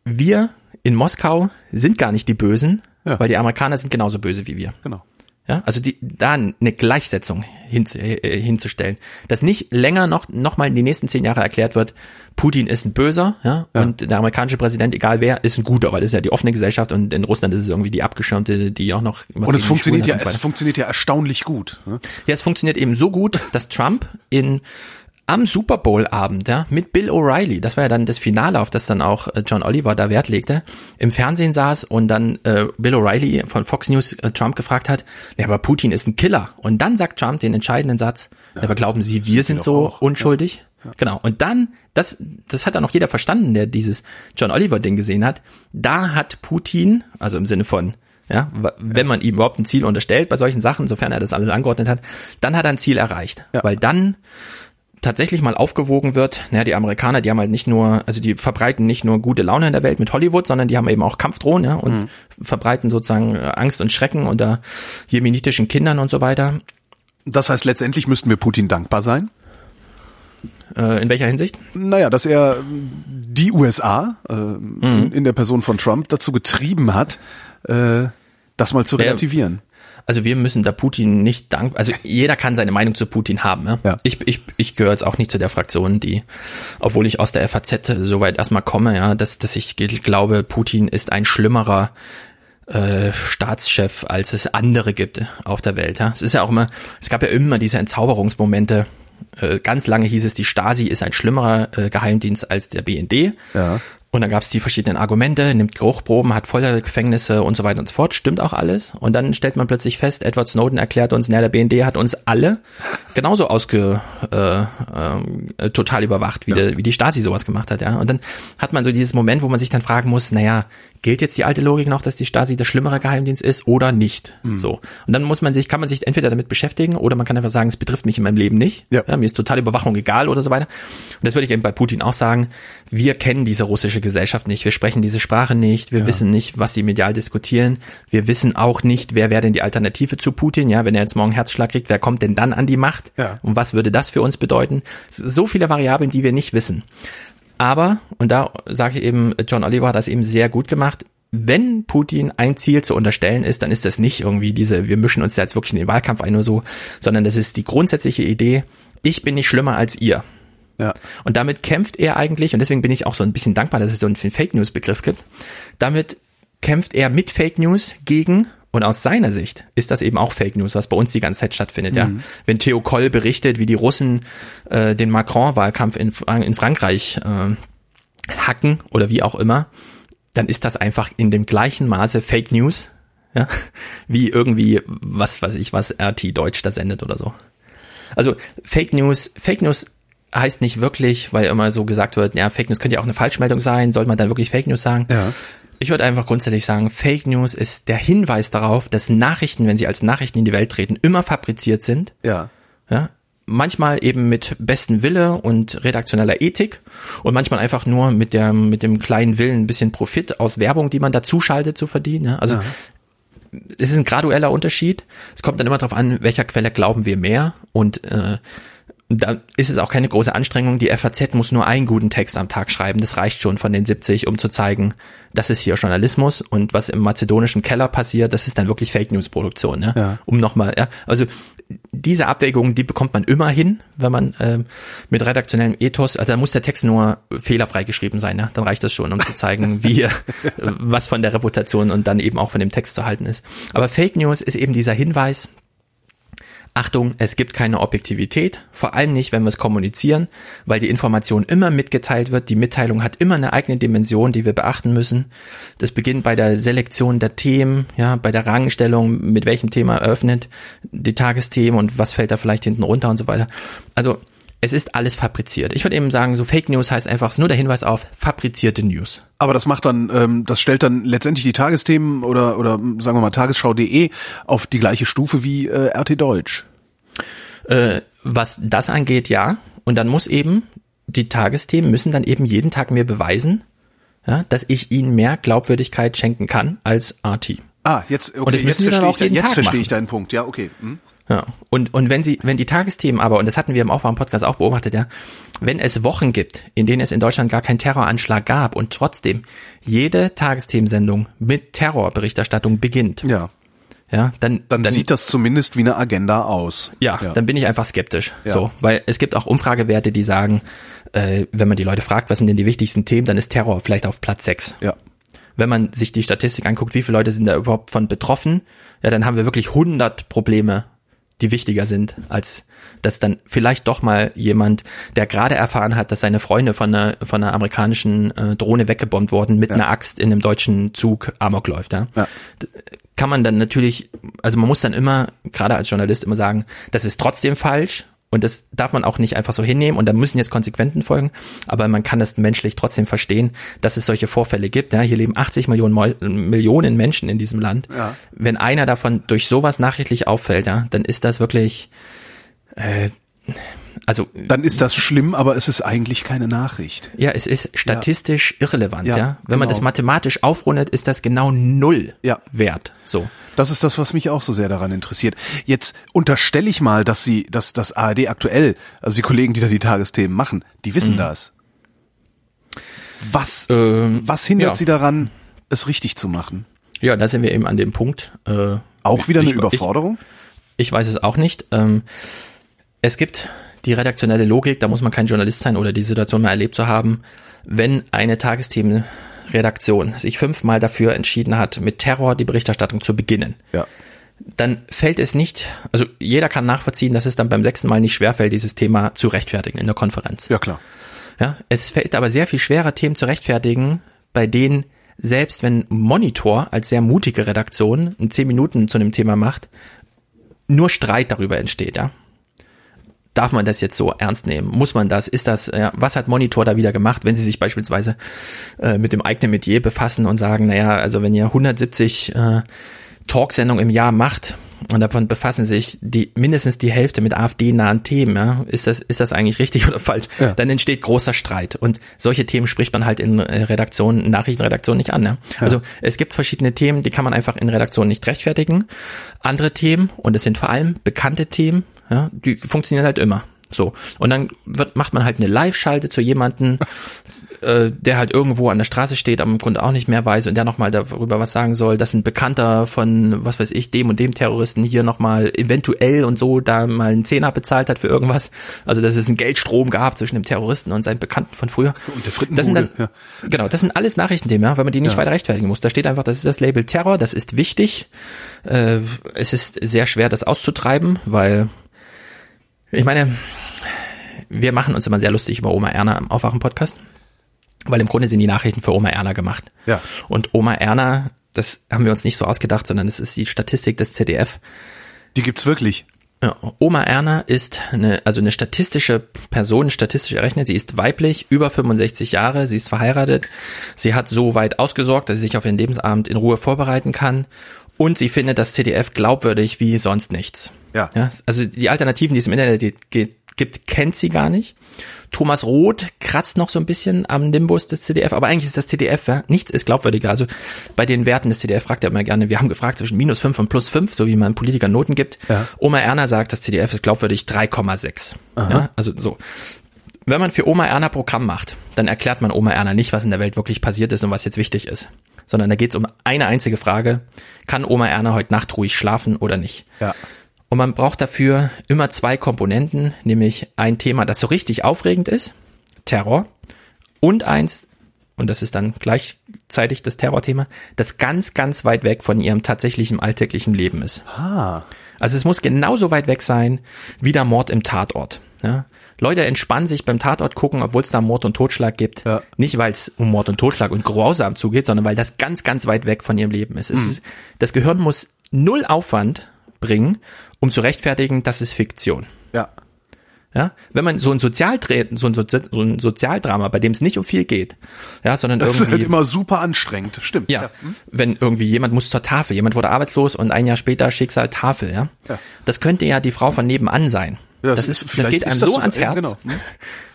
wir in Moskau sind gar nicht die Bösen, ja. weil die Amerikaner sind genauso böse wie wir. Genau. Ja, also die, da eine Gleichsetzung hin, äh, hinzustellen. Dass nicht länger noch, noch mal in die nächsten zehn Jahre erklärt wird, Putin ist ein Böser, ja, ja, und der amerikanische Präsident, egal wer, ist ein Guter, weil das ist ja die offene Gesellschaft und in Russland ist es irgendwie die abgeschirmte, die auch noch Und es funktioniert ja, es funktioniert ja erstaunlich gut. Ne? Ja, es funktioniert eben so gut, dass Trump in am Super Bowl Abend, ja, mit Bill O'Reilly, das war ja dann das Finale, auf das dann auch äh, John Oliver da Wert legte, im Fernsehen saß und dann äh, Bill O'Reilly von Fox News äh, Trump gefragt hat, ja, aber Putin ist ein Killer. Und dann sagt Trump den entscheidenden Satz, ja, aber glauben Sie, wir sind so auch. unschuldig? Ja. Genau. Und dann, das, das hat dann auch jeder verstanden, der dieses John Oliver Ding gesehen hat. Da hat Putin, also im Sinne von, ja, wenn man ihm überhaupt ein Ziel unterstellt bei solchen Sachen, sofern er das alles angeordnet hat, dann hat er ein Ziel erreicht. Ja. Weil dann tatsächlich mal aufgewogen wird, naja, die Amerikaner, die haben halt nicht nur, also die verbreiten nicht nur gute Laune in der Welt mit Hollywood, sondern die haben eben auch Kampfdrohnen ja, und mhm. verbreiten sozusagen Angst und Schrecken unter jemenitischen Kindern und so weiter. Das heißt, letztendlich müssten wir Putin dankbar sein? Äh, in welcher Hinsicht? Naja, dass er die USA äh, mhm. in der Person von Trump dazu getrieben hat, äh, das mal zu relativieren. Also wir müssen da Putin nicht danken. Also jeder kann seine Meinung zu Putin haben. Ja? ja. Ich, ich, ich gehöre jetzt auch nicht zu der Fraktion, die, obwohl ich aus der FAZ soweit erstmal komme, ja, dass, dass ich glaube, Putin ist ein schlimmerer äh, Staatschef, als es andere gibt auf der Welt. Ja? Es ist ja auch immer, es gab ja immer diese Entzauberungsmomente. Äh, ganz lange hieß es, die Stasi ist ein schlimmerer äh, Geheimdienst als der BND. Ja. Und dann gab es die verschiedenen Argumente, nimmt Geruchproben, hat Gefängnisse und so weiter und so fort. Stimmt auch alles. Und dann stellt man plötzlich fest, Edward Snowden erklärt uns, naja, der BND hat uns alle genauso ausge äh, äh, total überwacht, wie, ja. der, wie die Stasi sowas gemacht hat. ja. Und dann hat man so dieses Moment, wo man sich dann fragen muss, naja, gilt jetzt die alte Logik noch, dass die Stasi der schlimmere Geheimdienst ist oder nicht? Mhm. So. Und dann muss man sich, kann man sich entweder damit beschäftigen oder man kann einfach sagen, es betrifft mich in meinem Leben nicht. Ja. ja mir ist total Überwachung egal oder so weiter. Und das würde ich eben bei Putin auch sagen. Wir kennen diese russische politische Gesellschaft nicht. Wir sprechen diese Sprache nicht. Wir ja. wissen nicht, was die medial diskutieren. Wir wissen auch nicht, wer wäre denn die Alternative zu Putin. Ja, wenn er jetzt morgen Herzschlag kriegt, wer kommt denn dann an die Macht? Ja. Und was würde das für uns bedeuten? So viele Variablen, die wir nicht wissen. Aber, und da sage ich eben, John Oliver hat das eben sehr gut gemacht, wenn Putin ein Ziel zu unterstellen ist, dann ist das nicht irgendwie diese, wir mischen uns da jetzt wirklich in den Wahlkampf ein oder so, sondern das ist die grundsätzliche Idee, ich bin nicht schlimmer als ihr. Ja. Und damit kämpft er eigentlich, und deswegen bin ich auch so ein bisschen dankbar, dass es so einen Fake News Begriff gibt. Damit kämpft er mit Fake News gegen und aus seiner Sicht ist das eben auch Fake News, was bei uns die ganze Zeit stattfindet. Mhm. Ja, wenn Theo Koll berichtet, wie die Russen äh, den Macron-Wahlkampf in, in Frankreich äh, hacken oder wie auch immer, dann ist das einfach in dem gleichen Maße Fake News, ja, <laughs> wie irgendwie was weiß ich was RT Deutsch da sendet oder so. Also Fake News, Fake News heißt nicht wirklich, weil immer so gesagt wird, ja, Fake News könnte ja auch eine Falschmeldung sein, sollte man dann wirklich Fake News sagen? Ja. Ich würde einfach grundsätzlich sagen, Fake News ist der Hinweis darauf, dass Nachrichten, wenn sie als Nachrichten in die Welt treten, immer fabriziert sind. Ja. Ja. Manchmal eben mit besten Wille und redaktioneller Ethik und manchmal einfach nur mit der, mit dem kleinen Willen ein bisschen Profit aus Werbung, die man dazu schaltet, zu verdienen. Ja. Also, ja es ist ein gradueller Unterschied. Es kommt dann immer darauf an, welcher Quelle glauben wir mehr. Und äh, da ist es auch keine große Anstrengung. Die FAZ muss nur einen guten Text am Tag schreiben. Das reicht schon von den 70, um zu zeigen, das ist hier Journalismus und was im mazedonischen Keller passiert, das ist dann wirklich Fake News Produktion. Ne? Ja. Um nochmal, ja, also diese Abwägung, die bekommt man immer hin, wenn man äh, mit redaktionellem Ethos, also da muss der Text nur fehlerfrei geschrieben sein, ne? dann reicht das schon, um zu zeigen, <laughs> wie was von der Reputation und dann eben auch von dem Text zu halten ist. Aber Fake News ist eben dieser Hinweis, Achtung, es gibt keine Objektivität, vor allem nicht, wenn wir es kommunizieren, weil die Information immer mitgeteilt wird. Die Mitteilung hat immer eine eigene Dimension, die wir beachten müssen. Das beginnt bei der Selektion der Themen, ja, bei der Rangstellung, mit welchem Thema eröffnet die Tagesthemen und was fällt da vielleicht hinten runter und so weiter. Also es ist alles fabriziert. Ich würde eben sagen, so Fake News heißt einfach nur der Hinweis auf fabrizierte News. Aber das macht dann, ähm, das stellt dann letztendlich die Tagesthemen oder oder sagen wir mal Tagesschau.de auf die gleiche Stufe wie äh, RT Deutsch. Äh, was das angeht, ja. Und dann muss eben die Tagesthemen müssen dann eben jeden Tag mir beweisen, ja, dass ich ihnen mehr Glaubwürdigkeit schenken kann als RT. Ah, jetzt okay, jetzt verstehe ich, jetzt verstehe ich deinen Punkt. Ja, okay. Hm. Ja. Und, und wenn sie, wenn die Tagesthemen aber, und das hatten wir im Aufwachen-Podcast auch beobachtet, ja, wenn es Wochen gibt, in denen es in Deutschland gar keinen Terroranschlag gab und trotzdem jede Tagesthemensendung mit Terrorberichterstattung beginnt, Ja. ja, dann, Dann, sieht das zumindest wie eine Agenda aus. ja, ja. dann bin ich einfach skeptisch. Ja. So, weil es gibt auch Umfragewerte, die sagen, äh, wenn man die Leute fragt, was sind denn die wichtigsten Themen, dann ist Terror vielleicht auf Platz 6. ja. Wenn man sich die Statistik anguckt, wie viele Leute sind da überhaupt von betroffen, ja, dann haben wir wirklich 100 Probleme, die wichtiger sind, als dass dann vielleicht doch mal jemand, der gerade erfahren hat, dass seine Freunde von einer, von einer amerikanischen äh, Drohne weggebombt wurden, mit einer Axt in einem deutschen Zug Amok läuft. Ja. Ja. Kann man dann natürlich, also man muss dann immer, gerade als Journalist immer sagen, das ist trotzdem falsch und das darf man auch nicht einfach so hinnehmen und da müssen jetzt Konsequenzen folgen, aber man kann das menschlich trotzdem verstehen, dass es solche Vorfälle gibt. Ja, hier leben 80 Millionen, Mo Millionen Menschen in diesem Land. Ja. Wenn einer davon durch sowas nachrichtlich auffällt, ja, dann ist das wirklich, äh, also Dann ist das schlimm, aber es ist eigentlich keine Nachricht. ja, es ist statistisch irrelevant. Ja, Ja, wenn man genau. das mathematisch aufrundet, ist das genau null Ja. wert. So. Das ist das, was mich auch so sehr daran interessiert. Jetzt unterstelle ich mal, dass sie, dass das ARD aktuell, also die Kollegen, die da die Tagesthemen machen, die wissen das. Was, Ähm, was hindert ja. sie daran, es richtig zu machen? Ja, da sind wir eben an dem Punkt. Äh, Auch wieder eine ich, Überforderung? Ich, ich weiß es auch nicht. Ähm, es gibt die redaktionelle Logik, da muss man kein Journalist sein oder die Situation mal erlebt zu haben, wenn eine Tagesthemenredaktion sich fünfmal dafür entschieden hat, mit Terror die Berichterstattung zu beginnen. ja. dann fällt es nicht, also jeder kann nachvollziehen, dass es dann beim sechsten Mal nicht schwerfällt, dieses Thema zu rechtfertigen in der Konferenz. Ja, klar. Ja, es fällt aber sehr viel schwerer, Themen zu rechtfertigen, bei denen selbst wenn Monitor als sehr mutige Redaktion in zehn Minuten zu einem Thema macht, nur Streit darüber entsteht, ja. Darf man das jetzt so ernst nehmen? Muss man das? Ist das, ja, was hat Monitor da wieder gemacht, wenn sie sich beispielsweise äh, mit dem eigenen Metier befassen und sagen, naja, also wenn ihr 170 äh, Talksendungen im Jahr macht und davon befassen sich die mindestens die Hälfte mit AfD-nahen Themen, ja, ist das ist das eigentlich richtig <laughs> oder falsch? Ja. Dann entsteht großer Streit und solche Themen spricht man halt in äh, Redaktionen, Nachrichtenredaktionen nicht an. Ja? Also es gibt verschiedene Themen, die kann man einfach in Redaktionen nicht rechtfertigen. Andere Themen und es sind vor allem bekannte Themen, ja, die funktionieren halt immer. So. Und dann wird, macht man halt eine Live-Schalte zu jemanden, <laughs> äh, der halt irgendwo an der Straße steht, aber im Grunde auch nicht mehr weiß und der nochmal darüber was sagen soll, dass ein Bekannter von, was weiß ich, dem und dem Terroristen hier nochmal eventuell und so da mal einen Zehner bezahlt hat für irgendwas. Also, dass es einen Geldstrom gab zwischen dem Terroristen und seinem Bekannten von früher. Und der Frittenbude, Das sind dann, ja. Genau, das sind alles Nachrichtenthemen, ja, weil man die nicht Ja. weiter rechtfertigen muss. Da steht einfach, das ist das Label Terror, das ist wichtig. Äh, es ist sehr schwer, das auszutreiben, weil ich meine, wir machen uns immer sehr lustig über Oma Erna im Aufwachen-Podcast, weil im Grunde sind die Nachrichten für Oma Erna gemacht. Ja. Und Oma Erna, das haben wir uns nicht so ausgedacht, sondern es ist die Statistik des ZDF. Die gibt's wirklich. Ja, Oma Erna ist eine, also eine statistische Person, statistisch errechnet. Sie ist weiblich, über 65 Jahre, sie ist verheiratet. Sie hat so weit ausgesorgt, dass sie sich auf den Lebensabend in Ruhe vorbereiten kann. Und sie findet das CDF glaubwürdig wie sonst nichts. Ja. ja also die Alternativen, die es im Internet gibt, kennt sie gar nicht. Thomas Roth kratzt noch so ein bisschen am Nimbus des CDF, aber eigentlich ist das CDF, ja, nichts ist glaubwürdiger. Also bei den Werten des CDF fragt er immer gerne, wir haben gefragt zwischen minus 5 und plus 5, so wie man Politiker Noten gibt. Ja. Oma Erna sagt, das CDF ist glaubwürdig 3,6. Ja, also so. Wenn man für Oma Erna Programm macht, dann erklärt man Oma Erna nicht, was in der Welt wirklich passiert ist und was jetzt wichtig ist. Sondern da geht es um eine einzige Frage, kann Oma Erna heute Nacht ruhig schlafen oder nicht? Ja. Und man braucht dafür immer zwei Komponenten, nämlich ein Thema, das so richtig aufregend ist, Terror, und eins, und das ist dann gleichzeitig das Terrorthema, das ganz, ganz weit weg von ihrem tatsächlichen alltäglichen Leben ist. Ah. Also es muss genauso weit weg sein wie der Mord im Tatort. Ja? Leute entspannen sich beim Tatort gucken, obwohl es da Mord und Totschlag gibt. Ja. Nicht, weil es um Mord und Totschlag und grausam zugeht, sondern weil das ganz, ganz weit weg von ihrem Leben ist. Es ist das Gehirn muss null Aufwand bringen, um zu rechtfertigen, das ist Fiktion. Ja. Ja, wenn man so ein Sozialdra so ein, so ein Sozialdrama, bei dem es nicht um viel geht, ja, sondern Das irgendwie halt immer super anstrengend, stimmt. ja, wenn irgendwie jemand muss zur Tafel, jemand wurde arbeitslos und ein Jahr später Schicksal Tafel, ja. Ja. Das könnte ja die Frau von nebenan sein. Ja, das, ist, das geht einem das so sogar- ans ja, Herz. genau. Hm.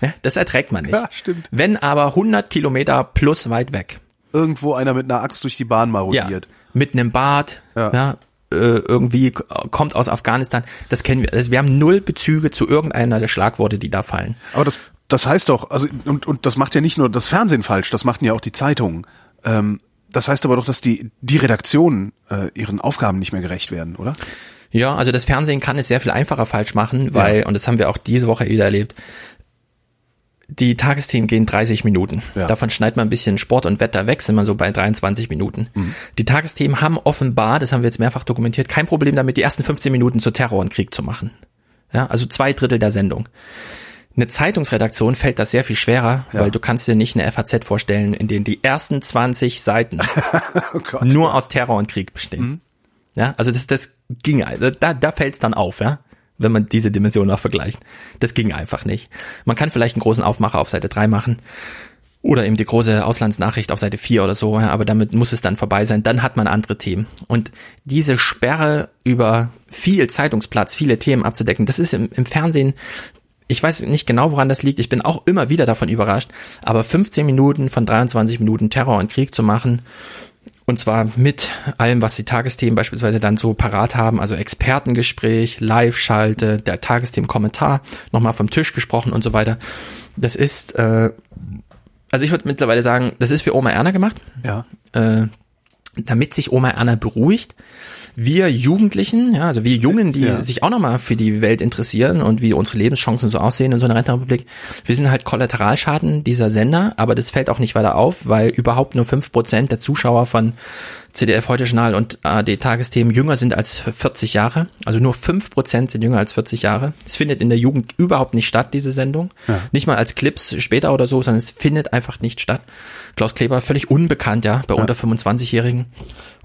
Ja, das erträgt man nicht. Ja, stimmt. Wenn aber 100 Kilometer plus weit weg, Irgendwo einer mit einer Axt durch die Bahn ja, marodiert. mit einem Bart, Ja. ja. äh, irgendwie kommt aus Afghanistan, das kennen wir. Also wir haben null Bezüge zu irgendeiner der Schlagworte, die da fallen. Aber das, das heißt doch, also und, und das macht ja nicht nur das Fernsehen falsch, das machen ja auch die Zeitungen. Ähm, das heißt aber doch, dass die, die Redaktionen äh, ihren Aufgaben nicht mehr gerecht werden, oder? Ja, also das Fernsehen kann es sehr viel einfacher falsch machen, weil, und das haben wir auch diese Woche wieder erlebt, die Tagesthemen gehen 30 Minuten. Ja. Davon schneidet man ein bisschen Sport und Wetter weg, sind wir so bei 23 Minuten. Die Tagesthemen haben offenbar, das haben wir jetzt mehrfach dokumentiert, kein Problem damit, die ersten 15 Minuten zu Terror und Krieg zu machen. Ja, also zwei Drittel der Sendung. Eine Zeitungsredaktion fällt das sehr viel schwerer, weil du kannst dir nicht eine FAZ vorstellen, in denen die ersten 20 Seiten <laughs> Oh nur aus Terror und Krieg bestehen. Ja, also das, das ging, da, da fällt's dann auf, ja, wenn man diese Dimension auch vergleicht. Das ging einfach nicht. Man kann vielleicht einen großen Aufmacher auf Seite 3 machen oder eben die große Auslandsnachricht auf Seite 4 oder so, ja, aber damit muss es dann vorbei sein. Dann hat man andere Themen. Und diese Sperre über viel Zeitungsplatz, viele Themen abzudecken, das ist im, im Fernsehen ich weiß nicht genau, woran das liegt. Ich bin auch immer wieder davon überrascht. Aber 15 Minuten von 23 Minuten Terror und Krieg zu machen, und zwar mit allem, was die Tagesthemen beispielsweise dann so parat haben, also Expertengespräch, Live-Schalte, der Tagesthemen-Kommentar, nochmal vom Tisch gesprochen und so weiter. Das ist, äh, also ich würde mittlerweile sagen, das ist für Oma Erna gemacht, Ja. äh, damit sich Oma Erna beruhigt. Wir Jugendlichen, ja, also wir Jungen, die Ja. sich auch nochmal für die Welt interessieren und wie unsere Lebenschancen so aussehen in so einer Rentenrepublik, wir sind halt Kollateralschaden dieser Sender, aber das fällt auch nicht weiter auf, weil überhaupt nur fünf Prozent der Zuschauer von CDF Heute Journal und AD Tagesthemen jünger sind als 40 Jahre. Also nur fünf Prozent sind jünger als 40 Jahre. Es findet in der Jugend überhaupt nicht statt, diese Sendung. Nicht mal als Clips später oder so, sondern es findet einfach nicht statt. Klaus Kleber völlig unbekannt, ja, bei unter 25-Jährigen.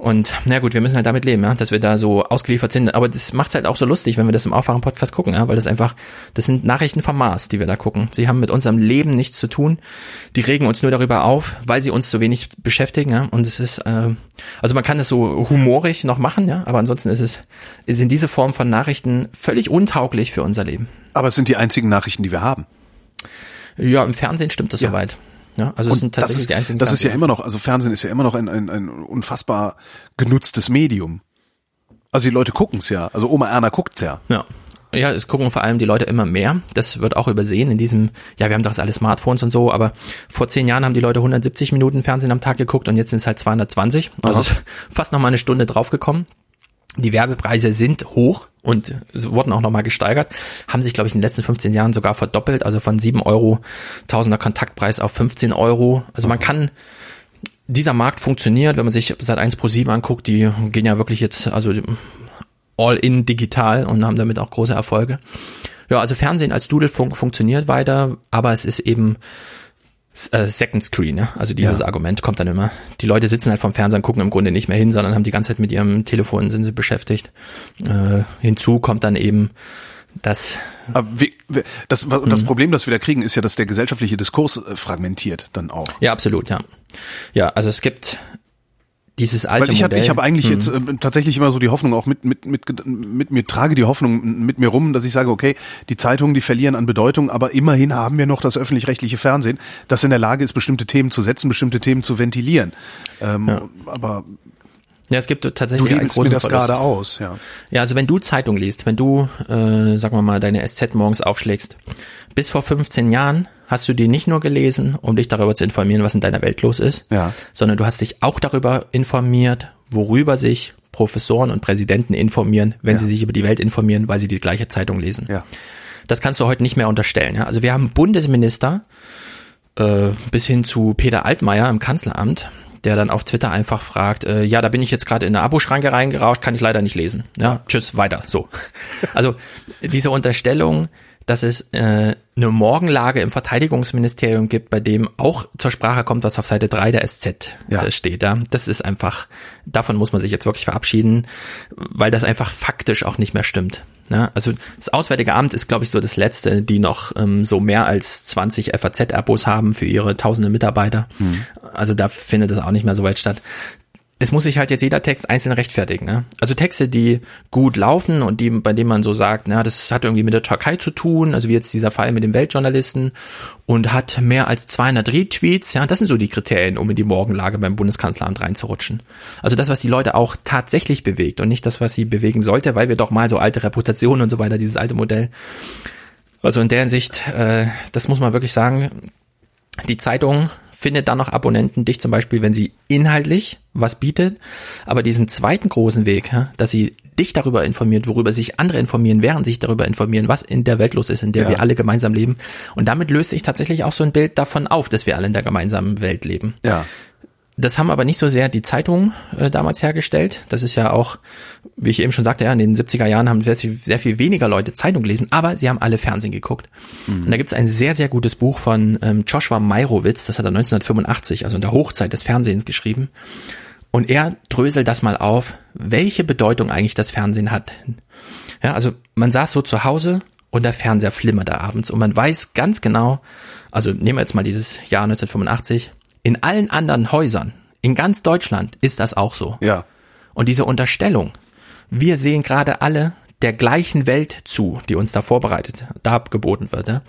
Und na gut, wir müssen halt damit leben, ja, dass wir da so ausgeliefert sind. Aber das macht's halt auch so lustig, wenn wir das im Aufwachen-Podcast gucken, ja, weil das einfach, das sind Nachrichten vom Mars, die wir da gucken. Sie haben mit unserem Leben nichts zu tun. Die regen uns nur darüber auf, weil sie uns so wenig beschäftigen, ja. Und es ist, äh, also man kann es so humorig noch machen, ja, aber ansonsten ist es, sind diese Form von Nachrichten völlig untauglich für unser Leben. Aber es sind die einzigen Nachrichten, die wir haben. Ja, im Fernsehen stimmt das Ja. soweit. Ja, also es sind das tatsächlich ist, die einzigen. das ist ja immer noch, also Fernsehen ist ja immer noch ein, ein, ein unfassbar genutztes Medium. Also die Leute gucken's ja. Also Oma Erna guckt's ja. Ja. Ja, es gucken vor allem die Leute immer mehr. Das wird auch übersehen in diesem, ja, wir haben doch jetzt alle Smartphones und so, aber vor zehn Jahren haben die Leute 170 Minuten Fernsehen am Tag geguckt und jetzt sind es halt 220. Also <laughs> fast noch mal eine Stunde draufgekommen. Die Werbepreise sind hoch und wurden auch nochmal gesteigert, haben sich, glaube ich, in den letzten 15 Jahren sogar verdoppelt, also von 7 Euro Tausender Kontaktpreis auf 15 Euro. Also man kann, dieser Markt funktioniert, wenn man sich seit 1 Pro 7 anguckt, die gehen ja wirklich jetzt, also all in digital und haben damit auch große Erfolge. Ja, also Fernsehen als Dudelfunk funktioniert weiter, aber es ist eben äh, Second Screen, ne? also dieses Ja. Argument kommt dann immer. Die Leute sitzen halt vom Fernseher und gucken im Grunde nicht mehr hin, sondern haben die ganze Zeit mit ihrem Telefon sind sie beschäftigt. Äh, hinzu kommt dann eben, dass Aber wie, wie- das, das Problem, das wir da kriegen, ist ja, dass der gesellschaftliche Diskurs äh, fragmentiert dann auch. ja absolut, ja, ja, also es gibt dieses alte Weil ich habe Modell. ich hab eigentlich jetzt äh, tatsächlich immer so die Hoffnung auch mit, mit, mit, mit mir trage die Hoffnung mit mir rum, dass ich sage, okay, die Zeitungen, die verlieren an Bedeutung, aber immerhin haben wir noch das öffentlich-rechtliche Fernsehen, das in der Lage ist, bestimmte Themen zu setzen, bestimmte Themen zu ventilieren. Ähm, Aber ja, es gibt du tatsächlich einen lebst mir großen das Verlust. gerade aus, ja. Ja, also wenn du Zeitung liest, wenn du, äh, sagen wir mal, deine SZ morgens aufschlägst, bis vor 15 Jahren hast du die nicht nur gelesen, um dich darüber zu informieren, was in deiner Welt los ist, Ja. sondern du hast dich auch darüber informiert, worüber sich Professoren und Präsidenten informieren, wenn Ja. sie sich über die Welt informieren, weil sie die gleiche Zeitung lesen. Ja. Das kannst du heute nicht mehr unterstellen. Ja? Also wir haben Bundesminister äh, bis hin zu Peter Altmaier im Kanzleramt, der dann auf Twitter einfach fragt, äh, ja, da bin ich jetzt gerade in eine Aboschranke reingerauscht, kann ich leider nicht lesen. Ja, tschüss, weiter. So. <laughs> Also diese Unterstellung, dass es äh, eine Morgenlage im Verteidigungsministerium gibt, bei dem auch zur Sprache kommt, was auf Seite 3 der SZ Ja. äh, steht. Ja? Das ist einfach, davon muss man sich jetzt wirklich verabschieden, weil das einfach faktisch auch nicht mehr stimmt. Ne? Also das Auswärtige Amt ist, glaube ich, so das Letzte, die noch ähm, so mehr als 20 FAZ-Abos haben für ihre tausende Mitarbeiter. Hm. Also da findet das auch nicht mehr so weit statt es muss sich halt jetzt jeder Text einzeln rechtfertigen. Ne? Also Texte, die gut laufen und die, bei denen man so sagt, na, das hat irgendwie mit der Türkei zu tun, also wie jetzt dieser Fall mit dem Weltjournalisten und hat mehr als 200 Retweets, ja, das sind so die Kriterien, um in die Morgenlage beim Bundeskanzleramt reinzurutschen. Also das, was die Leute auch tatsächlich bewegt und nicht das, was sie bewegen sollte, weil wir doch mal so alte Reputationen und so weiter, dieses alte Modell. Also in der Hinsicht, äh, das muss man wirklich sagen, die Zeitung findet dann noch Abonnenten dich zum Beispiel, wenn sie inhaltlich was bietet, aber diesen zweiten großen Weg, dass sie dich darüber informiert, worüber sich andere informieren, während sich darüber informieren, was in der Welt los ist, in der ja. wir alle gemeinsam leben. Und damit löst sich tatsächlich auch so ein Bild davon auf, dass wir alle in der gemeinsamen Welt leben. Ja. Das haben aber nicht so sehr die Zeitungen äh, damals hergestellt. Das ist ja auch, wie ich eben schon sagte, ja, in den 70er Jahren haben sehr viel, sehr viel weniger Leute Zeitung gelesen, aber sie haben alle Fernsehen geguckt. Mhm. Und da gibt es ein sehr, sehr gutes Buch von ähm, Joshua Meirowitz, das hat er 1985, also in der Hochzeit des Fernsehens geschrieben. Und er dröselt das mal auf, welche Bedeutung eigentlich das Fernsehen hat. Ja, also man saß so zu Hause und der Fernseher flimmerte abends und man weiß ganz genau, also nehmen wir jetzt mal dieses Jahr 1985, in allen anderen Häusern, in ganz Deutschland ist das auch so. Ja. Und diese Unterstellung, wir sehen gerade alle der gleichen Welt zu, die uns da vorbereitet, da geboten wird, ja,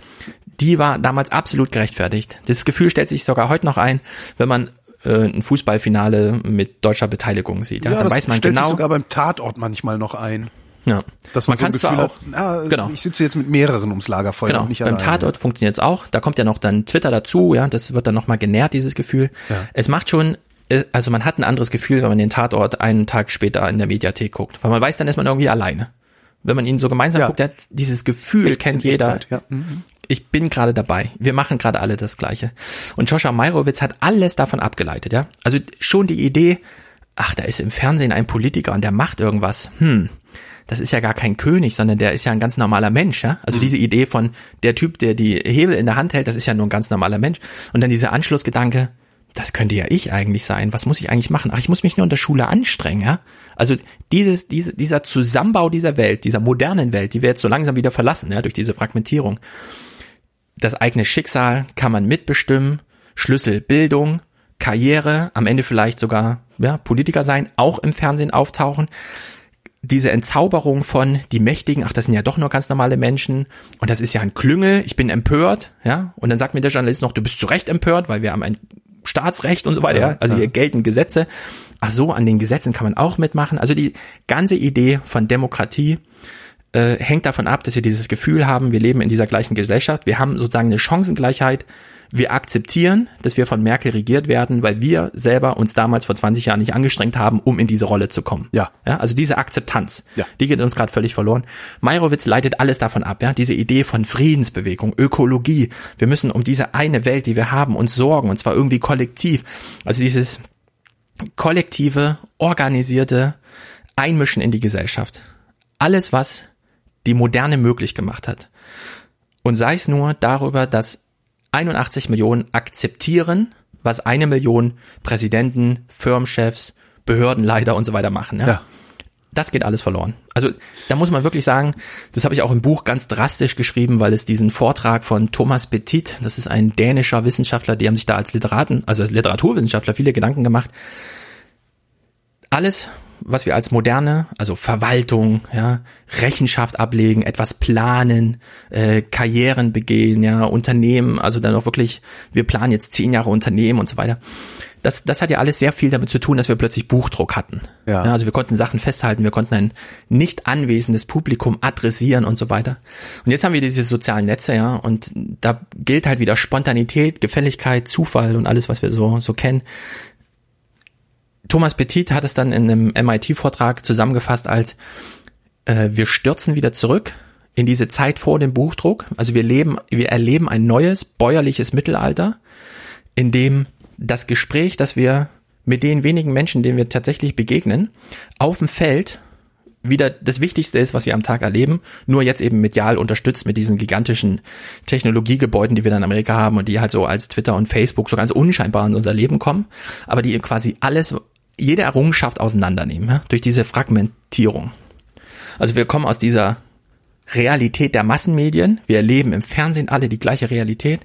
die war damals absolut gerechtfertigt. Das Gefühl stellt sich sogar heute noch ein, wenn man äh, ein Fußballfinale mit deutscher Beteiligung sieht. Ja, ja dann das weiß man stellt genau. Sich sogar beim Tatort manchmal noch ein. Ja. Dass man, man so ein Gefühl auch, ah, genau. ich sitze jetzt mit mehreren ums Lagerfeuer genau. nicht Beim alleine. Tatort funktioniert es auch. Da kommt ja noch dann Twitter dazu, ja, das wird dann nochmal genährt, dieses Gefühl. Ja. Es macht schon, äh, also man hat ein anderes Gefühl, wenn man den Tatort einen Tag später in der Mediathek guckt. Weil man weiß, dann ist man irgendwie alleine. Wenn man ihn so gemeinsam ja. guckt, hat dieses Gefühl Echt, kennt jeder. Ja. Mhm. Ich bin gerade dabei. Wir machen gerade alle das Gleiche. Und Joshua Meirowitz hat alles davon abgeleitet, ja. Also schon die Idee, ach, da ist im Fernsehen ein Politiker und der macht irgendwas. Hm, das ist ja gar kein König, sondern der ist ja ein ganz normaler Mensch, ja. Also mhm. diese Idee von der Typ, der die Hebel in der Hand hält, das ist ja nur ein ganz normaler Mensch. Und dann dieser Anschlussgedanke, das könnte ja ich eigentlich sein. Was muss ich eigentlich machen? Ach, ich muss mich nur in der Schule anstrengen, ja? Also dieses, diese, dieser Zusammenbau dieser Welt, dieser modernen Welt, die wir jetzt so langsam wieder verlassen, ja, durch diese Fragmentierung. Das eigene Schicksal kann man mitbestimmen, Schlüssel Bildung, Karriere, am Ende vielleicht sogar ja, Politiker sein, auch im Fernsehen auftauchen diese Entzauberung von die Mächtigen, ach, das sind ja doch nur ganz normale Menschen und das ist ja ein Klüngel, ich bin empört, ja, und dann sagt mir der Journalist noch, du bist zu Recht empört, weil wir haben ein Staatsrecht und so weiter, ja, also hier gelten Gesetze. Ach so, an den Gesetzen kann man auch mitmachen. Also die ganze Idee von Demokratie äh, hängt davon ab, dass wir dieses Gefühl haben, wir leben in dieser gleichen Gesellschaft, wir haben sozusagen eine Chancengleichheit, wir akzeptieren, dass wir von Merkel regiert werden, weil wir selber uns damals vor 20 Jahren nicht angestrengt haben, um in diese Rolle zu kommen. Ja. ja also diese Akzeptanz, ja. die geht uns gerade völlig verloren. Meyerowitz leitet alles davon ab, ja, diese Idee von Friedensbewegung, Ökologie. Wir müssen um diese eine Welt, die wir haben, uns sorgen und zwar irgendwie kollektiv. Also dieses kollektive, organisierte Einmischen in die Gesellschaft. Alles, was die Moderne möglich gemacht hat. Und sei es nur darüber, dass 81 Millionen akzeptieren, was eine Million Präsidenten, Firmenchefs, Behördenleiter und so weiter machen. Ja? ja. Das geht alles verloren. Also da muss man wirklich sagen, das habe ich auch im Buch ganz drastisch geschrieben, weil es diesen Vortrag von Thomas Petit, das ist ein dänischer Wissenschaftler, die haben sich da als Literaten, also als Literaturwissenschaftler viele Gedanken gemacht. Alles, was wir als moderne, also Verwaltung, ja, Rechenschaft ablegen, etwas planen, äh, Karrieren begehen, ja, Unternehmen, also dann auch wirklich, wir planen jetzt zehn Jahre Unternehmen und so weiter. Das, das hat ja alles sehr viel damit zu tun, dass wir plötzlich Buchdruck hatten. Ja. ja. also wir konnten Sachen festhalten, wir konnten ein nicht anwesendes Publikum adressieren und so weiter. Und jetzt haben wir diese sozialen Netze, ja, und da gilt halt wieder Spontanität, Gefälligkeit, Zufall und alles, was wir so, so kennen Thomas Petit hat es dann in einem MIT-Vortrag zusammengefasst als äh, wir stürzen wieder zurück in diese Zeit vor dem Buchdruck. Also wir leben, wir erleben ein neues bäuerliches Mittelalter, in dem das Gespräch, das wir mit den wenigen Menschen, denen wir tatsächlich begegnen, auf dem Feld wieder das Wichtigste ist, was wir am Tag erleben, nur jetzt eben medial unterstützt mit diesen gigantischen Technologiegebäuden, die wir dann in Amerika haben und die halt so als Twitter und Facebook so ganz unscheinbar in unser Leben kommen, aber die quasi alles jede Errungenschaft auseinandernehmen, ja, durch diese Fragmentierung. Also wir kommen aus dieser Realität der Massenmedien. Wir erleben im Fernsehen alle die gleiche Realität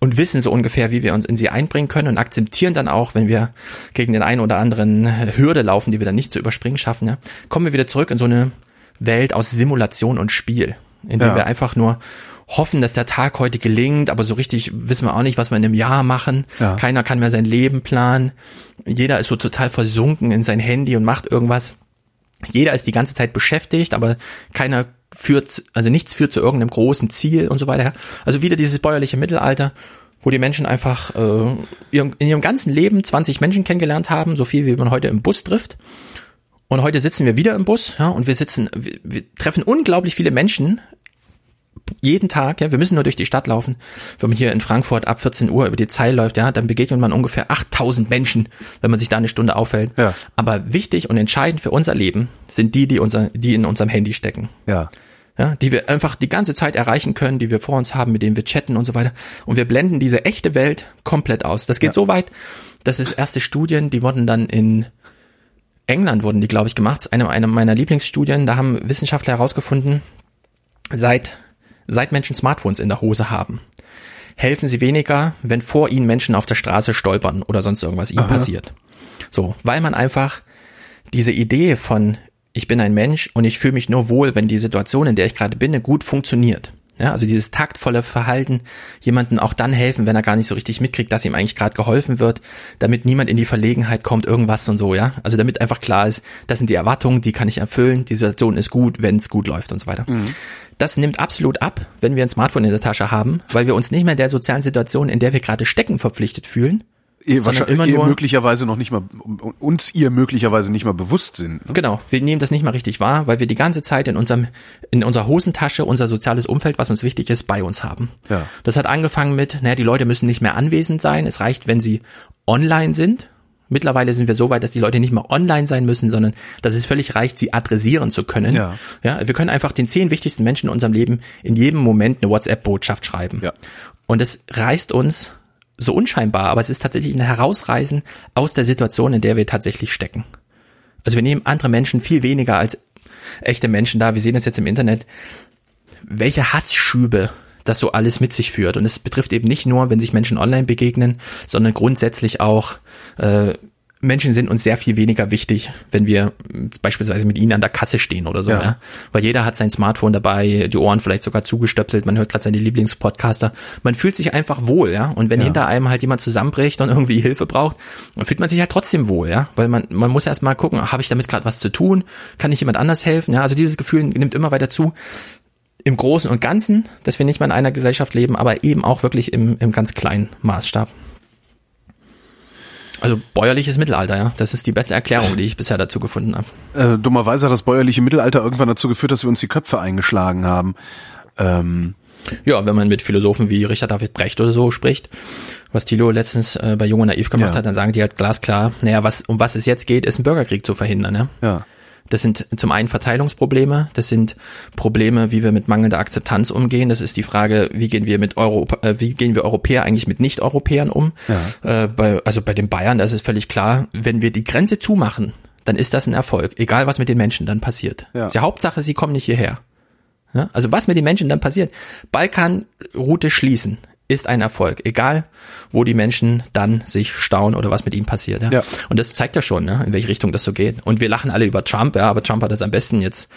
und wissen so ungefähr, wie wir uns in sie einbringen können und akzeptieren dann auch, wenn wir gegen den einen oder anderen Hürde laufen, die wir dann nicht zu überspringen schaffen, ja, kommen wir wieder zurück in so eine Welt aus Simulation und Spiel, in dem Ja. wir einfach nur hoffen, dass der Tag heute gelingt, aber so richtig wissen wir auch nicht, was wir in einem Jahr machen. Ja. Keiner kann mehr sein Leben planen. Jeder ist so total versunken in sein Handy und macht irgendwas. Jeder ist die ganze Zeit beschäftigt, aber keiner führt, also nichts führt zu irgendeinem großen Ziel und so weiter. Also wieder dieses bäuerliche Mittelalter, wo die Menschen einfach äh, in ihrem ganzen Leben 20 Menschen kennengelernt haben, so viel wie man heute im Bus trifft. Und heute sitzen wir wieder im Bus, ja, und wir sitzen, wir, wir treffen unglaublich viele Menschen jeden Tag, ja, wir müssen nur durch die Stadt laufen. Wenn man hier in Frankfurt ab 14 Uhr über die Zeil läuft, ja, dann begegnet man ungefähr 8000 Menschen, wenn man sich da eine Stunde aufhält. Ja. Aber wichtig und entscheidend für unser Leben sind die, die unser, die in unserem Handy stecken. Ja. Ja, die wir einfach die ganze Zeit erreichen können, die wir vor uns haben, mit denen wir chatten und so weiter. Und wir blenden diese echte Welt komplett aus. Das geht Ja. so weit, dass es erste Studien, die wurden dann in England wurden die, glaube ich, gemacht. Das ist eine, eine meiner Lieblingsstudien. Da haben Wissenschaftler herausgefunden, seit, seit Menschen Smartphones in der Hose haben, helfen sie weniger, wenn vor ihnen Menschen auf der Straße stolpern oder sonst irgendwas ihnen passiert. So, weil man einfach diese Idee von ich bin ein Mensch und ich fühle mich nur wohl, wenn die Situation, in der ich gerade bin, gut funktioniert. Ja, also dieses taktvolle Verhalten, jemanden auch dann helfen, wenn er gar nicht so richtig mitkriegt, dass ihm eigentlich gerade geholfen wird, damit niemand in die Verlegenheit kommt, irgendwas und so, ja. Also damit einfach klar ist, das sind die Erwartungen, die kann ich erfüllen, die Situation ist gut, wenn es gut läuft und so weiter. Das nimmt absolut ab, wenn wir ein Smartphone in der Tasche haben, weil wir uns nicht mehr der sozialen Situation, in der wir gerade stecken, verpflichtet fühlen. Ihr, immer ihr nur- möglicherweise noch nicht mal, uns ihr möglicherweise nicht mal bewusst sind. ne? Genau, wir nehmen das nicht mal richtig wahr, weil wir die ganze Zeit in unserem in unserer Hosentasche unser soziales Umfeld, was uns wichtig ist, bei uns haben. Ja. Das hat angefangen mit, naja, die Leute müssen nicht mehr anwesend sein. Es reicht, wenn sie online sind. Mittlerweile sind wir so weit, dass die Leute nicht mehr online sein müssen, sondern dass es völlig reicht, sie adressieren zu können. Ja. ja wir können einfach den zehn wichtigsten Menschen in unserem Leben in jedem Moment eine WhatsApp-Botschaft schreiben. Ja. Und es reißt uns so unscheinbar, aber es ist tatsächlich ein Herausreißen aus der Situation, in der wir tatsächlich stecken. Also wir nehmen andere Menschen viel weniger als echte Menschen da. Wir sehen das jetzt im Internet, welche Hassschübe das so alles mit sich führt. Und es betrifft eben nicht nur, wenn sich Menschen online begegnen, sondern grundsätzlich auch äh, Menschen sind uns sehr viel weniger wichtig, wenn wir beispielsweise mit ihnen an der Kasse stehen oder so, Ja. ja. Weil jeder hat sein Smartphone dabei, die Ohren vielleicht sogar zugestöpselt, man hört gerade seine Lieblingspodcaster. Man fühlt sich einfach wohl, ja. Und wenn Ja. hinter einem halt jemand zusammenbricht und irgendwie Hilfe braucht, dann fühlt man sich halt trotzdem wohl, ja. Weil man, man muss erst mal gucken, habe ich damit gerade was zu tun? Kann ich jemand anders helfen? Ja, also dieses Gefühl nimmt immer weiter zu im Großen und Ganzen, dass wir nicht mehr in einer Gesellschaft leben, aber eben auch wirklich im, im ganz kleinen Maßstab. Also bäuerliches Mittelalter, ja. Das ist die beste Erklärung, die ich bisher dazu gefunden habe. Äh, dummerweise hat das bäuerliche Mittelalter irgendwann dazu geführt, dass wir uns die Köpfe eingeschlagen haben. Ähm, Ja, wenn man mit Philosophen wie Richard David Brecht oder so spricht, was Thilo letztens äh, bei Jung und Naiv gemacht Ja. hat, dann sagen die halt glasklar, naja, was, um was es jetzt geht, ist ein Bürgerkrieg zu verhindern, ja. ja. Das sind zum einen Verteilungsprobleme, das sind Probleme, wie wir mit mangelnder Akzeptanz umgehen. Das ist die Frage, wie gehen wir mit Europa, äh, wie gehen wir Europäer eigentlich mit Nicht-Europäern um? Äh, bei, also bei den Bayern, da ist es völlig klar, wenn wir die Grenze zumachen, dann ist das ein Erfolg, egal was mit den Menschen dann passiert. Ja. Ist Die Hauptsache, sie kommen nicht hierher. Ja? Also was mit den Menschen dann passiert, Balkanroute schließen, ist ein Erfolg, egal wo die Menschen dann sich stauen oder was mit ihnen passiert. Ja? Ja. Und das zeigt ja schon, ne, in welche Richtung das so geht. Und wir lachen alle über Trump, ja, aber Trump hat das am besten jetzt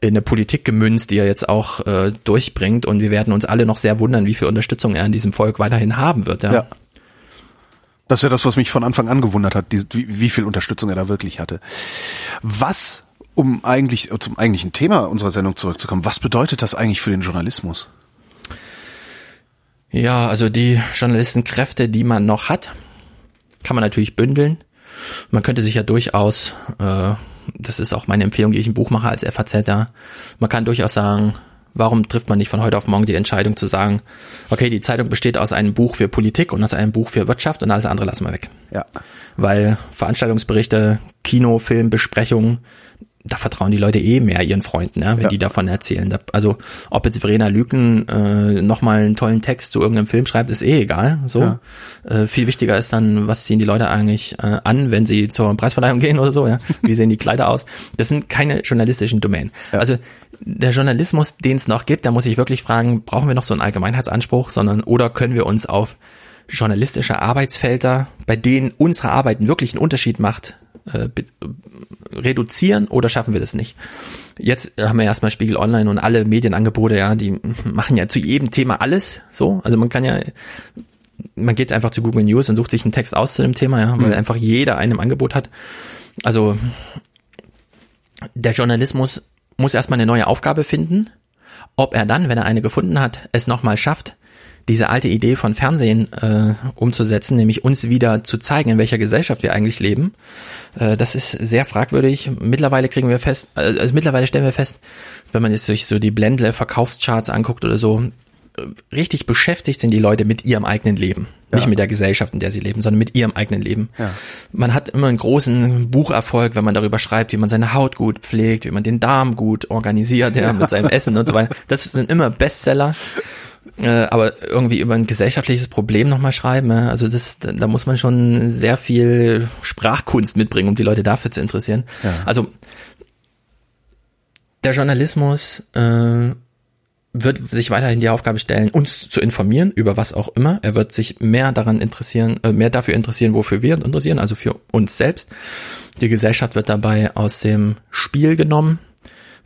in eine Politik gemünzt, die er jetzt auch äh, durchbringt. Und wir werden uns alle noch sehr wundern, wie viel Unterstützung er in diesem Volk weiterhin haben wird. Ja. Ja. Das ist ja das, was mich von Anfang an gewundert hat, die, wie, wie viel Unterstützung er da wirklich hatte. Was, um eigentlich zum eigentlichen Thema unserer Sendung zurückzukommen, was bedeutet das eigentlich für den Journalismus? Ja, also die Journalistenkräfte, die man noch hat, kann man natürlich bündeln. Man könnte sich ja durchaus, äh, das ist auch meine Empfehlung, die ich im Buch mache als FAZ, man kann durchaus sagen, warum trifft man nicht von heute auf morgen die Entscheidung zu sagen, okay, die Zeitung besteht aus einem Buch für Politik und aus einem Buch für Wirtschaft und alles andere lassen wir weg. Ja. Weil Veranstaltungsberichte, Kino, Film, Besprechungen, da vertrauen die Leute eh mehr ihren Freunden, ja, wenn Ja. die davon erzählen. Da, also ob jetzt Verena Lüken äh, nochmal einen tollen Text zu irgendeinem Film schreibt, ist eh egal. So Ja. äh, viel wichtiger ist dann, was ziehen die Leute eigentlich äh, an, wenn sie zur Preisverleihung gehen oder so. Ja, wie sehen die Kleider aus? Das sind keine journalistischen Domänen. Also der Journalismus, den es noch gibt, da muss ich wirklich fragen, brauchen wir noch so einen Allgemeinheitsanspruch, sondern oder können wir uns auf journalistische Arbeitsfelder, bei denen unsere Arbeit wirklich einen Unterschied macht, äh, reduzieren oder schaffen wir das nicht? Jetzt haben wir erstmal Spiegel Online und alle Medienangebote, ja, die machen ja zu jedem Thema alles so. Also man kann ja, man geht einfach zu Google News und sucht sich einen Text aus zu dem Thema, ja, weil einfach jeder einem Angebot hat. Also der Journalismus muss erstmal eine neue Aufgabe finden. Ob er dann, wenn er eine gefunden hat, es nochmal schafft, diese alte Idee von Fernsehen äh, umzusetzen, nämlich uns wieder zu zeigen, in welcher Gesellschaft wir eigentlich leben, äh, das ist sehr fragwürdig. Mittlerweile kriegen wir fest, äh, also mittlerweile stellen wir fest, wenn man jetzt sich so die Blendle Verkaufscharts anguckt oder so, äh, richtig beschäftigt sind die Leute mit ihrem eigenen Leben. Nicht mit der Gesellschaft, in der sie leben, sondern mit ihrem eigenen Leben. Ja. Man hat immer einen großen Bucherfolg, wenn man darüber schreibt, wie man seine Haut gut pflegt, wie man den Darm gut organisiert, ja, mit seinem Essen und so weiter. Das sind immer Bestseller. Äh, aber irgendwie über ein gesellschaftliches Problem nochmal schreiben, ja, also das, da, da muss man schon sehr viel Sprachkunst mitbringen, um die Leute dafür zu interessieren. Ja. Also der Journalismus äh, wird sich weiterhin die Aufgabe stellen, uns zu informieren über was auch immer. Er wird sich mehr daran interessieren, äh, mehr dafür interessieren, wofür wir uns interessieren, also für uns selbst. Die Gesellschaft wird dabei aus dem Spiel genommen.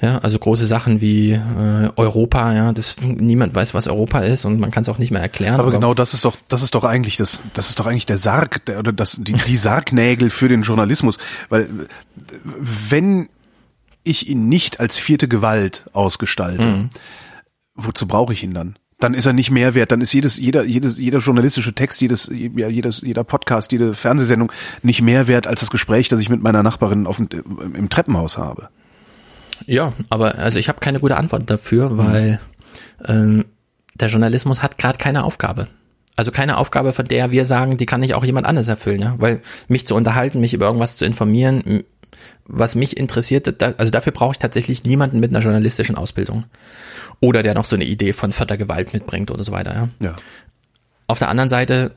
Ja, also große Sachen wie äh, Europa, ja, das, niemand weiß, was Europa ist und man kann es auch nicht mehr erklären. Aber genau das ist doch, das ist doch eigentlich das, das ist doch eigentlich der Sarg der, oder das, die, die Sargnägel für den Journalismus, weil wenn ich ihn nicht als vierte Gewalt ausgestalte, wozu brauche ich ihn dann? Dann ist er nicht mehr wert, dann ist jedes, jeder, jedes, jeder journalistische Text, jedes, ja, jedes, jeder Podcast, jede Fernsehsendung nicht mehr wert als das Gespräch, das ich mit meiner Nachbarin auf dem, im Treppenhaus habe. Ja, aber also ich habe keine gute Antwort dafür, weil ähm, der Journalismus hat gerade keine Aufgabe. Also keine Aufgabe, von der wir sagen, die kann nicht auch jemand anderes erfüllen, ja. Weil mich zu unterhalten, mich über irgendwas zu informieren, was mich interessiert, da, also dafür brauche ich tatsächlich niemanden mit einer journalistischen Ausbildung. Oder der noch so eine Idee von vierter Gewalt mitbringt oder so weiter, ja. Ja. Auf der anderen Seite,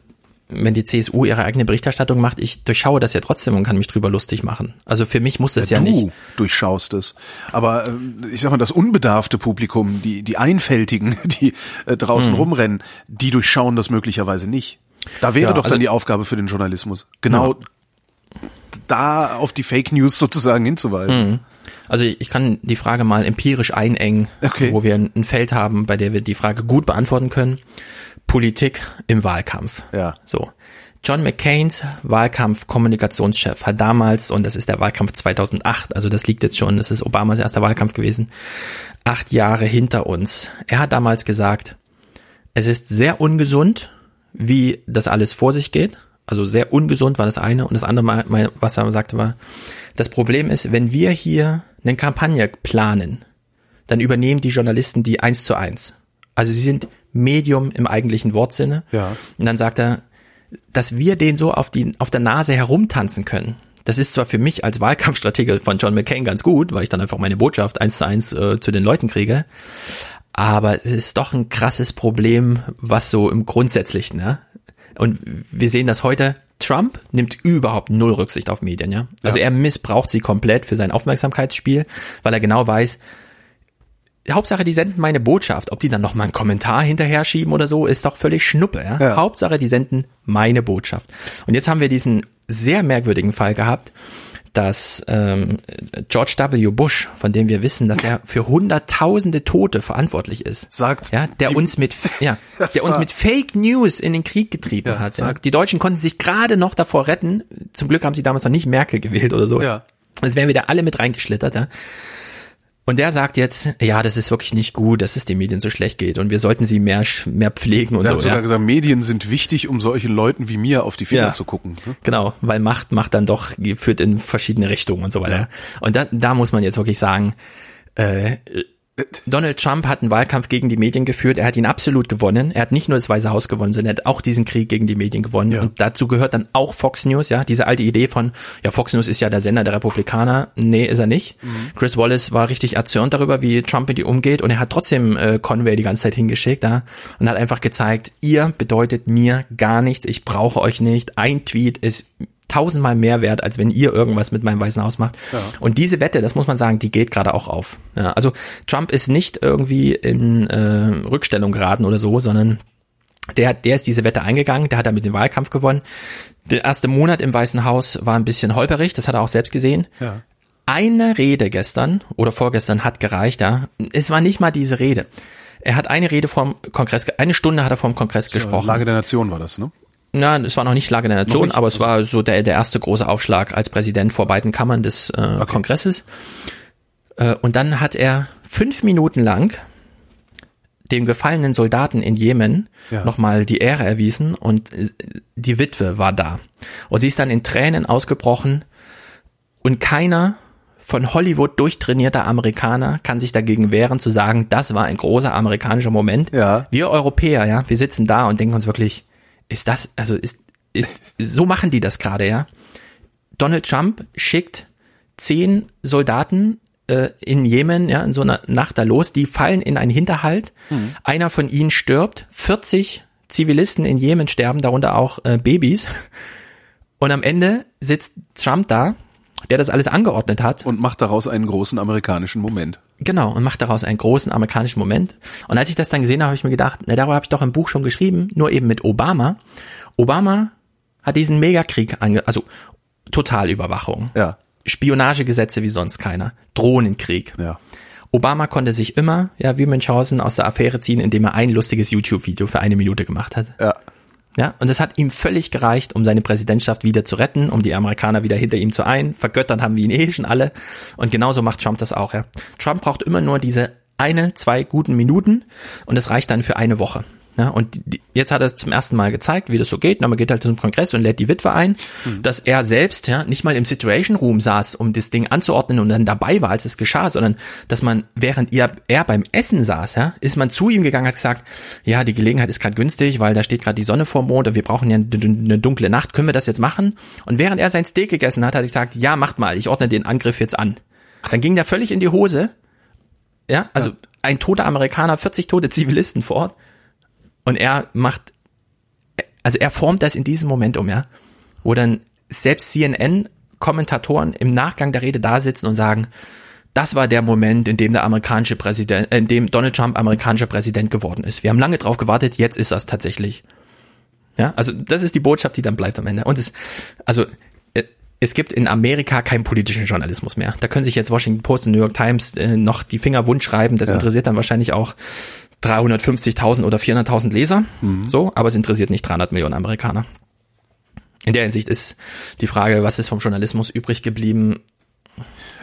wenn die CSU ihre eigene Berichterstattung macht, ich durchschaue das ja trotzdem und kann mich drüber lustig machen. Also für mich muss das ja, du nicht. durchschaust es. Aber äh, ich sag mal, das unbedarfte Publikum, die, die Einfältigen, <laughs> die äh, draußen rumrennen, die durchschauen das möglicherweise nicht. Da wäre Ja, doch also- dann die Aufgabe für den Journalismus. Genau da auf die Fake News <laughs> sozusagen hinzuweisen. Also ich kann die Frage mal empirisch einengen, Okay. wo wir ein Feld haben, bei der wir die Frage gut beantworten können. Politik im Wahlkampf. Ja. So. John McCains Wahlkampf-Kommunikationschef hat damals, und das ist der Wahlkampf 2008, also das liegt jetzt schon, das ist Obamas erster Wahlkampf gewesen, acht Jahre hinter uns. Er hat damals gesagt, es ist sehr ungesund, wie das alles vor sich geht. Also sehr ungesund war das eine. Und das andere, was er sagte, war, das Problem ist, wenn wir hier eine Kampagne planen, dann übernehmen die Journalisten die eins zu eins. Also sie sind Medium im eigentlichen Wortsinne. Ja. Und dann sagt er, dass wir den so auf, die, auf der Nase herumtanzen können. Das ist zwar für mich als Wahlkampfstratege von John McCain ganz gut, weil ich dann einfach meine Botschaft eins zu eins äh, zu den Leuten kriege. Aber es ist doch ein krasses Problem, was so im Grundsätzlichen, ne? Und wir sehen das heute. Trump nimmt überhaupt null Rücksicht auf Medien, ja. Also Ja. er missbraucht sie komplett für sein Aufmerksamkeitsspiel, weil er genau weiß, Hauptsache, die senden meine Botschaft. Ob die dann noch mal einen Kommentar hinterher schieben oder so, ist doch völlig Schnuppe. Ja? Ja. Hauptsache, die senden meine Botschaft. Und jetzt haben wir diesen sehr merkwürdigen Fall gehabt, dass ähm, George W. Bush, von dem wir wissen, dass er für hunderttausende Tote verantwortlich ist, Sagt ja, der die- uns mit <laughs> ja, der uns mit Fake News in den Krieg getrieben Ja, hat. Ja. sagt- Die Deutschen konnten sich gerade noch davor retten. Zum Glück haben sie damals noch nicht Merkel gewählt oder so. Ja. Es wären wieder alle mit reingeschlittert. Ja. Und der sagt jetzt, ja, das ist wirklich nicht gut, dass es den Medien so schlecht geht und wir sollten sie mehr, mehr pflegen und Er so. hat sogar Ja. gesagt, Medien sind wichtig, um solchen Leuten wie mir auf die Finger Ja. zu gucken. ne? Genau, weil Macht macht dann doch, führt in verschiedene Richtungen und so weiter. Und da, da muss man jetzt wirklich sagen, äh, Donald Trump hat einen Wahlkampf gegen die Medien geführt. Er hat ihn absolut gewonnen. Er hat nicht nur das Weiße Haus gewonnen, sondern er hat auch diesen Krieg gegen die Medien gewonnen. Ja. Und dazu gehört dann auch Fox News, ja. Diese alte Idee von, ja, Fox News ist ja der Sender der Republikaner. Nee, ist er nicht. Mhm. Chris Wallace war richtig erzürnt darüber, wie Trump mit ihm umgeht. Und er hat trotzdem äh, Conway die ganze Zeit hingeschickt, ja. Und hat einfach gezeigt, ihr bedeutet mir gar nichts. Ich brauche euch nicht. Ein Tweet ist tausendmal mehr wert, als wenn ihr irgendwas mit meinem Weißen Haus macht. Und diese Wette, das muss man sagen, die geht gerade auch auf. Ja, also Trump ist nicht irgendwie in äh, Rückstellung geraten oder so, sondern der, der ist diese Wette eingegangen, der hat damit den Wahlkampf gewonnen. Der erste Monat im Weißen Haus war ein bisschen holperig, das hat er auch selbst gesehen. Ja. Eine Rede gestern oder vorgestern hat gereicht, ja. Es war nicht mal diese Rede. Er hat eine Rede vom Kongress, eine Stunde hat er vom Kongress gesprochen. Lage der Nation war das, ne? Na, es war noch nicht Lage der Nation, nicht? aber es war so der, der erste große Aufschlag als Präsident vor beiden Kammern des äh, Kongresses. Äh, und dann hat er fünf Minuten lang den gefallenen Soldaten in Jemen Ja. nochmal die Ehre erwiesen und äh, die Witwe war da. Und sie ist dann in Tränen ausgebrochen und keiner von Hollywood durchtrainierter Amerikaner kann sich dagegen wehren zu sagen, das war ein großer amerikanischer Moment. Ja. Wir Europäer, ja, wir sitzen da und denken uns wirklich, ist das, also ist, ist, so machen die das gerade, ja. Donald Trump schickt zehn Soldaten äh, in Jemen, ja, in so einer Nacht da los, die fallen in einen Hinterhalt. Einer von ihnen stirbt, 40 Zivilisten in Jemen sterben, darunter auch äh, Babys. Und am Ende sitzt Trump da, der das alles angeordnet hat. Und macht daraus einen großen amerikanischen Moment. Genau, und macht daraus einen großen amerikanischen Moment. Und als ich das dann gesehen habe, habe ich mir gedacht, na, darüber habe ich doch im Buch schon geschrieben, nur eben mit Obama. Obama hat diesen Megakrieg ange, also Totalüberwachung, Ja, Spionagegesetze wie sonst keiner, Drohnenkrieg. ja. Obama konnte sich immer, ja, wie Münchhausen aus der Affäre ziehen, indem er ein lustiges YouTube-Video für eine Minute gemacht hat. Ja. Ja, und das hat ihm völlig gereicht, um seine Präsidentschaft wieder zu retten, um die Amerikaner wieder hinter ihm zu ein. Vergöttert haben wir ihn eh schon alle. Und genauso macht Trump das auch, ja. Trump braucht immer nur diese eine, zwei guten Minuten und es reicht dann für eine Woche. Ja, und die, jetzt hat er es zum ersten Mal gezeigt, wie das so geht. Na, man geht halt zum Kongress und lädt die Witwe ein, dass er selbst ja nicht mal im Situation Room saß, um das Ding anzuordnen und dann dabei war, als es geschah, sondern dass man, während ihr, er beim Essen saß, ja, ist man zu ihm gegangen, hat gesagt, ja, die Gelegenheit ist gerade günstig, weil da steht gerade die Sonne vorm Mond und wir brauchen ja eine, dunkle Nacht, können wir das jetzt machen? Und während er sein Steak gegessen hat, hat er gesagt, ja, macht mal, ich ordne den Angriff jetzt an. Dann ging der völlig in die Hose, ja, also ein toter Amerikaner, 40 tote Zivilisten vor Ort. Und er macht, also er formt das in diesem Moment um, ja. Wo dann selbst CNN-Kommentatoren im Nachgang der Rede da sitzen und sagen, das war der Moment, in dem der amerikanische Präsident, äh, in dem Donald Trump amerikanischer Präsident geworden ist. Wir haben lange drauf gewartet, jetzt ist das tatsächlich. Ja, also das ist die Botschaft, die dann bleibt am Ende. Und es, also äh, es gibt in Amerika keinen politischen Journalismus mehr. Da können sich jetzt Washington Post und New York Times äh, noch die Finger wund schreiben. Das Ja. interessiert dann wahrscheinlich auch 350.000 oder 400.000 Leser. So, aber es interessiert nicht 300 Millionen Amerikaner. In der Hinsicht ist die Frage, was ist vom Journalismus übrig geblieben?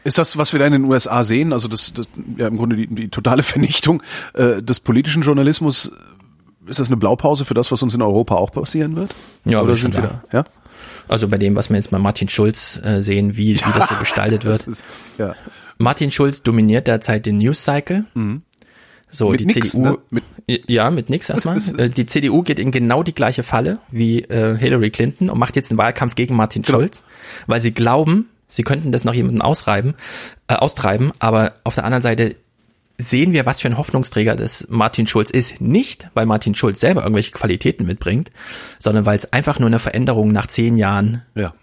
Ist das, was wir da in den USA sehen, also das, das ja im Grunde die, die totale <laughs> Vernichtung äh, des politischen Journalismus, ist das eine Blaupause für das, was uns in Europa auch passieren wird? Ja, Oder sind wir da? Ja? Also bei dem, was wir jetzt bei Martin Schulz äh, sehen, wie, wie das so <laughs> gestaltet wird. Ist, ja. Martin Schulz dominiert derzeit den News Cycle. So, Mit die nix, CDU, ne? Mit- ja, mit nix erstmal. <laughs> Äh, die CDU geht in genau die gleiche Falle wie äh, Hillary Clinton und macht jetzt einen Wahlkampf gegen Martin Genau. Schulz, weil sie glauben, sie könnten das noch jemandem ausreiben, äh, austreiben, aber auf der anderen Seite sehen wir, was für ein Hoffnungsträger das Martin Schulz ist. Nicht, weil Martin Schulz selber irgendwelche Qualitäten mitbringt, sondern weil es einfach nur eine Veränderung nach zehn Jahren ja.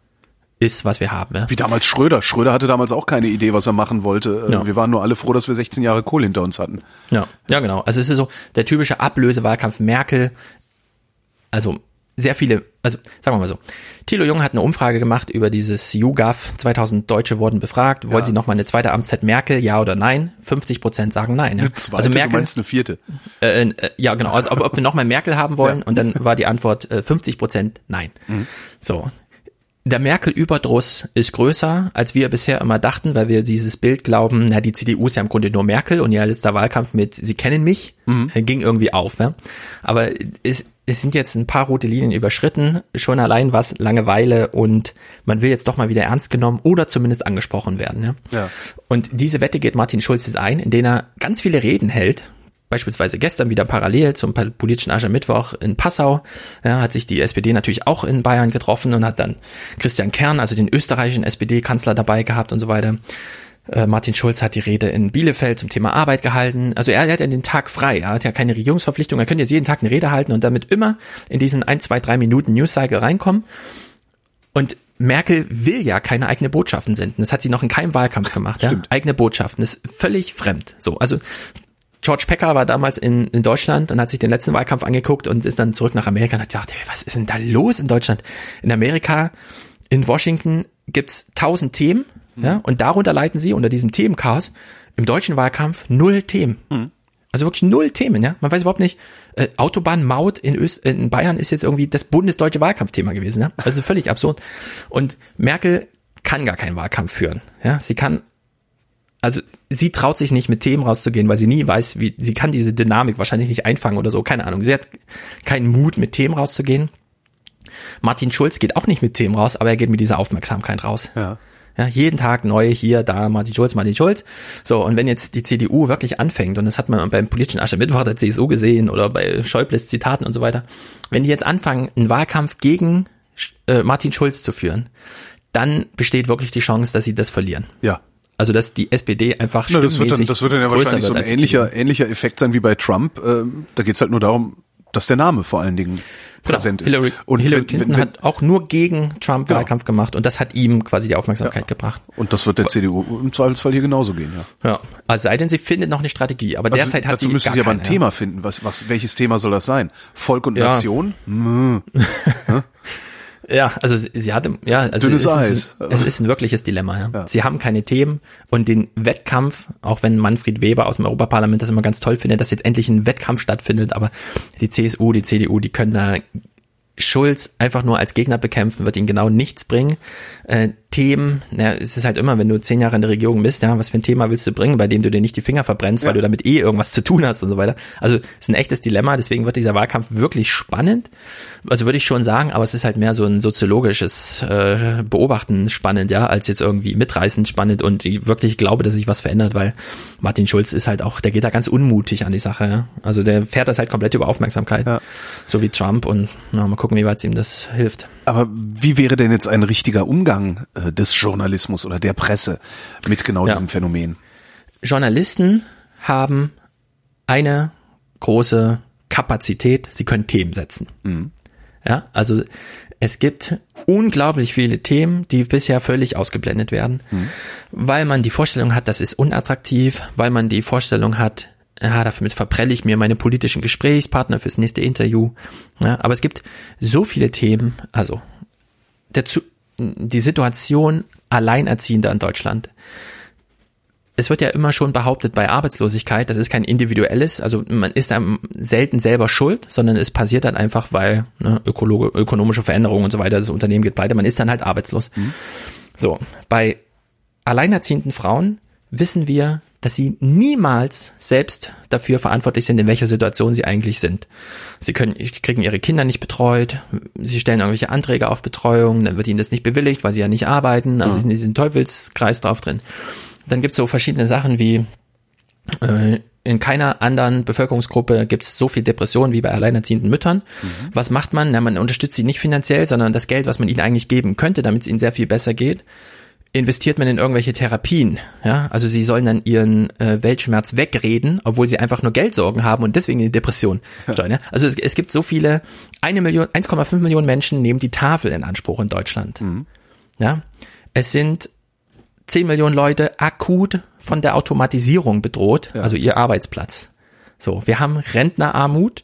Ist, was wir haben. Ja? Wie damals Schröder. Schröder hatte damals auch keine Idee, was er machen wollte. Äh, Ja. Wir waren nur alle froh, dass wir 16 Jahre Kohl hinter uns hatten. Ja, ja, genau. Also es ist so der typische Ablösewahlkampf Merkel. Also sehr viele, also sagen wir mal so. Thilo Jung hat eine Umfrage gemacht über dieses YouGov. 2000 Deutsche wurden befragt. Wollen Ja. sie noch mal eine zweite Amtszeit Merkel, ja oder nein? 50 Prozent sagen nein. Ja. Eine zweite, also du Merkel, meinst eine vierte. äh, äh, ja genau, also ob, ob wir noch mal Merkel haben wollen. Und dann war die Antwort äh, 50 Prozent nein. Mhm. So. Der Merkel-Überdruss ist größer, als wir bisher immer dachten, weil wir dieses Bild glauben, na, die CDU ist ja im Grunde nur Merkel und ihr letzter Wahlkampf mit Sie kennen mich, mhm. ging irgendwie auf. Ja? Aber es, es sind jetzt ein paar rote Linien überschritten, schon allein was Langeweile und man will jetzt doch mal wieder ernst genommen oder zumindest angesprochen werden. Ja? Ja. Und diese Wette geht Martin Schulz jetzt ein, in denen er ganz viele Reden hält, beispielsweise gestern wieder parallel zum politischen Aschermittwoch in Passau, ja, hat sich die SPD natürlich auch in Bayern getroffen und hat dann Christian Kern, also den österreichischen SPD-Kanzler dabei gehabt und so weiter. Äh, Martin Schulz hat die Rede in Bielefeld zum Thema Arbeit gehalten. Also er, er hat ja den Tag frei, er hat ja keine Regierungsverpflichtung, er könnte jetzt jeden Tag eine Rede halten und damit immer in diesen ein, zwei, drei Minuten News-Cycle reinkommen. Und Merkel will ja keine eigene Botschaften senden. Das hat sie noch in keinem Wahlkampf gemacht. Ja? Eigene Botschaften das ist völlig fremd. So, also George Pecker war damals in, in Deutschland und hat sich den letzten Wahlkampf angeguckt und ist dann zurück nach Amerika und hat gedacht, hey, was ist denn da los in Deutschland? In Amerika, in Washington gibt's tausend Themen, mhm. ja, und darunter leiten sie unter diesem Themenchaos im deutschen Wahlkampf null Themen. Mhm. Also wirklich null Themen, ja. Man weiß überhaupt nicht, äh, Autobahnmaut in, Öst in Bayern ist jetzt irgendwie das bundesdeutsche Wahlkampfthema gewesen, ja. Also völlig absurd. Und Merkel kann gar keinen Wahlkampf führen, ja. Sie kann also sie traut sich nicht mit Themen rauszugehen, weil sie nie weiß, wie, sie kann diese Dynamik wahrscheinlich nicht einfangen oder so, keine Ahnung. Sie hat keinen Mut, mit Themen rauszugehen. Martin Schulz geht auch nicht mit Themen raus, aber er geht mit dieser Aufmerksamkeit raus. Ja. Ja, jeden Tag neu hier, da, Martin Schulz, Martin Schulz. So, und wenn jetzt die CDU wirklich anfängt, und das hat man beim politischen Aschermittwoch der CSU gesehen oder bei Schäubles Zitaten und so weiter, wenn die jetzt anfangen, einen Wahlkampf gegen äh, Martin Schulz zu führen, dann besteht wirklich die Chance, dass sie das verlieren. Ja. Also dass die SPD einfach Na, das wird dann, das wird dann ja wahrscheinlich so ein ähnlicher, ähnlicher Effekt sein wie bei Trump. Ähm, da geht's halt nur darum, dass der Name vor allen Dingen genau. präsent ist. Hillary, und Hillary wenn, Clinton wenn, wenn, hat auch nur gegen Trump genau. Wahlkampf gemacht und das hat ihm quasi die Aufmerksamkeit ja. gebracht. Und das wird der CDU im Zweifelsfall hier genauso gehen, ja. Ja, also sei denn, sie findet noch eine Strategie, aber also derzeit hat dazu sie müssen sie aber ein Thema finden. Was, was, welches Thema soll das sein? Volk und ja. Nation? Hm. <laughs> Ja, also sie, sie hatte, ja, also Dünnes es, Eis. Ist ein, es ist ein wirkliches Dilemma. Ja. ja. Sie haben keine Themen und den Wettkampf, auch wenn Manfred Weber aus dem Europaparlament das immer ganz toll findet, dass jetzt endlich ein Wettkampf stattfindet, aber die CSU, die CDU, die können da Schulz einfach nur als Gegner bekämpfen, wird ihn genau nichts bringen. Äh, Themen, ja, es ist halt immer, wenn du zehn Jahre in der Regierung bist, ja, was für ein Thema willst du bringen, bei dem du dir nicht die Finger verbrennst, ja. weil du damit eh irgendwas zu tun hast und so weiter. Also es ist ein echtes Dilemma, deswegen wird dieser Wahlkampf wirklich spannend. Also würde ich schon sagen, aber es ist halt mehr so ein soziologisches äh, Beobachten spannend, ja, als jetzt irgendwie mitreißend spannend und ich wirklich glaube, dass sich was verändert, weil Martin Schulz ist halt auch, der geht da ganz unmutig an die Sache, ja. Also der fährt das halt komplett über Aufmerksamkeit, ja. so wie Trump und na, mal gucken, wie weit ihm das hilft. Aber wie wäre denn jetzt ein richtiger Umgang äh, des Journalismus oder der Presse mit genau ja. diesem Phänomen? Journalisten haben eine große Kapazität, sie können Themen setzen. Mhm. Ja, also es gibt unglaublich viele Themen, die bisher völlig ausgeblendet werden, mhm. weil man die Vorstellung hat, das ist unattraktiv, weil man die Vorstellung hat, ja, damit verprelle ich mir meine politischen Gesprächspartner fürs nächste Interview. Ja, aber es gibt so viele Themen, also der, die Situation Alleinerziehender in Deutschland. Es wird ja immer schon behauptet bei Arbeitslosigkeit, das ist kein individuelles, also man ist selten selber schuld, sondern es passiert dann einfach, weil ne, ökonomische Veränderungen und so weiter, das Unternehmen geht pleite, man ist dann halt arbeitslos. Mhm. So, bei alleinerziehenden Frauen wissen wir, dass sie niemals selbst dafür verantwortlich sind, in welcher Situation sie eigentlich sind. Sie können, kriegen ihre Kinder nicht betreut, sie stellen irgendwelche Anträge auf Betreuung, dann wird ihnen das nicht bewilligt, weil sie ja nicht arbeiten, also sie sind in diesem Teufelskreis drauf drin. Dann gibt es so verschiedene Sachen wie äh, in keiner anderen Bevölkerungsgruppe gibt es so viel Depression wie bei alleinerziehenden Müttern. Mhm. Was macht man? Na, man unterstützt sie nicht finanziell, sondern das Geld, was man ihnen eigentlich geben könnte, damit es ihnen sehr viel besser geht, investiert man in irgendwelche Therapien. Ja, also sie sollen dann ihren äh, Weltschmerz wegreden, obwohl sie einfach nur Geldsorgen haben und deswegen in die Depression steuern. Ja? Also es, es gibt so viele, eine Million, 1,5 Millionen Menschen nehmen die Tafel in Anspruch in Deutschland. Mhm. Ja, es sind 10 Millionen Leute akut von der Automatisierung bedroht, ja. also ihr Arbeitsplatz. So, wir haben Rentnerarmut.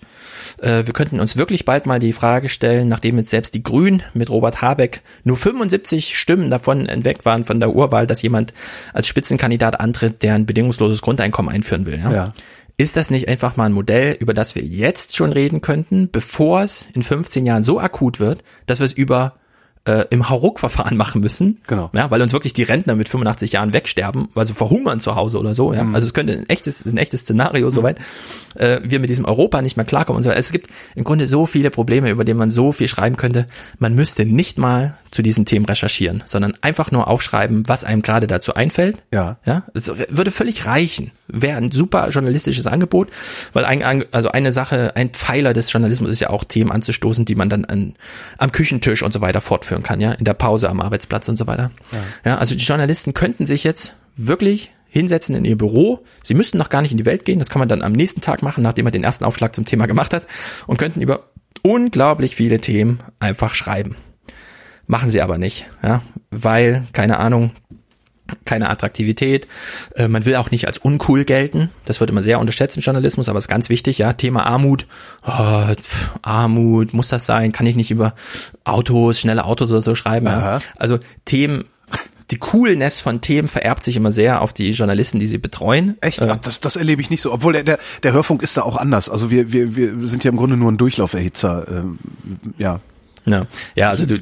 Äh, wir könnten uns wirklich bald mal die Frage stellen, nachdem jetzt selbst die Grünen mit Robert Habeck nur 75 Stimmen davon entweg waren von der Urwahl, dass jemand als Spitzenkandidat antritt, der ein bedingungsloses Grundeinkommen einführen will. Ja? ja. Ist das nicht einfach mal ein Modell, über das wir jetzt schon reden könnten, bevor es in 15 Jahren so akut wird, dass wir es über äh, im Hauruck-Verfahren machen müssen. Genau. Ja, weil uns wirklich die Rentner mit 85 Jahren wegsterben, weil sie verhungern zu Hause oder so. Ja, mhm. also es könnte ein echtes, ein echtes Szenario mhm. soweit. Äh, wir mit diesem Europa nicht mehr klarkommen und so. Es gibt im Grunde so viele Probleme, über die man so viel schreiben könnte. Man müsste nicht mal zu diesen Themen recherchieren, sondern einfach nur aufschreiben, was einem gerade dazu einfällt. Ja. Ja, es würde völlig reichen. Wäre ein super journalistisches Angebot, weil ein, also eine Sache, ein Pfeiler des Journalismus ist ja auch Themen anzustoßen, die man dann an, am Küchentisch und so weiter fortführen kann, ja, in der Pause am Arbeitsplatz und so weiter. Ja. ja, also die Journalisten könnten sich jetzt wirklich hinsetzen in ihr Büro. Sie müssten noch gar nicht in die Welt gehen. Das kann man dann am nächsten Tag machen, nachdem man den ersten Aufschlag zum Thema gemacht hat und könnten über unglaublich viele Themen einfach schreiben. Machen sie aber nicht, ja, weil, keine Ahnung, keine Attraktivität. Äh, man will auch nicht als uncool gelten. Das wird immer sehr unterschätzt im Journalismus, aber es ist ganz wichtig, ja. Thema Armut. Oh, pf, Armut, muss das sein? Kann ich nicht über Autos, schnelle Autos oder so schreiben? Ja? Also Themen, die Coolness von Themen vererbt sich immer sehr auf die Journalisten, die sie betreuen. Echt? Äh, das, das erlebe ich nicht so. Obwohl der, der, der Hörfunk ist da auch anders. Also wir, wir, wir sind ja im Grunde nur ein Durchlauferhitzer. Ähm, ja. Ja, ja, also du,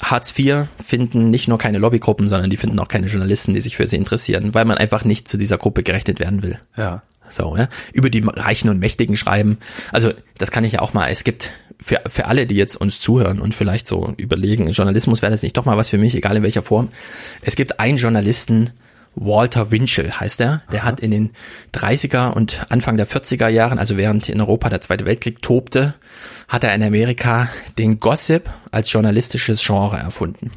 Hartz IV finden nicht nur keine Lobbygruppen, sondern die finden auch keine Journalisten, die sich für sie interessieren, weil man einfach nicht zu dieser Gruppe gerechnet werden will. Ja. So, ja. Über die Reichen und Mächtigen schreiben. Also, das kann ich ja auch mal. Es gibt für, für alle, die jetzt uns zuhören und vielleicht so überlegen, Journalismus wäre das nicht doch mal was für mich, egal in welcher Form. Es gibt einen Journalisten, Walter Winchell heißt er. Der Aha. hat in den 30er und Anfang der 40er Jahren, also während in Europa der Zweite Weltkrieg tobte, hat er in Amerika den Gossip als journalistisches Genre erfunden.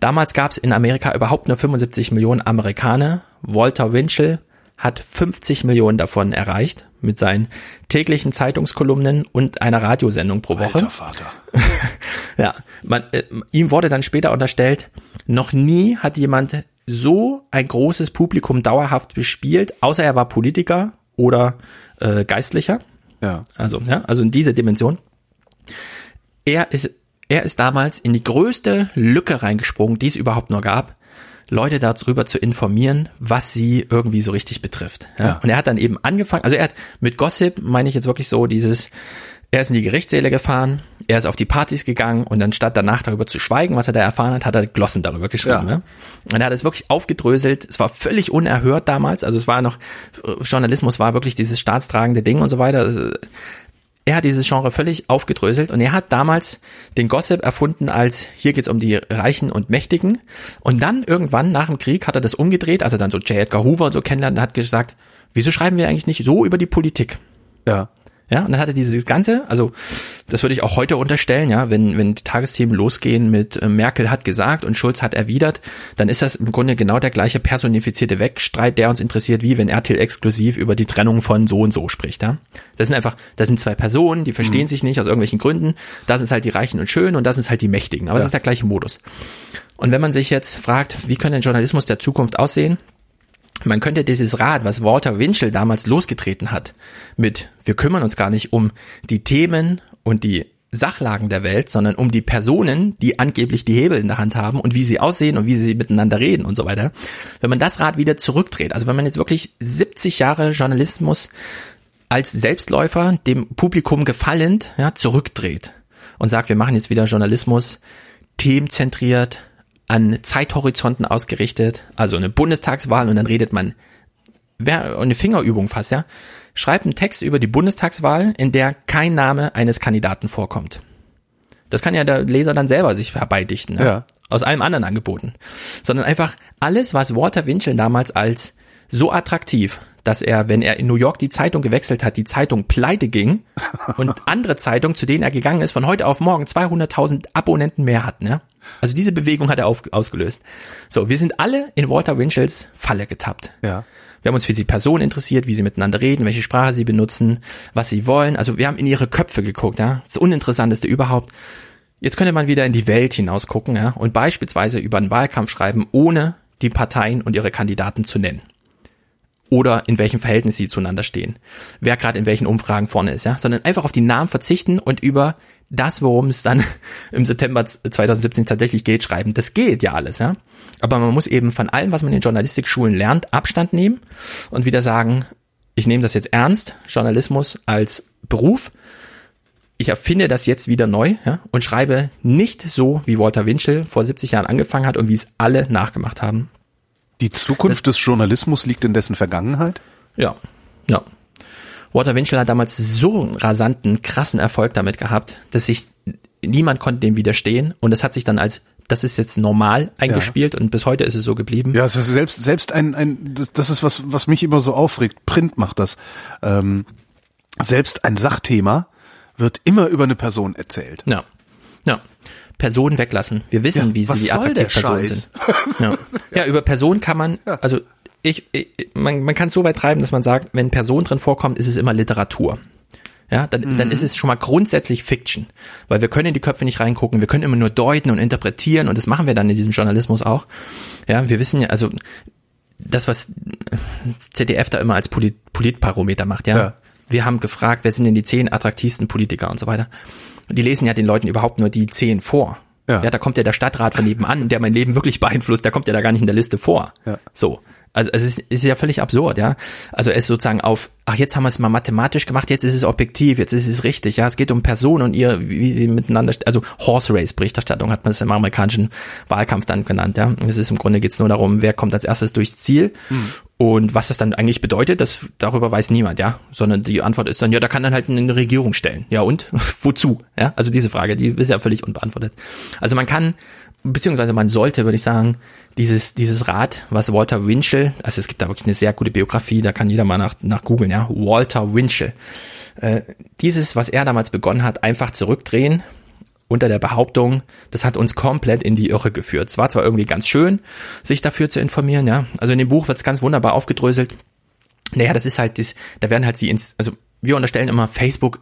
Damals gab es in Amerika überhaupt nur 75 Millionen Amerikaner. Walter Winchell hat 50 Millionen davon erreicht mit seinen täglichen Zeitungskolumnen und einer Radiosendung pro Woche. Alter Vater. <laughs> ja, man, äh, ihm wurde dann später unterstellt, noch nie hat jemand so ein großes Publikum dauerhaft bespielt, außer er war Politiker oder äh, Geistlicher. Ja. Also, ja, also in diese Dimension. Er ist, er ist damals in die größte Lücke reingesprungen, die es überhaupt nur gab, Leute darüber zu informieren, was sie irgendwie so richtig betrifft. Ja? ja. Und er hat dann eben angefangen, also er hat mit Gossip, meine ich jetzt wirklich so dieses, er ist in die Gerichtssäle gefahren, er ist auf die Partys gegangen und dann statt danach darüber zu schweigen, was er da erfahren hat, hat er Glossen darüber geschrieben. Ja. Ne? Und er hat es wirklich aufgedröselt. Es war völlig unerhört damals. Also es war noch, Journalismus war wirklich dieses staatstragende Ding und so weiter. Also, er hat dieses Genre völlig aufgedröselt und er hat damals den Gossip erfunden als hier geht's um die Reichen und Mächtigen und dann irgendwann nach dem Krieg hat er das umgedreht, also dann so J. Edgar Hoover und so kennenlernen, hat gesagt, wieso schreiben wir eigentlich nicht so über die Politik? Ja. Ja, und dann hat er dieses Ganze, also das würde ich auch heute unterstellen, ja, wenn, wenn die Tagesthemen losgehen mit äh, Merkel hat gesagt und Schulz hat erwidert, dann ist das im Grunde genau der gleiche personifizierte Wegstreit, der uns interessiert, wie wenn RTL exklusiv über die Trennung von so und so spricht. Ja? Das sind einfach, das sind zwei Personen, die verstehen mhm. sich nicht aus irgendwelchen Gründen. Das ist halt die Reichen und Schönen und das ist halt die Mächtigen. Aber ja. das ist der gleiche Modus. Und wenn man sich jetzt fragt, wie könnte ein Journalismus der Zukunft aussehen, man könnte dieses Rad, was Walter Winchell damals losgetreten hat, mit wir kümmern uns gar nicht um die Themen und die Sachlagen der Welt, sondern um die Personen, die angeblich die Hebel in der Hand haben und wie sie aussehen und wie sie miteinander reden und so weiter. Wenn man das Rad wieder zurückdreht, also wenn man jetzt wirklich 70 Jahre Journalismus als Selbstläufer dem Publikum gefallend ja, zurückdreht und sagt, wir machen jetzt wieder Journalismus themenzentriert, an Zeithorizonten ausgerichtet, also eine Bundestagswahl und dann redet man wer eine Fingerübung fast, ja. Schreibt einen Text über die Bundestagswahl, in der kein Name eines Kandidaten vorkommt. Das kann ja der Leser dann selber sich herbeidichten, ne? ja. aus allem anderen Angeboten. Sondern einfach alles, was Walter Winchell damals als so attraktiv, dass er, wenn er in New York die Zeitung gewechselt hat, die Zeitung pleite ging <laughs> und andere Zeitungen, zu denen er gegangen ist, von heute auf morgen 200.000 Abonnenten mehr hatten. Ja? Also diese Bewegung hat er auf, ausgelöst. So, wir sind alle in Walter Winchells Falle getappt. Ja. Wir haben uns für die Person interessiert, wie sie miteinander reden, welche Sprache sie benutzen, was sie wollen. Also wir haben in ihre Köpfe geguckt, ja. Das Uninteressanteste überhaupt. Jetzt könnte man wieder in die Welt hinaus gucken, ja, und beispielsweise über einen Wahlkampf schreiben, ohne die Parteien und ihre Kandidaten zu nennen oder in welchem Verhältnis sie zueinander stehen, wer gerade in welchen Umfragen vorne ist, ja, sondern einfach auf die Namen verzichten und über das, worum es dann <laughs> im September 2017 tatsächlich geht, schreiben. Das geht ja alles, ja. Aber man muss eben von allem, was man in Journalistikschulen lernt, Abstand nehmen und wieder sagen, ich nehme das jetzt ernst, Journalismus als Beruf. ich erfinde das jetzt wieder neu ja, und schreibe nicht so, wie Walter Winchell vor 70 Jahren angefangen hat und wie es alle nachgemacht haben. Die Zukunft das, des Journalismus liegt in dessen Vergangenheit? Ja, ja. Walter Winchell hat damals so einen rasanten, krassen Erfolg damit gehabt, dass sich niemand konnte dem widerstehen und es hat sich dann als das ist jetzt normal eingespielt ja. und bis heute ist es so geblieben. Ja, also selbst selbst ein ein das ist was was mich immer so aufregt. Print macht das. Ähm, selbst ein Sachthema wird immer über eine Person erzählt. Ja. Ja. Personen weglassen. Wir wissen, ja, wie sie attraktiv Personen sind. Ja. <laughs> ja, über Personen kann man, also ich, ich man, man kann es so weit treiben, dass man sagt, wenn Person drin vorkommt, ist es immer Literatur. Ja, dann, mhm. dann ist es schon mal grundsätzlich Fiction, weil wir können in die Köpfe nicht reingucken, wir können immer nur deuten und interpretieren und das machen wir dann in diesem Journalismus auch. Ja, wir wissen ja, also das, was ZDF da immer als Polit Politbarometer macht, ja? ja wir haben gefragt, wer sind denn die zehn attraktivsten Politiker und so weiter. Die lesen ja den Leuten überhaupt nur die zehn vor. Ja. ja, da kommt ja der Stadtrat von nebenan, der mein Leben wirklich beeinflusst, der kommt ja da gar nicht in der Liste vor. Ja. So. Also es ist, ist ja völlig absurd, ja. Also es ist sozusagen auf, ach jetzt haben wir es mal mathematisch gemacht, jetzt ist es objektiv, jetzt ist es richtig, ja. Es geht um Personen und ihr, wie sie miteinander, also Horse Race Berichterstattung hat man es im amerikanischen Wahlkampf dann genannt, ja. Es ist im Grunde geht's nur darum, wer kommt als erstes durchs Ziel mhm. Und was das dann eigentlich bedeutet, das darüber weiß niemand, ja. Sondern die Antwort ist dann, ja, da kann dann halt eine Regierung stellen. Ja und? <laughs> Wozu? Ja, also diese Frage, die ist ja völlig unbeantwortet. Also man kann, beziehungsweise man sollte, würde ich sagen, dieses, dieses Rad, was Walter Winchell, also es gibt da wirklich eine sehr gute Biografie, da kann jeder mal nach, nach googeln, ja. Walter Winchell. Äh, dieses, was er damals begonnen hat, einfach zurückdrehen, unter der Behauptung, das hat uns komplett in die Irre geführt. Es war zwar irgendwie ganz schön, sich dafür zu informieren, ja. Also in dem Buch wird es ganz wunderbar aufgedröselt. Naja, das ist halt das, da werden halt sie ins, also wir unterstellen immer, Facebook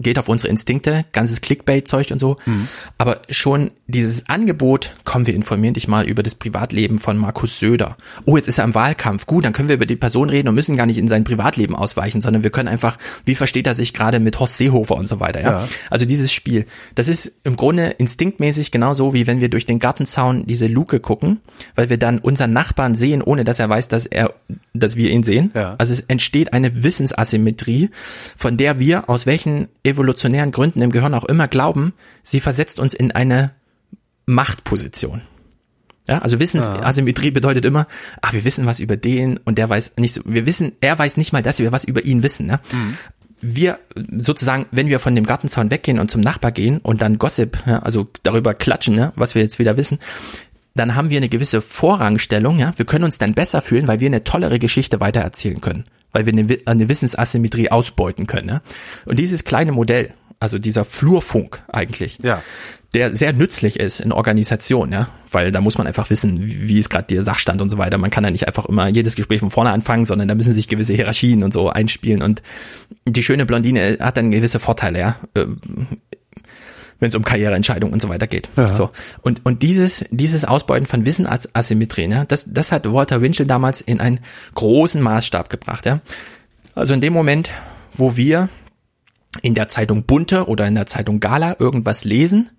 geht auf unsere Instinkte, ganzes Clickbait-Zeug und so. Mhm. Aber schon dieses Angebot, komm, wir informieren dich mal über das Privatleben von Markus Söder. Oh, jetzt ist er im Wahlkampf. Gut, dann können wir über die Person reden und müssen gar nicht in sein Privatleben ausweichen, sondern wir können einfach, wie versteht er sich gerade mit Horst Seehofer und so weiter. Ja? ja. Also dieses Spiel, das ist im Grunde instinktmäßig genauso, wie wenn wir durch den Gartenzaun diese Luke gucken, weil wir dann unseren Nachbarn sehen, ohne dass er weiß, dass er, dass wir ihn sehen. Ja. Also es entsteht eine Wissensasymmetrie, von der wir aus welchen evolutionären Gründen im Gehirn auch immer glauben, sie versetzt uns in eine Machtposition. Ja, also Wissensasymmetrie bedeutet immer, ach, wir wissen was über den und der weiß nicht, wir wissen, er weiß nicht mal, dass wir was über ihn wissen. Ne? Mhm. Wir sozusagen, wenn wir von dem Gartenzaun weggehen und zum Nachbar gehen und dann Gossip, ja, also darüber klatschen, ne, was wir jetzt wieder wissen, dann haben wir eine gewisse Vorrangstellung, ja. Wir können uns dann besser fühlen, weil wir eine tollere Geschichte weitererzählen können weil wir eine, eine Wissensasymmetrie ausbeuten können. Ne? Und dieses kleine Modell, also dieser Flurfunk eigentlich, ja. der sehr nützlich ist in Organisationen, ja, weil da muss man einfach wissen, wie, wie ist gerade der Sachstand und so weiter. Man kann ja nicht einfach immer jedes Gespräch von vorne anfangen, sondern da müssen sich gewisse Hierarchien und so einspielen und die schöne Blondine hat dann gewisse Vorteile, ja. Wenn es um Karriereentscheidungen und so weiter geht. Ja. So. Und, und dieses, dieses Ausbeuten von Wissenasymmetrien, ja, das, das hat Walter Winchell damals in einen großen Maßstab gebracht, ja. Also in dem Moment, wo wir in der Zeitung Bunte oder in der Zeitung Gala irgendwas lesen,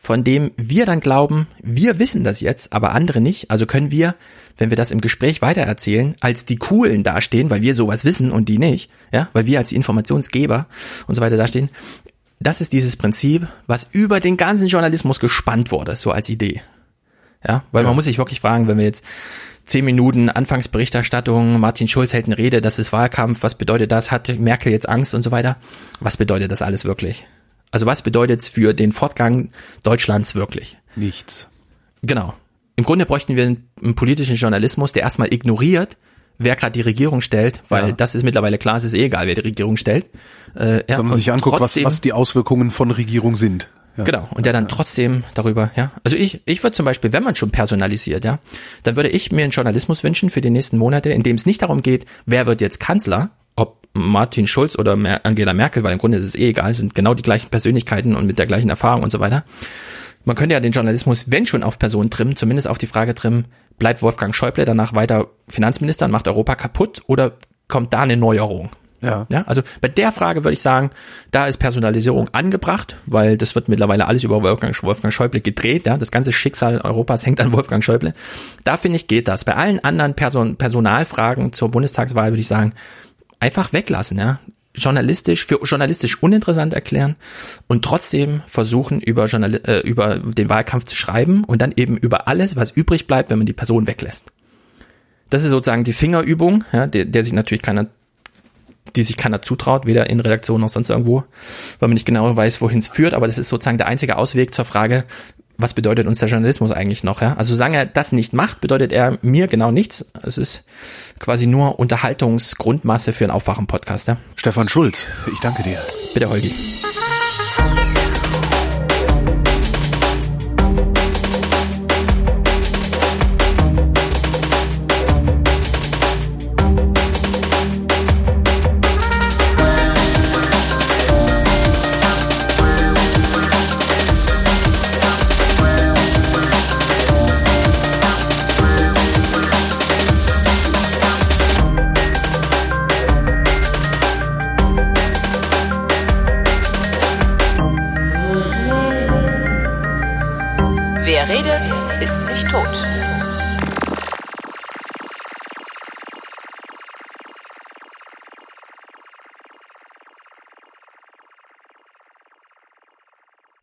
von dem wir dann glauben, wir wissen das jetzt, aber andere nicht. Also können wir, wenn wir das im Gespräch weitererzählen, als die Coolen dastehen, weil wir sowas wissen und die nicht, ja, weil wir als die Informationsgeber und so weiter dastehen das ist dieses Prinzip, was über den ganzen Journalismus gespannt wurde, so als Idee. Ja, weil ja. man muss sich wirklich fragen, wenn wir jetzt zehn Minuten Anfangsberichterstattung, Martin Schulz hält eine Rede, das ist Wahlkampf, was bedeutet das, hat Merkel jetzt Angst und so weiter. Was bedeutet das alles wirklich? Also was bedeutet es für den Fortgang Deutschlands wirklich? Nichts. Genau. Im Grunde bräuchten wir einen politischen Journalismus, der erstmal ignoriert, wer gerade die Regierung stellt, weil ja. das ist mittlerweile klar, es ist eh egal, wer die Regierung stellt. Äh, ja, Sondern sich anguckt, trotzdem, was, was die Auswirkungen von Regierung sind. Ja. Genau, und der dann trotzdem darüber, ja. Also ich, ich würde zum Beispiel, wenn man schon personalisiert, ja, dann würde ich mir einen Journalismus wünschen für die nächsten Monate, in dem es nicht darum geht, wer wird jetzt Kanzler, ob Martin Schulz oder Angela Merkel, weil im Grunde ist es eh egal, sind genau die gleichen Persönlichkeiten und mit der gleichen Erfahrung und so weiter. Man könnte ja den Journalismus, wenn schon auf Personen trimmen, zumindest auf die Frage trimmen, bleibt Wolfgang Schäuble danach weiter Finanzminister und macht Europa kaputt oder kommt da eine Neuerung? Ja. ja. Also bei der Frage würde ich sagen, da ist Personalisierung angebracht, weil das wird mittlerweile alles über Wolfgang, Wolfgang Schäuble gedreht. Ja. Das ganze Schicksal Europas hängt an Wolfgang Schäuble. Da finde ich, geht das. Bei allen anderen Person, Personalfragen zur Bundestagswahl würde ich sagen, einfach weglassen. Ja. Journalistisch für journalistisch uninteressant erklären und trotzdem versuchen über Journal äh, über den Wahlkampf zu schreiben und dann eben über alles, was übrig bleibt, wenn man die Person weglässt. Das ist sozusagen die Fingerübung, ja, der, der sich natürlich keiner die sich keiner zutraut, weder in Redaktion noch sonst irgendwo, weil man nicht genau weiß, wohin es führt, aber das ist sozusagen der einzige Ausweg zur Frage, was bedeutet uns der Journalismus eigentlich noch? Ja? Also solange er das nicht macht, bedeutet er mir genau nichts. Es ist quasi nur Unterhaltungsgrundmasse für einen Aufwachen-Podcast. Ja? Stefan Schulz, ich danke dir. Bitte, Holgi.